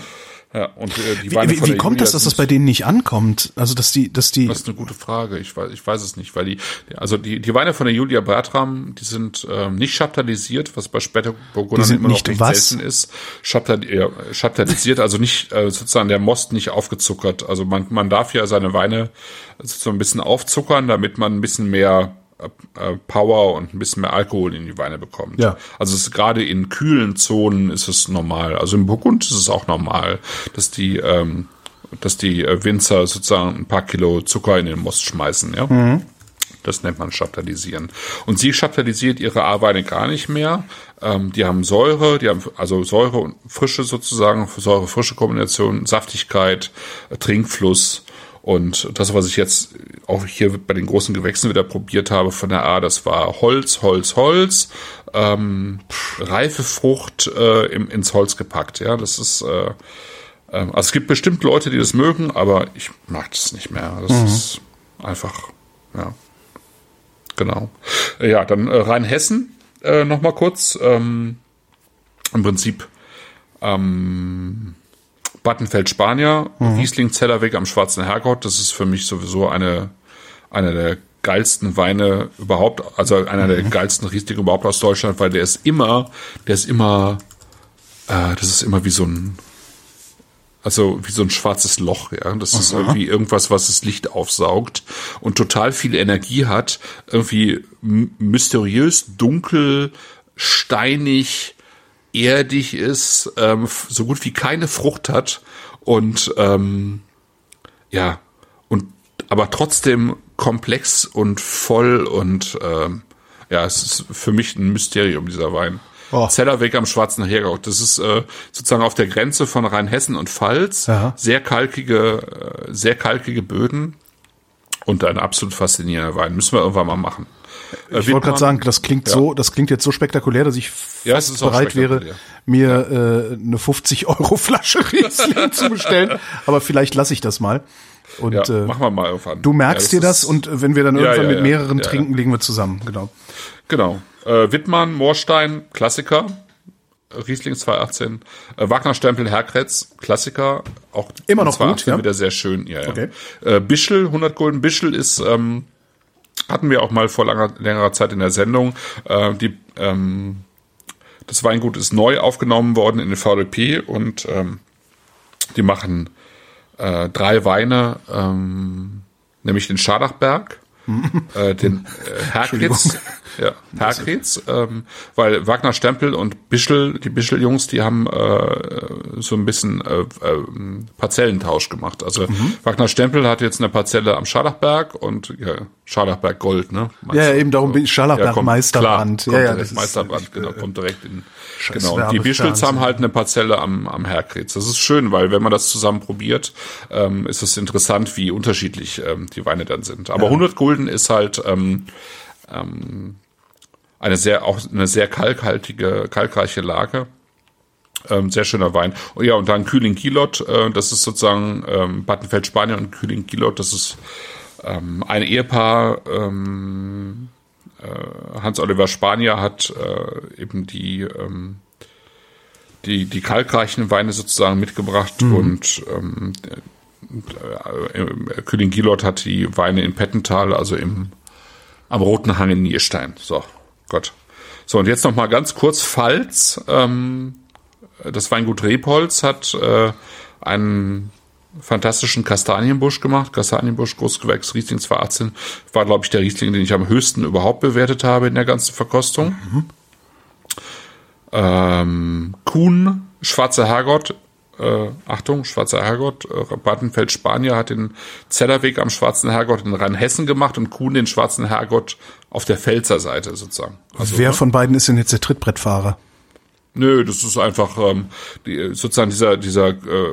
Ja, und äh, die wie, wie, wie kommt das, dass das bei denen nicht ankommt? Also dass die, dass die. Das ist eine gute Frage. Ich weiß, ich weiß es nicht, weil die, also die, die Weine von der Julia Bertram, die sind ähm, nicht chaptalisiert, was bei Spätburgundern immer noch nicht was? selten ist. Chaptalisiert, also nicht äh, sozusagen der Most nicht aufgezuckert. Also man, man darf ja seine Weine sozusagen ein bisschen aufzuckern, damit man ein bisschen mehr Power und ein bisschen mehr Alkohol in die Weine bekommt. Ja. Also es ist gerade in kühlen Zonen ist es normal. Also im Burgund ist es auch normal, dass die ähm, dass die äh, Winzer sozusagen ein paar Kilo Zucker in den Most schmeißen. Ja. Mhm. Das nennt man Chaptalisieren. Und sie chaptalisiert ihre A-Weine gar nicht mehr. Ähm, die haben Säure, die haben also Säure und Frische sozusagen, Säure-Frische Kombination, Saftigkeit, Trinkfluss Und das, was ich jetzt auch hier bei den großen Gewächsen wieder probiert habe von der A, das war Holz, Holz, Holz, ähm, reife Frucht äh, im, ins Holz gepackt. Ja, das ist äh, ähm, also es gibt bestimmt Leute, die das mögen, aber ich mag das nicht mehr. Das mhm. ist einfach, ja. Genau. Ja, dann äh, Rheinhessen äh, noch mal kurz. Ähm, Im Prinzip ähm, Battenfeld Spanier, mhm. Riesling Zellerweg am Schwarzen Herrgott. Das ist für mich sowieso eine, eine der geilsten Weine überhaupt, also einer mhm. der geilsten Riesling überhaupt aus Deutschland, weil der ist immer, der ist immer, äh, das ist immer wie so ein also wie so ein schwarzes Loch, ja. Das Aha. ist irgendwie irgendwas, was das Licht aufsaugt und total viel Energie hat. Irgendwie mysteriös, dunkel, steinig, erdig ist, ähm, so gut wie keine Frucht hat und ähm, ja, und aber trotzdem komplex und voll und ähm, ja, es ist für mich ein Mysterium, dieser Wein. Oh. Zellerweg am Schwarzen Hergau. Das ist äh, sozusagen auf der Grenze von Rheinhessen und Pfalz. Aha. Sehr kalkige, äh, sehr kalkige Böden und ein absolut faszinierender Wein. Müssen wir irgendwann mal machen. Äh, ich wollte gerade sagen, das klingt ja. so, das klingt jetzt so spektakulär, dass ich ja, bereit wäre, mir äh, eine 50 Euro Flasche (laughs) Riesling zu bestellen. Aber vielleicht lasse ich das mal. Und ja, äh, machen wir mal irgendwann. Du merkst ja, dir das und wenn wir dann irgendwann mit mehreren trinken, legen wir zusammen. Genau. Genau. Äh, Wittmann, Moorstein, Klassiker. Riesling 2018. Äh, Wagner Stempel, Herkretz, Klassiker. Auch immer noch gut, ja? wieder sehr schön. Ja, ja. Okay. Äh, Bischel, 100 Gulden. Bischel ist, ähm, hatten wir auch mal vor langer, längerer Zeit in der Sendung. Äh, die, ähm, das Weingut ist neu aufgenommen worden in den VDP und ähm, die machen äh, drei Weine, ähm, nämlich den Schadachberg, äh, den äh, (laughs) Herkritz, ja, (laughs) Herkritz, ähm, weil Wagner Stempel und Bischel, die Bischel-Jungs, die haben äh, so ein bisschen äh, äh, Parzellentausch gemacht. Also mhm. Wagner Stempel hat jetzt eine Parzelle am Scharlachberg und ja, Scharlachberg Gold, ne? ja, ja, eben darum bin Scharlachberg ja, Meisterbrand. Klar, ja, ja, das Meisterbrand, ist, genau, äh, kommt direkt in Genau, die Bischels haben halt eine Parzelle am, am Herkritz. Das ist schön, weil wenn man das zusammen probiert, ähm, ist es interessant, wie unterschiedlich ähm, die Weine dann sind. Aber ja. 100 Gulden ist halt ähm, ähm, eine sehr auch eine sehr kalkhaltige, kalkreiche Lage. Ähm, sehr schöner Wein. Oh ja, und dann Kühling Kilot, äh, das ist sozusagen ähm, Battenfeld Spanien und Kühling Kilot, das ist ähm, ein Ehepaar, ähm, äh, Hans-Oliver Spanier hat äh, eben die, ähm, die, die kalkreichen Weine sozusagen mitgebracht mhm. und ähm, äh, äh, König Gilot hat die Weine in Pettental, also im am Roten Hang in Nierstein. So, Gott. So, und jetzt noch mal ganz kurz Pfalz. Ähm, das Weingut Rebholz hat äh, einen fantastischen Kastanienbusch gemacht. Kastanienbusch, Großgewächs, Riesling 2018. War, glaube ich, der Riesling, den ich am höchsten überhaupt bewertet habe in der ganzen Verkostung. Mhm. Ähm, Kuhn, Schwarzer Herrgott, äh, Achtung, Schwarzer Herrgott, äh, Battenfeld Spanier hat den Zellerweg am Schwarzen Herrgott in Rheinhessen gemacht und Kuhn den Schwarzen Herrgott auf der Pfälzer Seite sozusagen. Also, Wer ne? von beiden ist denn jetzt der Trittbrettfahrer? Nö, das ist einfach ähm, die, sozusagen dieser dieser äh,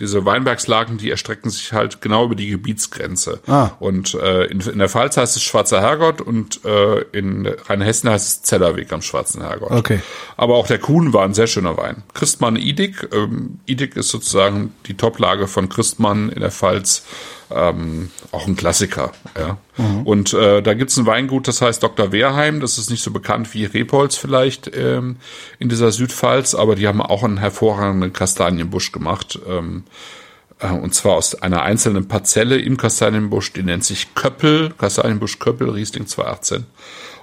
diese Weinbergslagen, die erstrecken sich halt genau über die Gebietsgrenze. Ah. Und äh, in, in der Pfalz heißt es Schwarzer Herrgott und äh, in Rheinhessen heißt es Zellerweg am Schwarzen Herrgott. Okay. Aber auch der Kuhn war ein sehr schöner Wein. Christmann Idig, ähm, Idig ist sozusagen die Toplage von Christmann in der Pfalz ähm, auch ein Klassiker. Ja. Mhm. Und äh, da gibt's ein Weingut, das heißt Dr. Wehrheim. Das ist nicht so bekannt wie Repolz vielleicht ähm, in dieser Südpfalz, aber die haben auch einen hervorragenden Kastanienbusch gemacht. Ähm, äh, und zwar aus einer einzelnen Parzelle im Kastanienbusch, die nennt sich Köppel, Kastanienbusch Köppel, Riesling 218.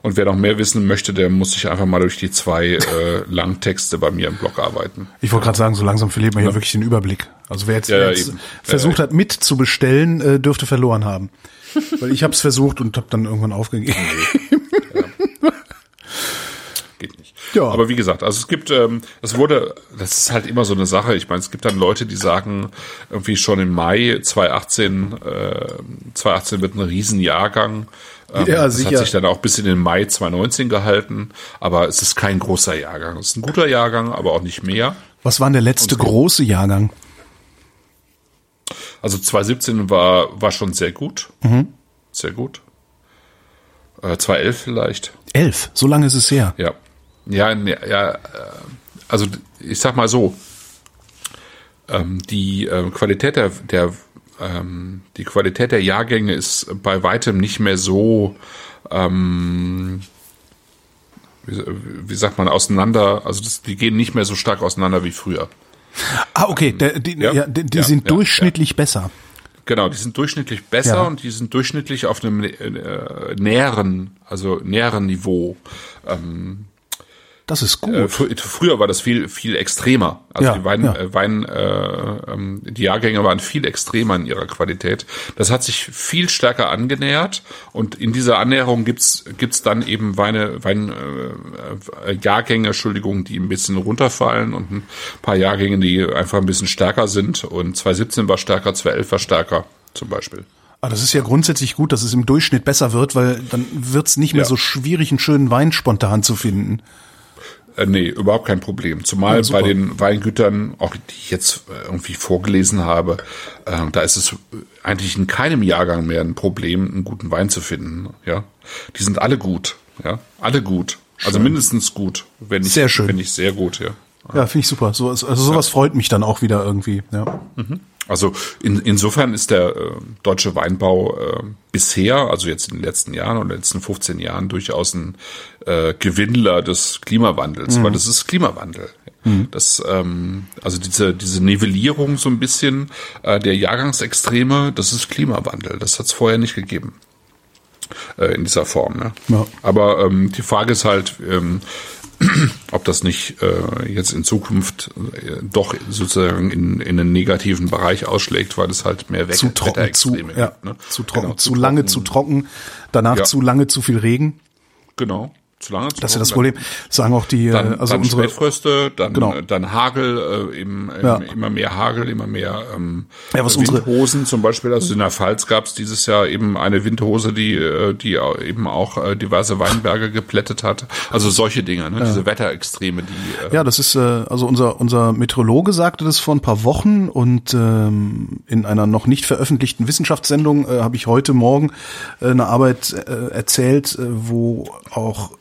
Und wer noch mehr wissen möchte, der muss sich einfach mal durch die zwei äh, (laughs) Langtexte bei mir im Blog arbeiten. Ich wollte gerade sagen, so langsam verliert man ja. hier wirklich den Überblick. Also wer jetzt, ja, wer jetzt versucht ja, hat, mitzubestellen, äh, dürfte verloren haben. Weil ich habe es versucht und habe dann irgendwann aufgegeben. (laughs) Ja. Aber wie gesagt, also es gibt, ähm, es wurde, das ist halt immer so eine Sache. Ich meine, es gibt dann Leute, die sagen, irgendwie schon im Mai 2018, äh, 2018 wird ein Riesenjahrgang. Ähm, ja, das sicher. hat sich dann auch bis in den Mai 2019 gehalten, aber es ist kein großer Jahrgang. Es ist ein guter Jahrgang, aber auch nicht mehr. Was war denn der letzte große Jahrgang? Also 2017 war, war schon sehr gut. Mhm. Sehr gut. Äh, 2011 vielleicht. Elf, so lange ist es her. Ja. Ja, ne, ja, äh, also ich sag mal so, ähm, die äh, Qualität der, der ähm, die Qualität der Jahrgänge ist bei weitem nicht mehr so ähm, wie, wie sagt man, auseinander, also das, die gehen nicht mehr so stark auseinander wie früher. Ah, okay, der, die, ja, Ja, die, die ja, sind durchschnittlich besser. Genau, die sind durchschnittlich besser und die sind durchschnittlich auf einem äh, näheren, also näheren Niveau. Das ist gut. Äh, fr früher war das viel viel extremer. Also Ja, die Wein, ja. äh, Wein äh, ähm, die Jahrgänge waren viel extremer in ihrer Qualität. Das hat sich viel stärker angenähert und in dieser Annäherung gibt's gibt's dann eben Weine Wein äh, äh, Jahrgänge, Entschuldigung, die ein bisschen runterfallen und ein paar Jahrgänge, die einfach ein bisschen stärker sind. Und 2017 war stärker, 2011 war stärker zum Beispiel. Aber das ist ja grundsätzlich gut, dass es im Durchschnitt besser wird, weil dann wird's nicht mehr Ja. so schwierig, einen schönen Wein spontan zu finden. Äh, nee, überhaupt kein Problem. Zumal Ja, bei den Weingütern, auch die ich jetzt äh, irgendwie vorgelesen habe, äh, da ist es eigentlich in keinem Jahrgang mehr ein Problem, einen guten Wein zu finden. Ja, die sind alle gut. Ja, alle gut. Also mindestens gut, wenn nicht Sehr schön. wenn nicht sehr gut. Ja. Ja, finde ich super. So, also sowas freut mich dann auch wieder irgendwie. Ja. Also in, insofern ist der äh, deutsche Weinbau äh, bisher, also jetzt in den letzten Jahren oder letzten 15 Jahren, durchaus ein äh, Gewinnler des Klimawandels, weil das ist Klimawandel. Das, ähm, also diese, diese Nivellierung so ein bisschen äh, der Jahrgangsextreme, das ist Klimawandel. Das hat es vorher nicht gegeben. Äh, in dieser Form. Ne? Ja. Aber ähm, die Frage ist halt, ähm, (clears throat) ob das nicht äh, jetzt in Zukunft äh, doch sozusagen in, in einen negativen Bereich ausschlägt, weil es halt mehr Wetter Zu trocken, zu, Wetterextreme ja. Ne? zu trocken, Genau, zu lange, zu trocken, danach Ja. zu lange, zu viel Regen. Genau, zu lange. Zu Das ist ja das. Problem. Sagen auch die, Dann, äh, also dann unsere, Spätfröste, dann, Genau. dann Hagel, äh, eben, Ja. immer mehr Hagel, immer mehr ähm, Ja, was unsere- Windhosen zum Beispiel. Also in der Pfalz gab es dieses Jahr eben eine Windhose, die, äh, die eben auch äh, diverse Weinberge geplättet hat. Also solche Dinge, ne? diese Wetterextreme, die äh, Ja, das ist, äh, also unser, unser Meteorologe sagte das vor ein paar Wochen und ähm, in einer noch nicht veröffentlichten Wissenschaftssendung äh, habe ich heute Morgen äh, eine Arbeit äh, erzählt, äh, wo auch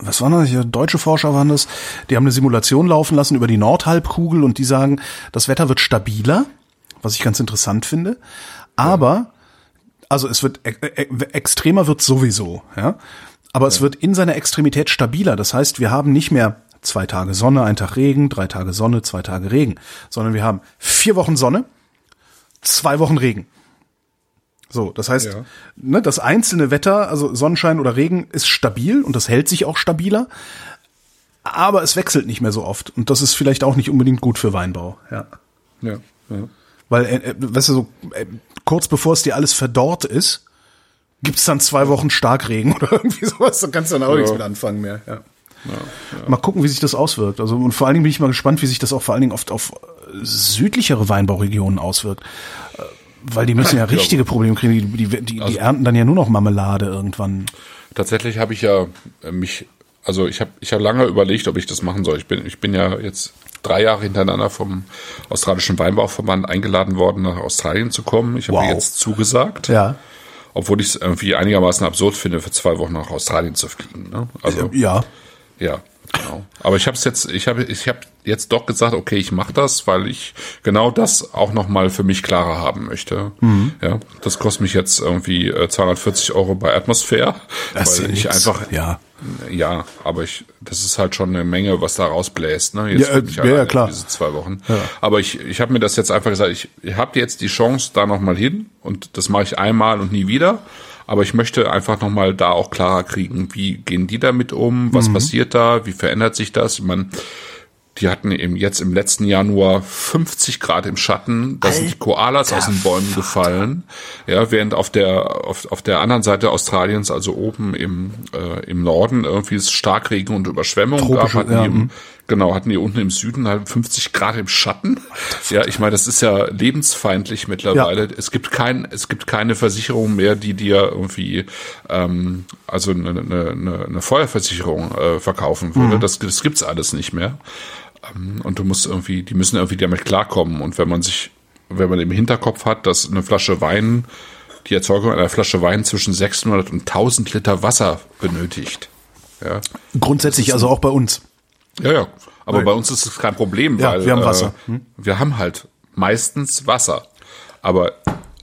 was waren das hier? Deutsche Forscher waren das. Die haben eine Simulation laufen lassen über die Nordhalbkugel und die sagen, das Wetter wird stabiler, was ich ganz interessant finde. Aber, also es wird e e extremer wird sowieso, ja. Aber es wird in seiner Extremität stabiler. Das heißt, wir haben nicht mehr zwei Tage Sonne, ein Tag Regen, drei Tage Sonne, zwei Tage Regen, sondern wir haben vier Wochen Sonne, zwei Wochen Regen. So, das heißt, Ja. ne, das einzelne Wetter, also Sonnenschein oder Regen, ist stabil und das hält sich auch stabiler, aber es wechselt nicht mehr so oft und das ist vielleicht auch nicht unbedingt gut für Weinbau. Ja. ja, ja. Weil, äh, äh, weißt du, so äh, kurz bevor es dir alles verdorrt ist, gibt's dann zwei Wochen Starkregen (laughs) oder irgendwie sowas, da kannst du dann auch nichts mit anfangen mehr. Ja. Mal gucken, wie sich das auswirkt. Also und vor allen Dingen bin ich mal gespannt, wie sich das auch vor allen Dingen oft auf äh, südlichere Weinbauregionen auswirkt. Weil die müssen ja (laughs) richtige Probleme kriegen. Die, die, die, die ernten dann ja nur noch Marmelade irgendwann. Tatsächlich habe ich ja äh, mich, also ich habe ich hab lange überlegt, ob ich das machen soll. Ich bin, ich bin ja jetzt drei Jahre hintereinander vom australischen Weinbauverband eingeladen worden, nach Australien zu kommen. Ich habe Wow. jetzt zugesagt, Ja. obwohl ich es irgendwie einigermaßen absurd finde, für zwei Wochen nach Australien zu fliegen. Ne? Also Ja. ja, genau. Aber ich habe es jetzt, ich habe, ich habe jetzt doch gesagt, okay, ich mache das, weil ich genau das auch noch mal für mich klarer haben möchte. Mhm. Ja, das kostet mich jetzt irgendwie äh, 240 Euro bei Atmosphäre, Das ist weil ich nix. einfach Ja. Ja, aber ich, das ist halt schon eine Menge, was da rausbläst. Ne? Jetzt Ja, äh, ja, ja, klar. Diese zwei Wochen. Aber ich, ich habe mir das jetzt einfach gesagt, ich, ich habe jetzt die Chance da noch mal hin und das mache ich einmal und nie wieder. Aber ich möchte einfach noch mal da auch klarer kriegen, wie gehen die damit um, was passiert da, wie verändert sich das? Ich meine, die hatten eben jetzt im letzten Januar 50 Grad im Schatten, da sind die Koalas aus den Bäumen gefallen. Ja, während auf der auf, auf der anderen Seite Australiens, also oben im äh, im Norden irgendwie es Starkregen und Überschwemmungen gab, Tropische, hatten ja, die im, mhm. genau hatten die unten im Süden halt 50 Grad im Schatten. Ja, ich meine, das ist ja lebensfeindlich mittlerweile. Es gibt kein es gibt keine Versicherung mehr, die dir irgendwie ähm, also eine, eine, eine eine Feuerversicherung äh, verkaufen würde. Mhm. Das das gibt's alles nicht mehr. Ähm, und du musst irgendwie, die müssen irgendwie damit klarkommen. Und wenn man sich wenn man im Hinterkopf hat, dass eine Flasche Wein, die Erzeugung einer Flasche Wein zwischen 600 und 1000 Liter Wasser benötigt. Ja, Grundsätzlich also auch bei uns. ja, ja. aber Weil- bei uns ist es kein Problem, Ja, weil wir haben Wasser. Hm? Äh, wir haben halt meistens Wasser. Aber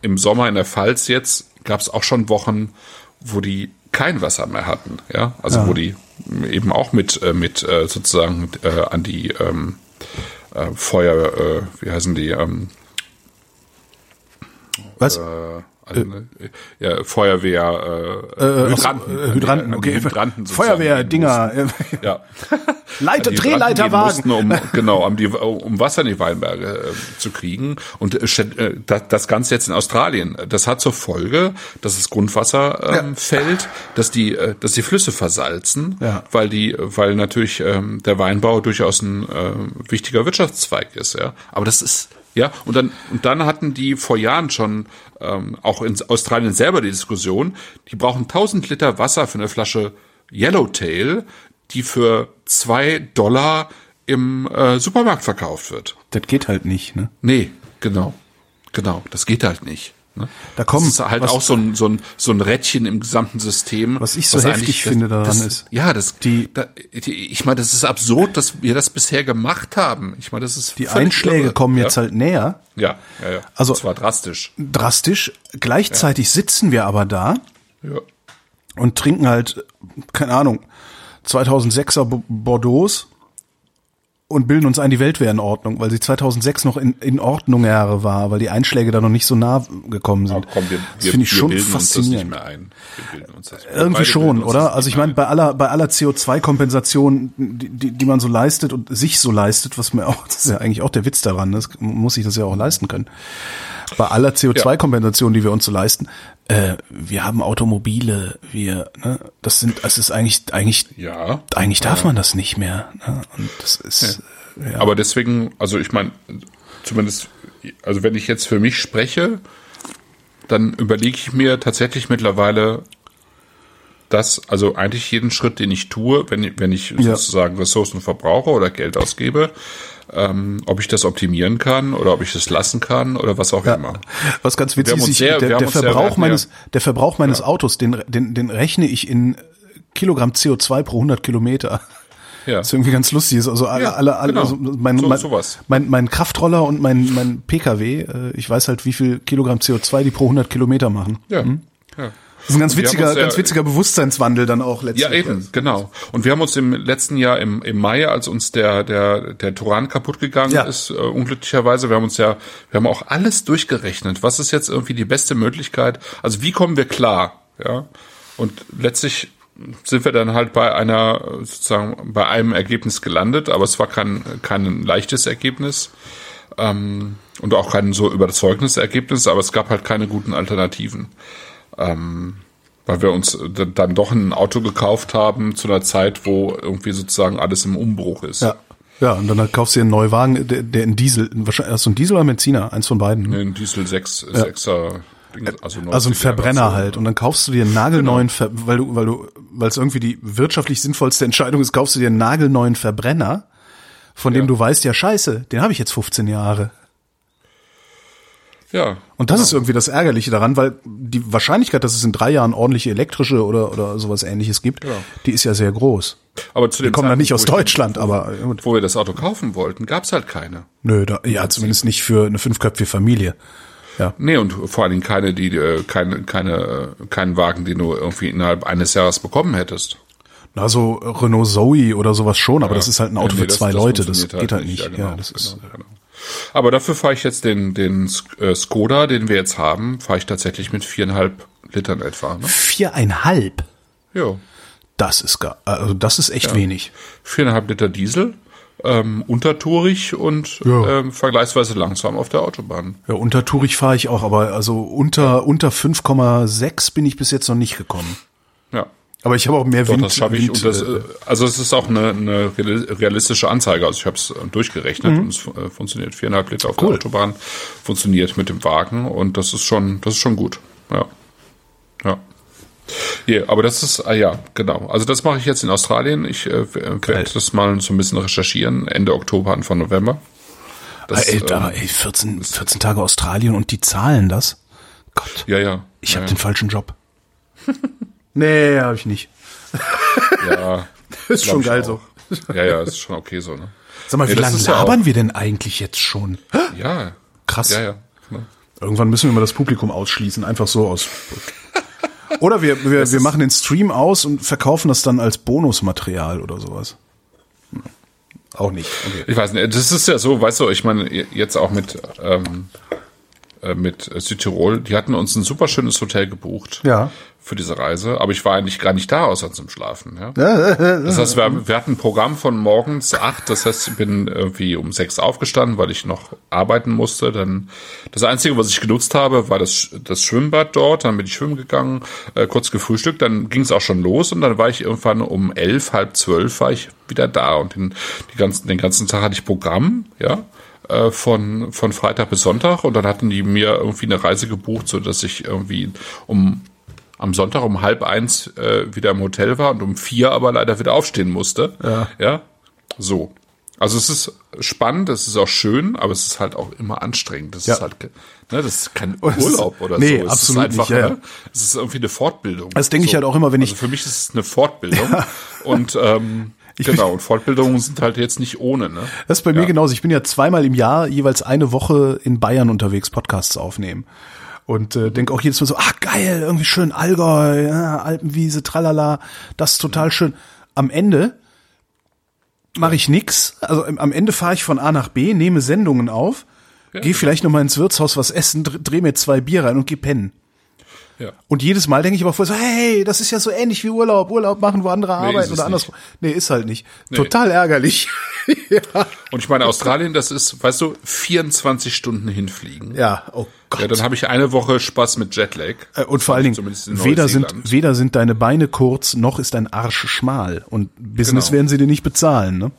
im Sommer in der Pfalz jetzt gab es auch schon Wochen, wo die kein Wasser mehr hatten. Ja, also wo die eben auch mit äh, mit äh, sozusagen äh, an die ähm, äh, Feuer, äh, wie heißen die? Ähm, Was? Äh, also, ne, ja, Feuerwehr, äh, Äh, Hydranten, äh, Hydranten, an die okay. Hydranten Feuerwehrdinger. äh. Ja. (laughs) Leiter, Hydranten gehen Drehleiterwagen. mussten, Um, (laughs) genau, um, die, um Wasser in die Weinberge äh, zu kriegen. Und äh, äh, das, das Ganze jetzt in Australien, das hat zur Folge, dass das Grundwasser ähm, fällt, dass die, äh, dass die Flüsse versalzen, Ja. weil die, weil natürlich ähm, der Weinbau durchaus ein äh, wichtiger Wirtschaftszweig ist. Ja, aber das ist ja, und dann, und dann hatten die vor Jahren schon ähm, auch in Australien selber die Diskussion, die brauchen 1000 Liter Wasser für eine Flasche Yellowtail, die für zwei Dollar im äh, Supermarkt verkauft wird. Das geht halt nicht, ne? Nee, genau. Genau, das geht halt nicht. Ne? Da kommen- das ist halt was- auch so ein, so, ein, so ein Rädchen im gesamten System. Was ich so heftig eigentlich- finde daran das, ist, Ja, das, die- da, die, ich meine, das ist absurd, dass wir das bisher gemacht haben. Ich meine, das ist Die Einschläge irre. kommen ja? jetzt halt näher, Ja, ja, ja. Also- zwar drastisch. drastisch. Gleichzeitig sitzen wir aber da Ja. und trinken halt, keine Ahnung, 2006er Bo- Bordeaux und bilden uns ein, die Welt wäre in Ordnung, weil sie 2006 noch in, in Ordnung Jahre war, weil die Einschläge da noch nicht so nah gekommen sind. Komm, wir, das finde ich wir schon das faszinierend. das, Irgendwie schon, oder? das Also ich meine, bei aller, bei aller CO2-Kompensation, die, die, die man so leistet und sich so leistet, was mir auch, (laughs) das ist ja eigentlich auch der Witz daran, das man muss sich das ja auch leisten können. Bei aller CO2-Kompensation, die wir uns so leisten, äh, wir haben Automobile, wir, ne, das sind, es ist eigentlich, eigentlich. Ja. eigentlich darf man das nicht mehr. Ne? Und das ist, äh, ja. Aber deswegen, also ich meine, zumindest, also wenn ich jetzt für mich spreche, dann überlege ich mir tatsächlich mittlerweile, dass, also eigentlich jeden Schritt, den ich tue, wenn, ich- wenn ich Ja. sozusagen Ressourcen verbrauche oder Geld ausgebe, ähm, ob ich das optimieren kann oder ob ich das lassen kann oder was auch immer. Was ganz witzig ist, der, der sehr- wir Verbrauch ja- meines, der Verbrauch meines Autos, den, den, den rechne ich in Kilogramm CO2 pro 100 Kilometer. Ja. Das ist irgendwie ganz lustig. Also alle, Ja, alle, alle genau. also mein, So- mein, sowas. mein, mein Kraftroller und mein, mein PKW, äh, ich weiß halt, wie viel Kilogramm CO2 die pro 100 Kilometer machen. Ja. ja. Das ist ein ganz Und witziger, ja- ganz witziger Bewusstseinswandel dann auch letztlich. Ja, eben, genau. Und wir haben uns im letzten Jahr im, im Mai, als uns der, der, der Turan kaputt gegangen Ja. ist, äh, unglücklicherweise, wir haben uns ja, wir haben auch alles durchgerechnet. Was ist jetzt irgendwie die beste Möglichkeit? Also wie kommen wir klar? Ja. Und letztlich sind wir dann halt bei einer, sozusagen, bei einem Ergebnis gelandet, aber es war kein, kein leichtes Ergebnis. Ähm, und auch kein so überzeugendes Ergebnis, aber es gab halt keine guten Alternativen weil wir uns d- dann doch ein Auto gekauft haben zu einer Zeit, wo irgendwie sozusagen alles im Umbruch ist. Ja. Ja, und dann kaufst du dir einen Neuwagen, der, der in Diesel, wahrscheinlich, hast du einen Diesel oder einen Benziner? Eins von beiden. ne? Ein Diesel 6, 6er, Ding, also, Also ein 90er Verbrenner halt. Und dann kaufst du dir einen nagelneuen, Ver weil du, weil du, weil es irgendwie die wirtschaftlich sinnvollste Entscheidung ist, kaufst du dir einen nagelneuen Verbrenner, von dem Ja. du weißt, ja scheiße, den habe ich jetzt 15 Jahre. Ja. Und das ist irgendwie das Ärgerliche daran, weil die Wahrscheinlichkeit, dass es in drei Jahren ordentliche elektrische oder, oder sowas ähnliches gibt, die ist ja sehr groß. Aber zu Die dem kommen dann nicht aus Deutschland, aber äh. Wo wir das Auto kaufen wollten, gab's halt keine. nö, da, ja, zumindest nicht für eine fünfköpfige Familie. Ja. Nee, und vor allen Dingen keine, die, äh, keine, keine, äh, keinen Wagen, den du irgendwie innerhalb eines Jahres bekommen hättest. Na, so Renault Zoe oder sowas schon, aber das ist halt ein Auto Ja, nee, für zwei Leute, das funktioniert geht halt nicht. Ja, genau, das ist, genau, genau. Aber dafür fahre ich jetzt den, den äh, Skoda, den wir jetzt haben, fahre ich tatsächlich mit viereinhalb Litern etwa. Ne? viereinhalb. Ja. Das ist gar, also das ist echt wenig. Viereinhalb Liter Diesel, ähm, untertourig und Ja. ähm, vergleichsweise langsam auf der Autobahn. Ja, untertourig fahre ich auch, aber also unter unter 5,6 bin ich bis jetzt noch nicht gekommen. Ja. Aber ich habe auch mehr Doch, Wind. das schaffe ich. Wind, das, äh, äh, also es ist auch eine, eine reali- realistische Anzeige. Also ich habe es durchgerechnet und es äh, funktioniert. Viereinhalb Liter auf Mhm. Cool. der Autobahn funktioniert mit dem Wagen und das ist schon, das ist schon gut. Ja. Ja. Ja, aber das ist, ah ja, genau. Also das mache ich jetzt in Australien. Ich äh, w- werde das mal so ein bisschen recherchieren. Ende Oktober, Anfang November. Das, ey, ähm, aber ey, 14, 14 Tage Australien und die zahlen das? Gott, ja, ja. ich ja, habe den falschen Job. (laughs) nee, habe ich nicht. ja, (laughs) Ist schon geil auch. so. Ja, ja, ist schon okay so, ne? Sag mal, Nee, wie lange ja labern auch- wir denn eigentlich jetzt schon? (gasps) Ja. Krass. Ja, ja. genau. Irgendwann müssen wir mal das Publikum ausschließen, einfach so aus. (laughs) Oder wir, wir, wir machen den Stream aus und verkaufen das dann als Bonusmaterial oder sowas. Auch nicht. Okay. Ich weiß nicht, das ist ja so, weißt du, ich meine, jetzt auch mit, ähm, äh, mit Südtirol, die hatten uns ein super schönes Hotel gebucht. Ja. Für diese Reise, aber ich war eigentlich gar nicht da, außer zum Schlafen. Ja? Das heißt, wir, wir hatten ein Programm von morgens acht, das heißt, ich bin irgendwie um sechs aufgestanden, weil ich noch arbeiten musste. Dann das Einzige, was ich genutzt habe, war das, das Schwimmbad dort. Dann bin ich schwimmen gegangen, äh, kurz gefrühstückt, dann ging es auch schon los und dann war ich irgendwann um elf, halb zwölf war ich wieder da und den, die ganzen, den ganzen Tag hatte ich Programm, ja äh, von, von Freitag bis Sonntag und dann hatten die mir irgendwie eine Reise gebucht, so dass ich irgendwie um am Sonntag um halb eins äh, wieder im Hotel war und um vier aber leider wieder aufstehen musste. Ja. Ja. So. Also es ist spannend, es ist auch schön, aber es ist halt auch immer anstrengend. Das Ja. ist halt, ne, das ist kein (laughs) Urlaub oder nee, so. Es absolut ist einfach, nicht, ja, ne, es ist irgendwie eine Fortbildung. Das denke ich halt auch immer, wenn ich- Also für mich ist es eine Fortbildung (laughs) und ähm, genau. Und Fortbildungen (laughs) sind halt jetzt nicht ohne. Ne? Das ist bei mir genauso. Ich bin ja zweimal im Jahr jeweils eine Woche in Bayern unterwegs, Podcasts aufnehmen. Und äh, denke auch jedes Mal so, ah geil, irgendwie schön Allgäu, ja, Alpenwiese, tralala, das ist total schön. Am Ende mache ich nix. Also im- am Ende fahre ich von A nach B, nehme Sendungen auf, gehe vielleicht noch mal ins Wirtshaus was essen, dr- dreh mir zwei Bier rein und geh pennen. Ja. Und jedes Mal denke ich aber vorher so, hey, das ist ja so ähnlich wie Urlaub, Urlaub machen, wo andere ist arbeiten oder nicht. andersrum. Nee, ist halt nicht. Total ärgerlich. (laughs) ja. Und ich meine, Australien, das ist, weißt du, 24 Stunden hinfliegen. ja, oh Gott. Ja, dann habe ich eine Woche Spaß mit Jetlag. Äh, Und vor allen Dingen, weder sind, weder sind deine Beine kurz, noch ist dein Arsch schmal. Und Business Genau. werden sie dir nicht bezahlen, ne?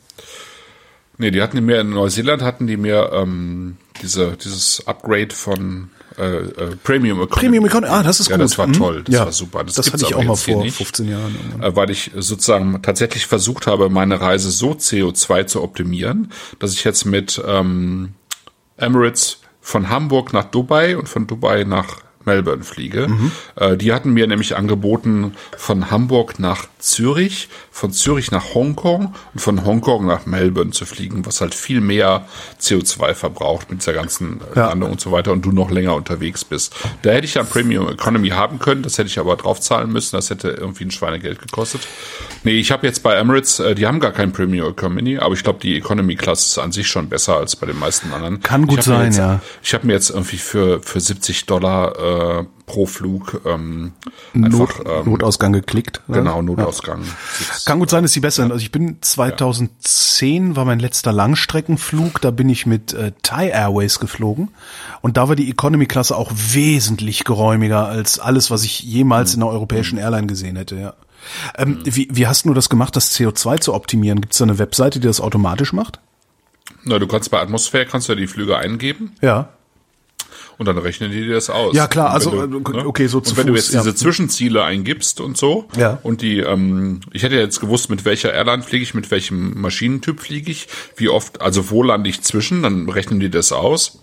Nee, die hatten die mir in Neuseeland hatten die mir ähm, diese dieses Upgrade von äh, äh, Premium Economy. Premium Economy, ah, das ist ja, gut. das war Mhm. toll, das Ja, war super. Das, das hatte ich auch mal vor nicht, 15 Jahren. Äh, weil ich sozusagen tatsächlich versucht habe, meine Reise so CO2 zu optimieren, dass ich jetzt mit ähm, Emirates von Hamburg nach Dubai und von Dubai nach Melbourne fliege. Mhm. Äh, die hatten mir nämlich angeboten von Hamburg nach Zürich, von Zürich nach Hongkong und von Hongkong nach Melbourne zu fliegen, was halt viel mehr CO2 verbraucht mit dieser ganzen äh, Ja. Landung und so weiter und du noch länger unterwegs bist. Da hätte ich dann Premium Economy haben können, das hätte ich aber draufzahlen müssen, das hätte irgendwie ein Schweinegeld gekostet. Nee, ich habe jetzt bei Emirates, äh, die haben gar kein Premium Economy, aber ich glaube, die Economy Class ist an sich schon besser als bei den meisten anderen. Kann gut sein, jetzt, ja. Ich habe mir jetzt irgendwie für, für 70 Dollar äh, pro Flug ähm, Not, einfach ähm, Notausgang geklickt. ne? genau Notausgang. Kann gut sein, dass die besser sind. Also ich bin 2010 war mein letzter Langstreckenflug. Da bin ich mit äh, Thai Airways geflogen und da war die Economy Klasse auch wesentlich geräumiger als alles, was ich jemals in einer europäischen Airline gesehen hätte. Ja. Ähm, wie, wie hast du das gemacht, das CO2 zu optimieren? Gibt es da eine Webseite, die das automatisch macht? Na, du kannst bei Atmosphäre kannst du ja die Flüge eingeben Ja. Und dann rechnen die dir das aus. Ja, klar, Und also, wenn äh, okay, so und zu wenn du Fuß, jetzt ja. diese Zwischenziele eingibst und so Ja. und die, ähm, ich hätte jetzt gewusst, mit welcher Airline fliege ich, mit welchem Maschinentyp fliege ich, wie oft, also wo lande ich zwischen, dann rechnen die das aus.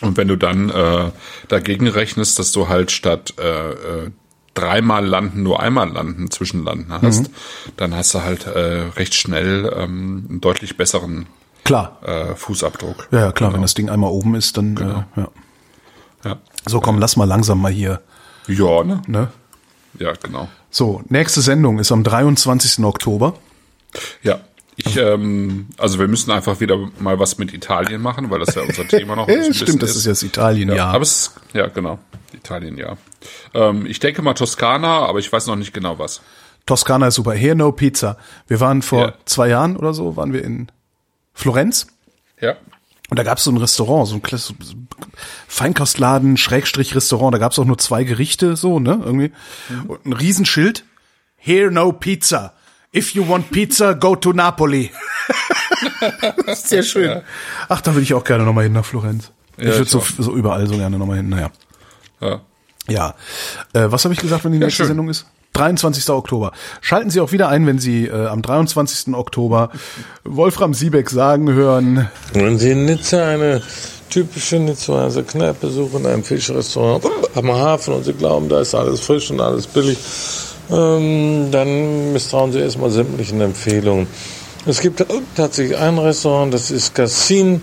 Und wenn du dann äh, dagegen rechnest, dass du halt statt äh, äh, dreimal landen, nur einmal landen, Zwischenlanden hast, Mhm. dann hast du halt äh, recht schnell ähm, einen deutlich besseren Klar. äh, Fußabdruck. Ja, ja, klar, wenn das Ding einmal oben ist, dann äh, ja. Ja. So, komm, lass mal langsam mal hier. Ja, ne? Ne? Ja, genau. So, nächste Sendung ist am 23. Oktober. Ja. Ich, ähm, also wir müssen einfach wieder mal was mit Italien machen, weil das ja unser Thema noch (laughs) ein bisschen Stimmt, das ist jetzt Italien, ja. Ja, aber es ist, ja, genau. Italien, ja. Ähm, ich denke mal Toskana, aber ich weiß noch nicht genau was. Toskana ist super. Here no Pizza. Wir waren vor Ja. zwei Jahren oder so, waren wir in Florenz. Ja. Und da gab es so ein Restaurant, so ein ein Feinkostladen, Schrägstrich Restaurant. Da gab es auch nur zwei Gerichte, so, ne, irgendwie. Und ein Riesenschild. Here no Pizza. If you want pizza, go to Napoli. (laughs) das ist sehr schön. Ach, da würde ich auch gerne nochmal hin nach Florenz. ich würde so, so überall so gerne nochmal hin. Naja. ja. Ja. Äh, was habe ich gesagt, wenn die nächste schön. Sendung ist? 23. Oktober. Schalten Sie auch wieder ein, wenn Sie äh, am 23. Oktober Wolfram Siebeck sagen hören. Wenn Sie in Nizza eine typische Nizzaer Kneipe suchen, ein Fischrestaurant am Hafen und Sie glauben, da ist alles frisch und alles billig, ähm, dann misstrauen Sie erstmal sämtlichen Empfehlungen. Es gibt tatsächlich ein Restaurant, das ist Cassin.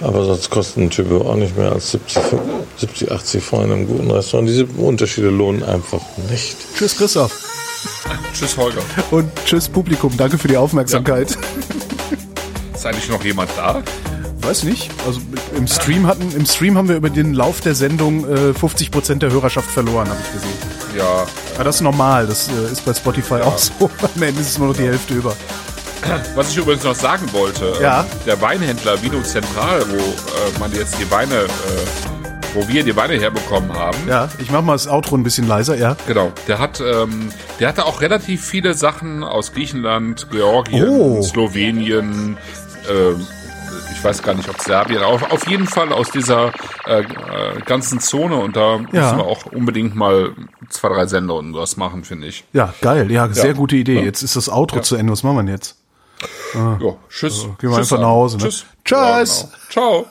Aber sonst kosten ein Typ auch nicht mehr als 70, 70 80 Franc in einem guten Restaurant. Diese Unterschiede lohnen einfach nicht. Tschüss, Christoph. (laughs) tschüss, Holger. Und tschüss, Publikum. Danke für die Aufmerksamkeit. Ja. (laughs) Ist eigentlich noch jemand da? Weiß nicht. Also im Stream hatten, im Stream haben wir über den Lauf der Sendung äh, 50 Prozent der Hörerschaft verloren, habe ich gesehen. Ja. Aber das ist normal. Das äh, ist bei Spotify ja. auch so. (laughs) Am Ende ist es nur noch die Hälfte über. Was ich übrigens noch sagen wollte, ja. ähm, der Weinhändler Vino Zentral, wo äh, man jetzt die Weine, äh, wo wir die Weine herbekommen haben. Ja, ich mach mal das Outro ein bisschen leiser, ja. Genau, der hat, ähm, der hatte auch relativ viele Sachen aus Griechenland, Georgien, oh. Slowenien, äh, ich weiß gar nicht, ob Serbien, auf, auf jeden Fall aus dieser äh, äh, ganzen Zone und da ja. müssen wir auch unbedingt mal zwei, drei Sender und was machen, finde ich. Ja, geil, ja, sehr ja. gute Idee. Ja. Jetzt ist das Outro zu Ende, was machen wir denn jetzt? Ah. Ja, tschüss. Also, gehen wir tschüss einfach nach Hause. Ne? Tschüss. Tschüss. Ja, genau. Ciao.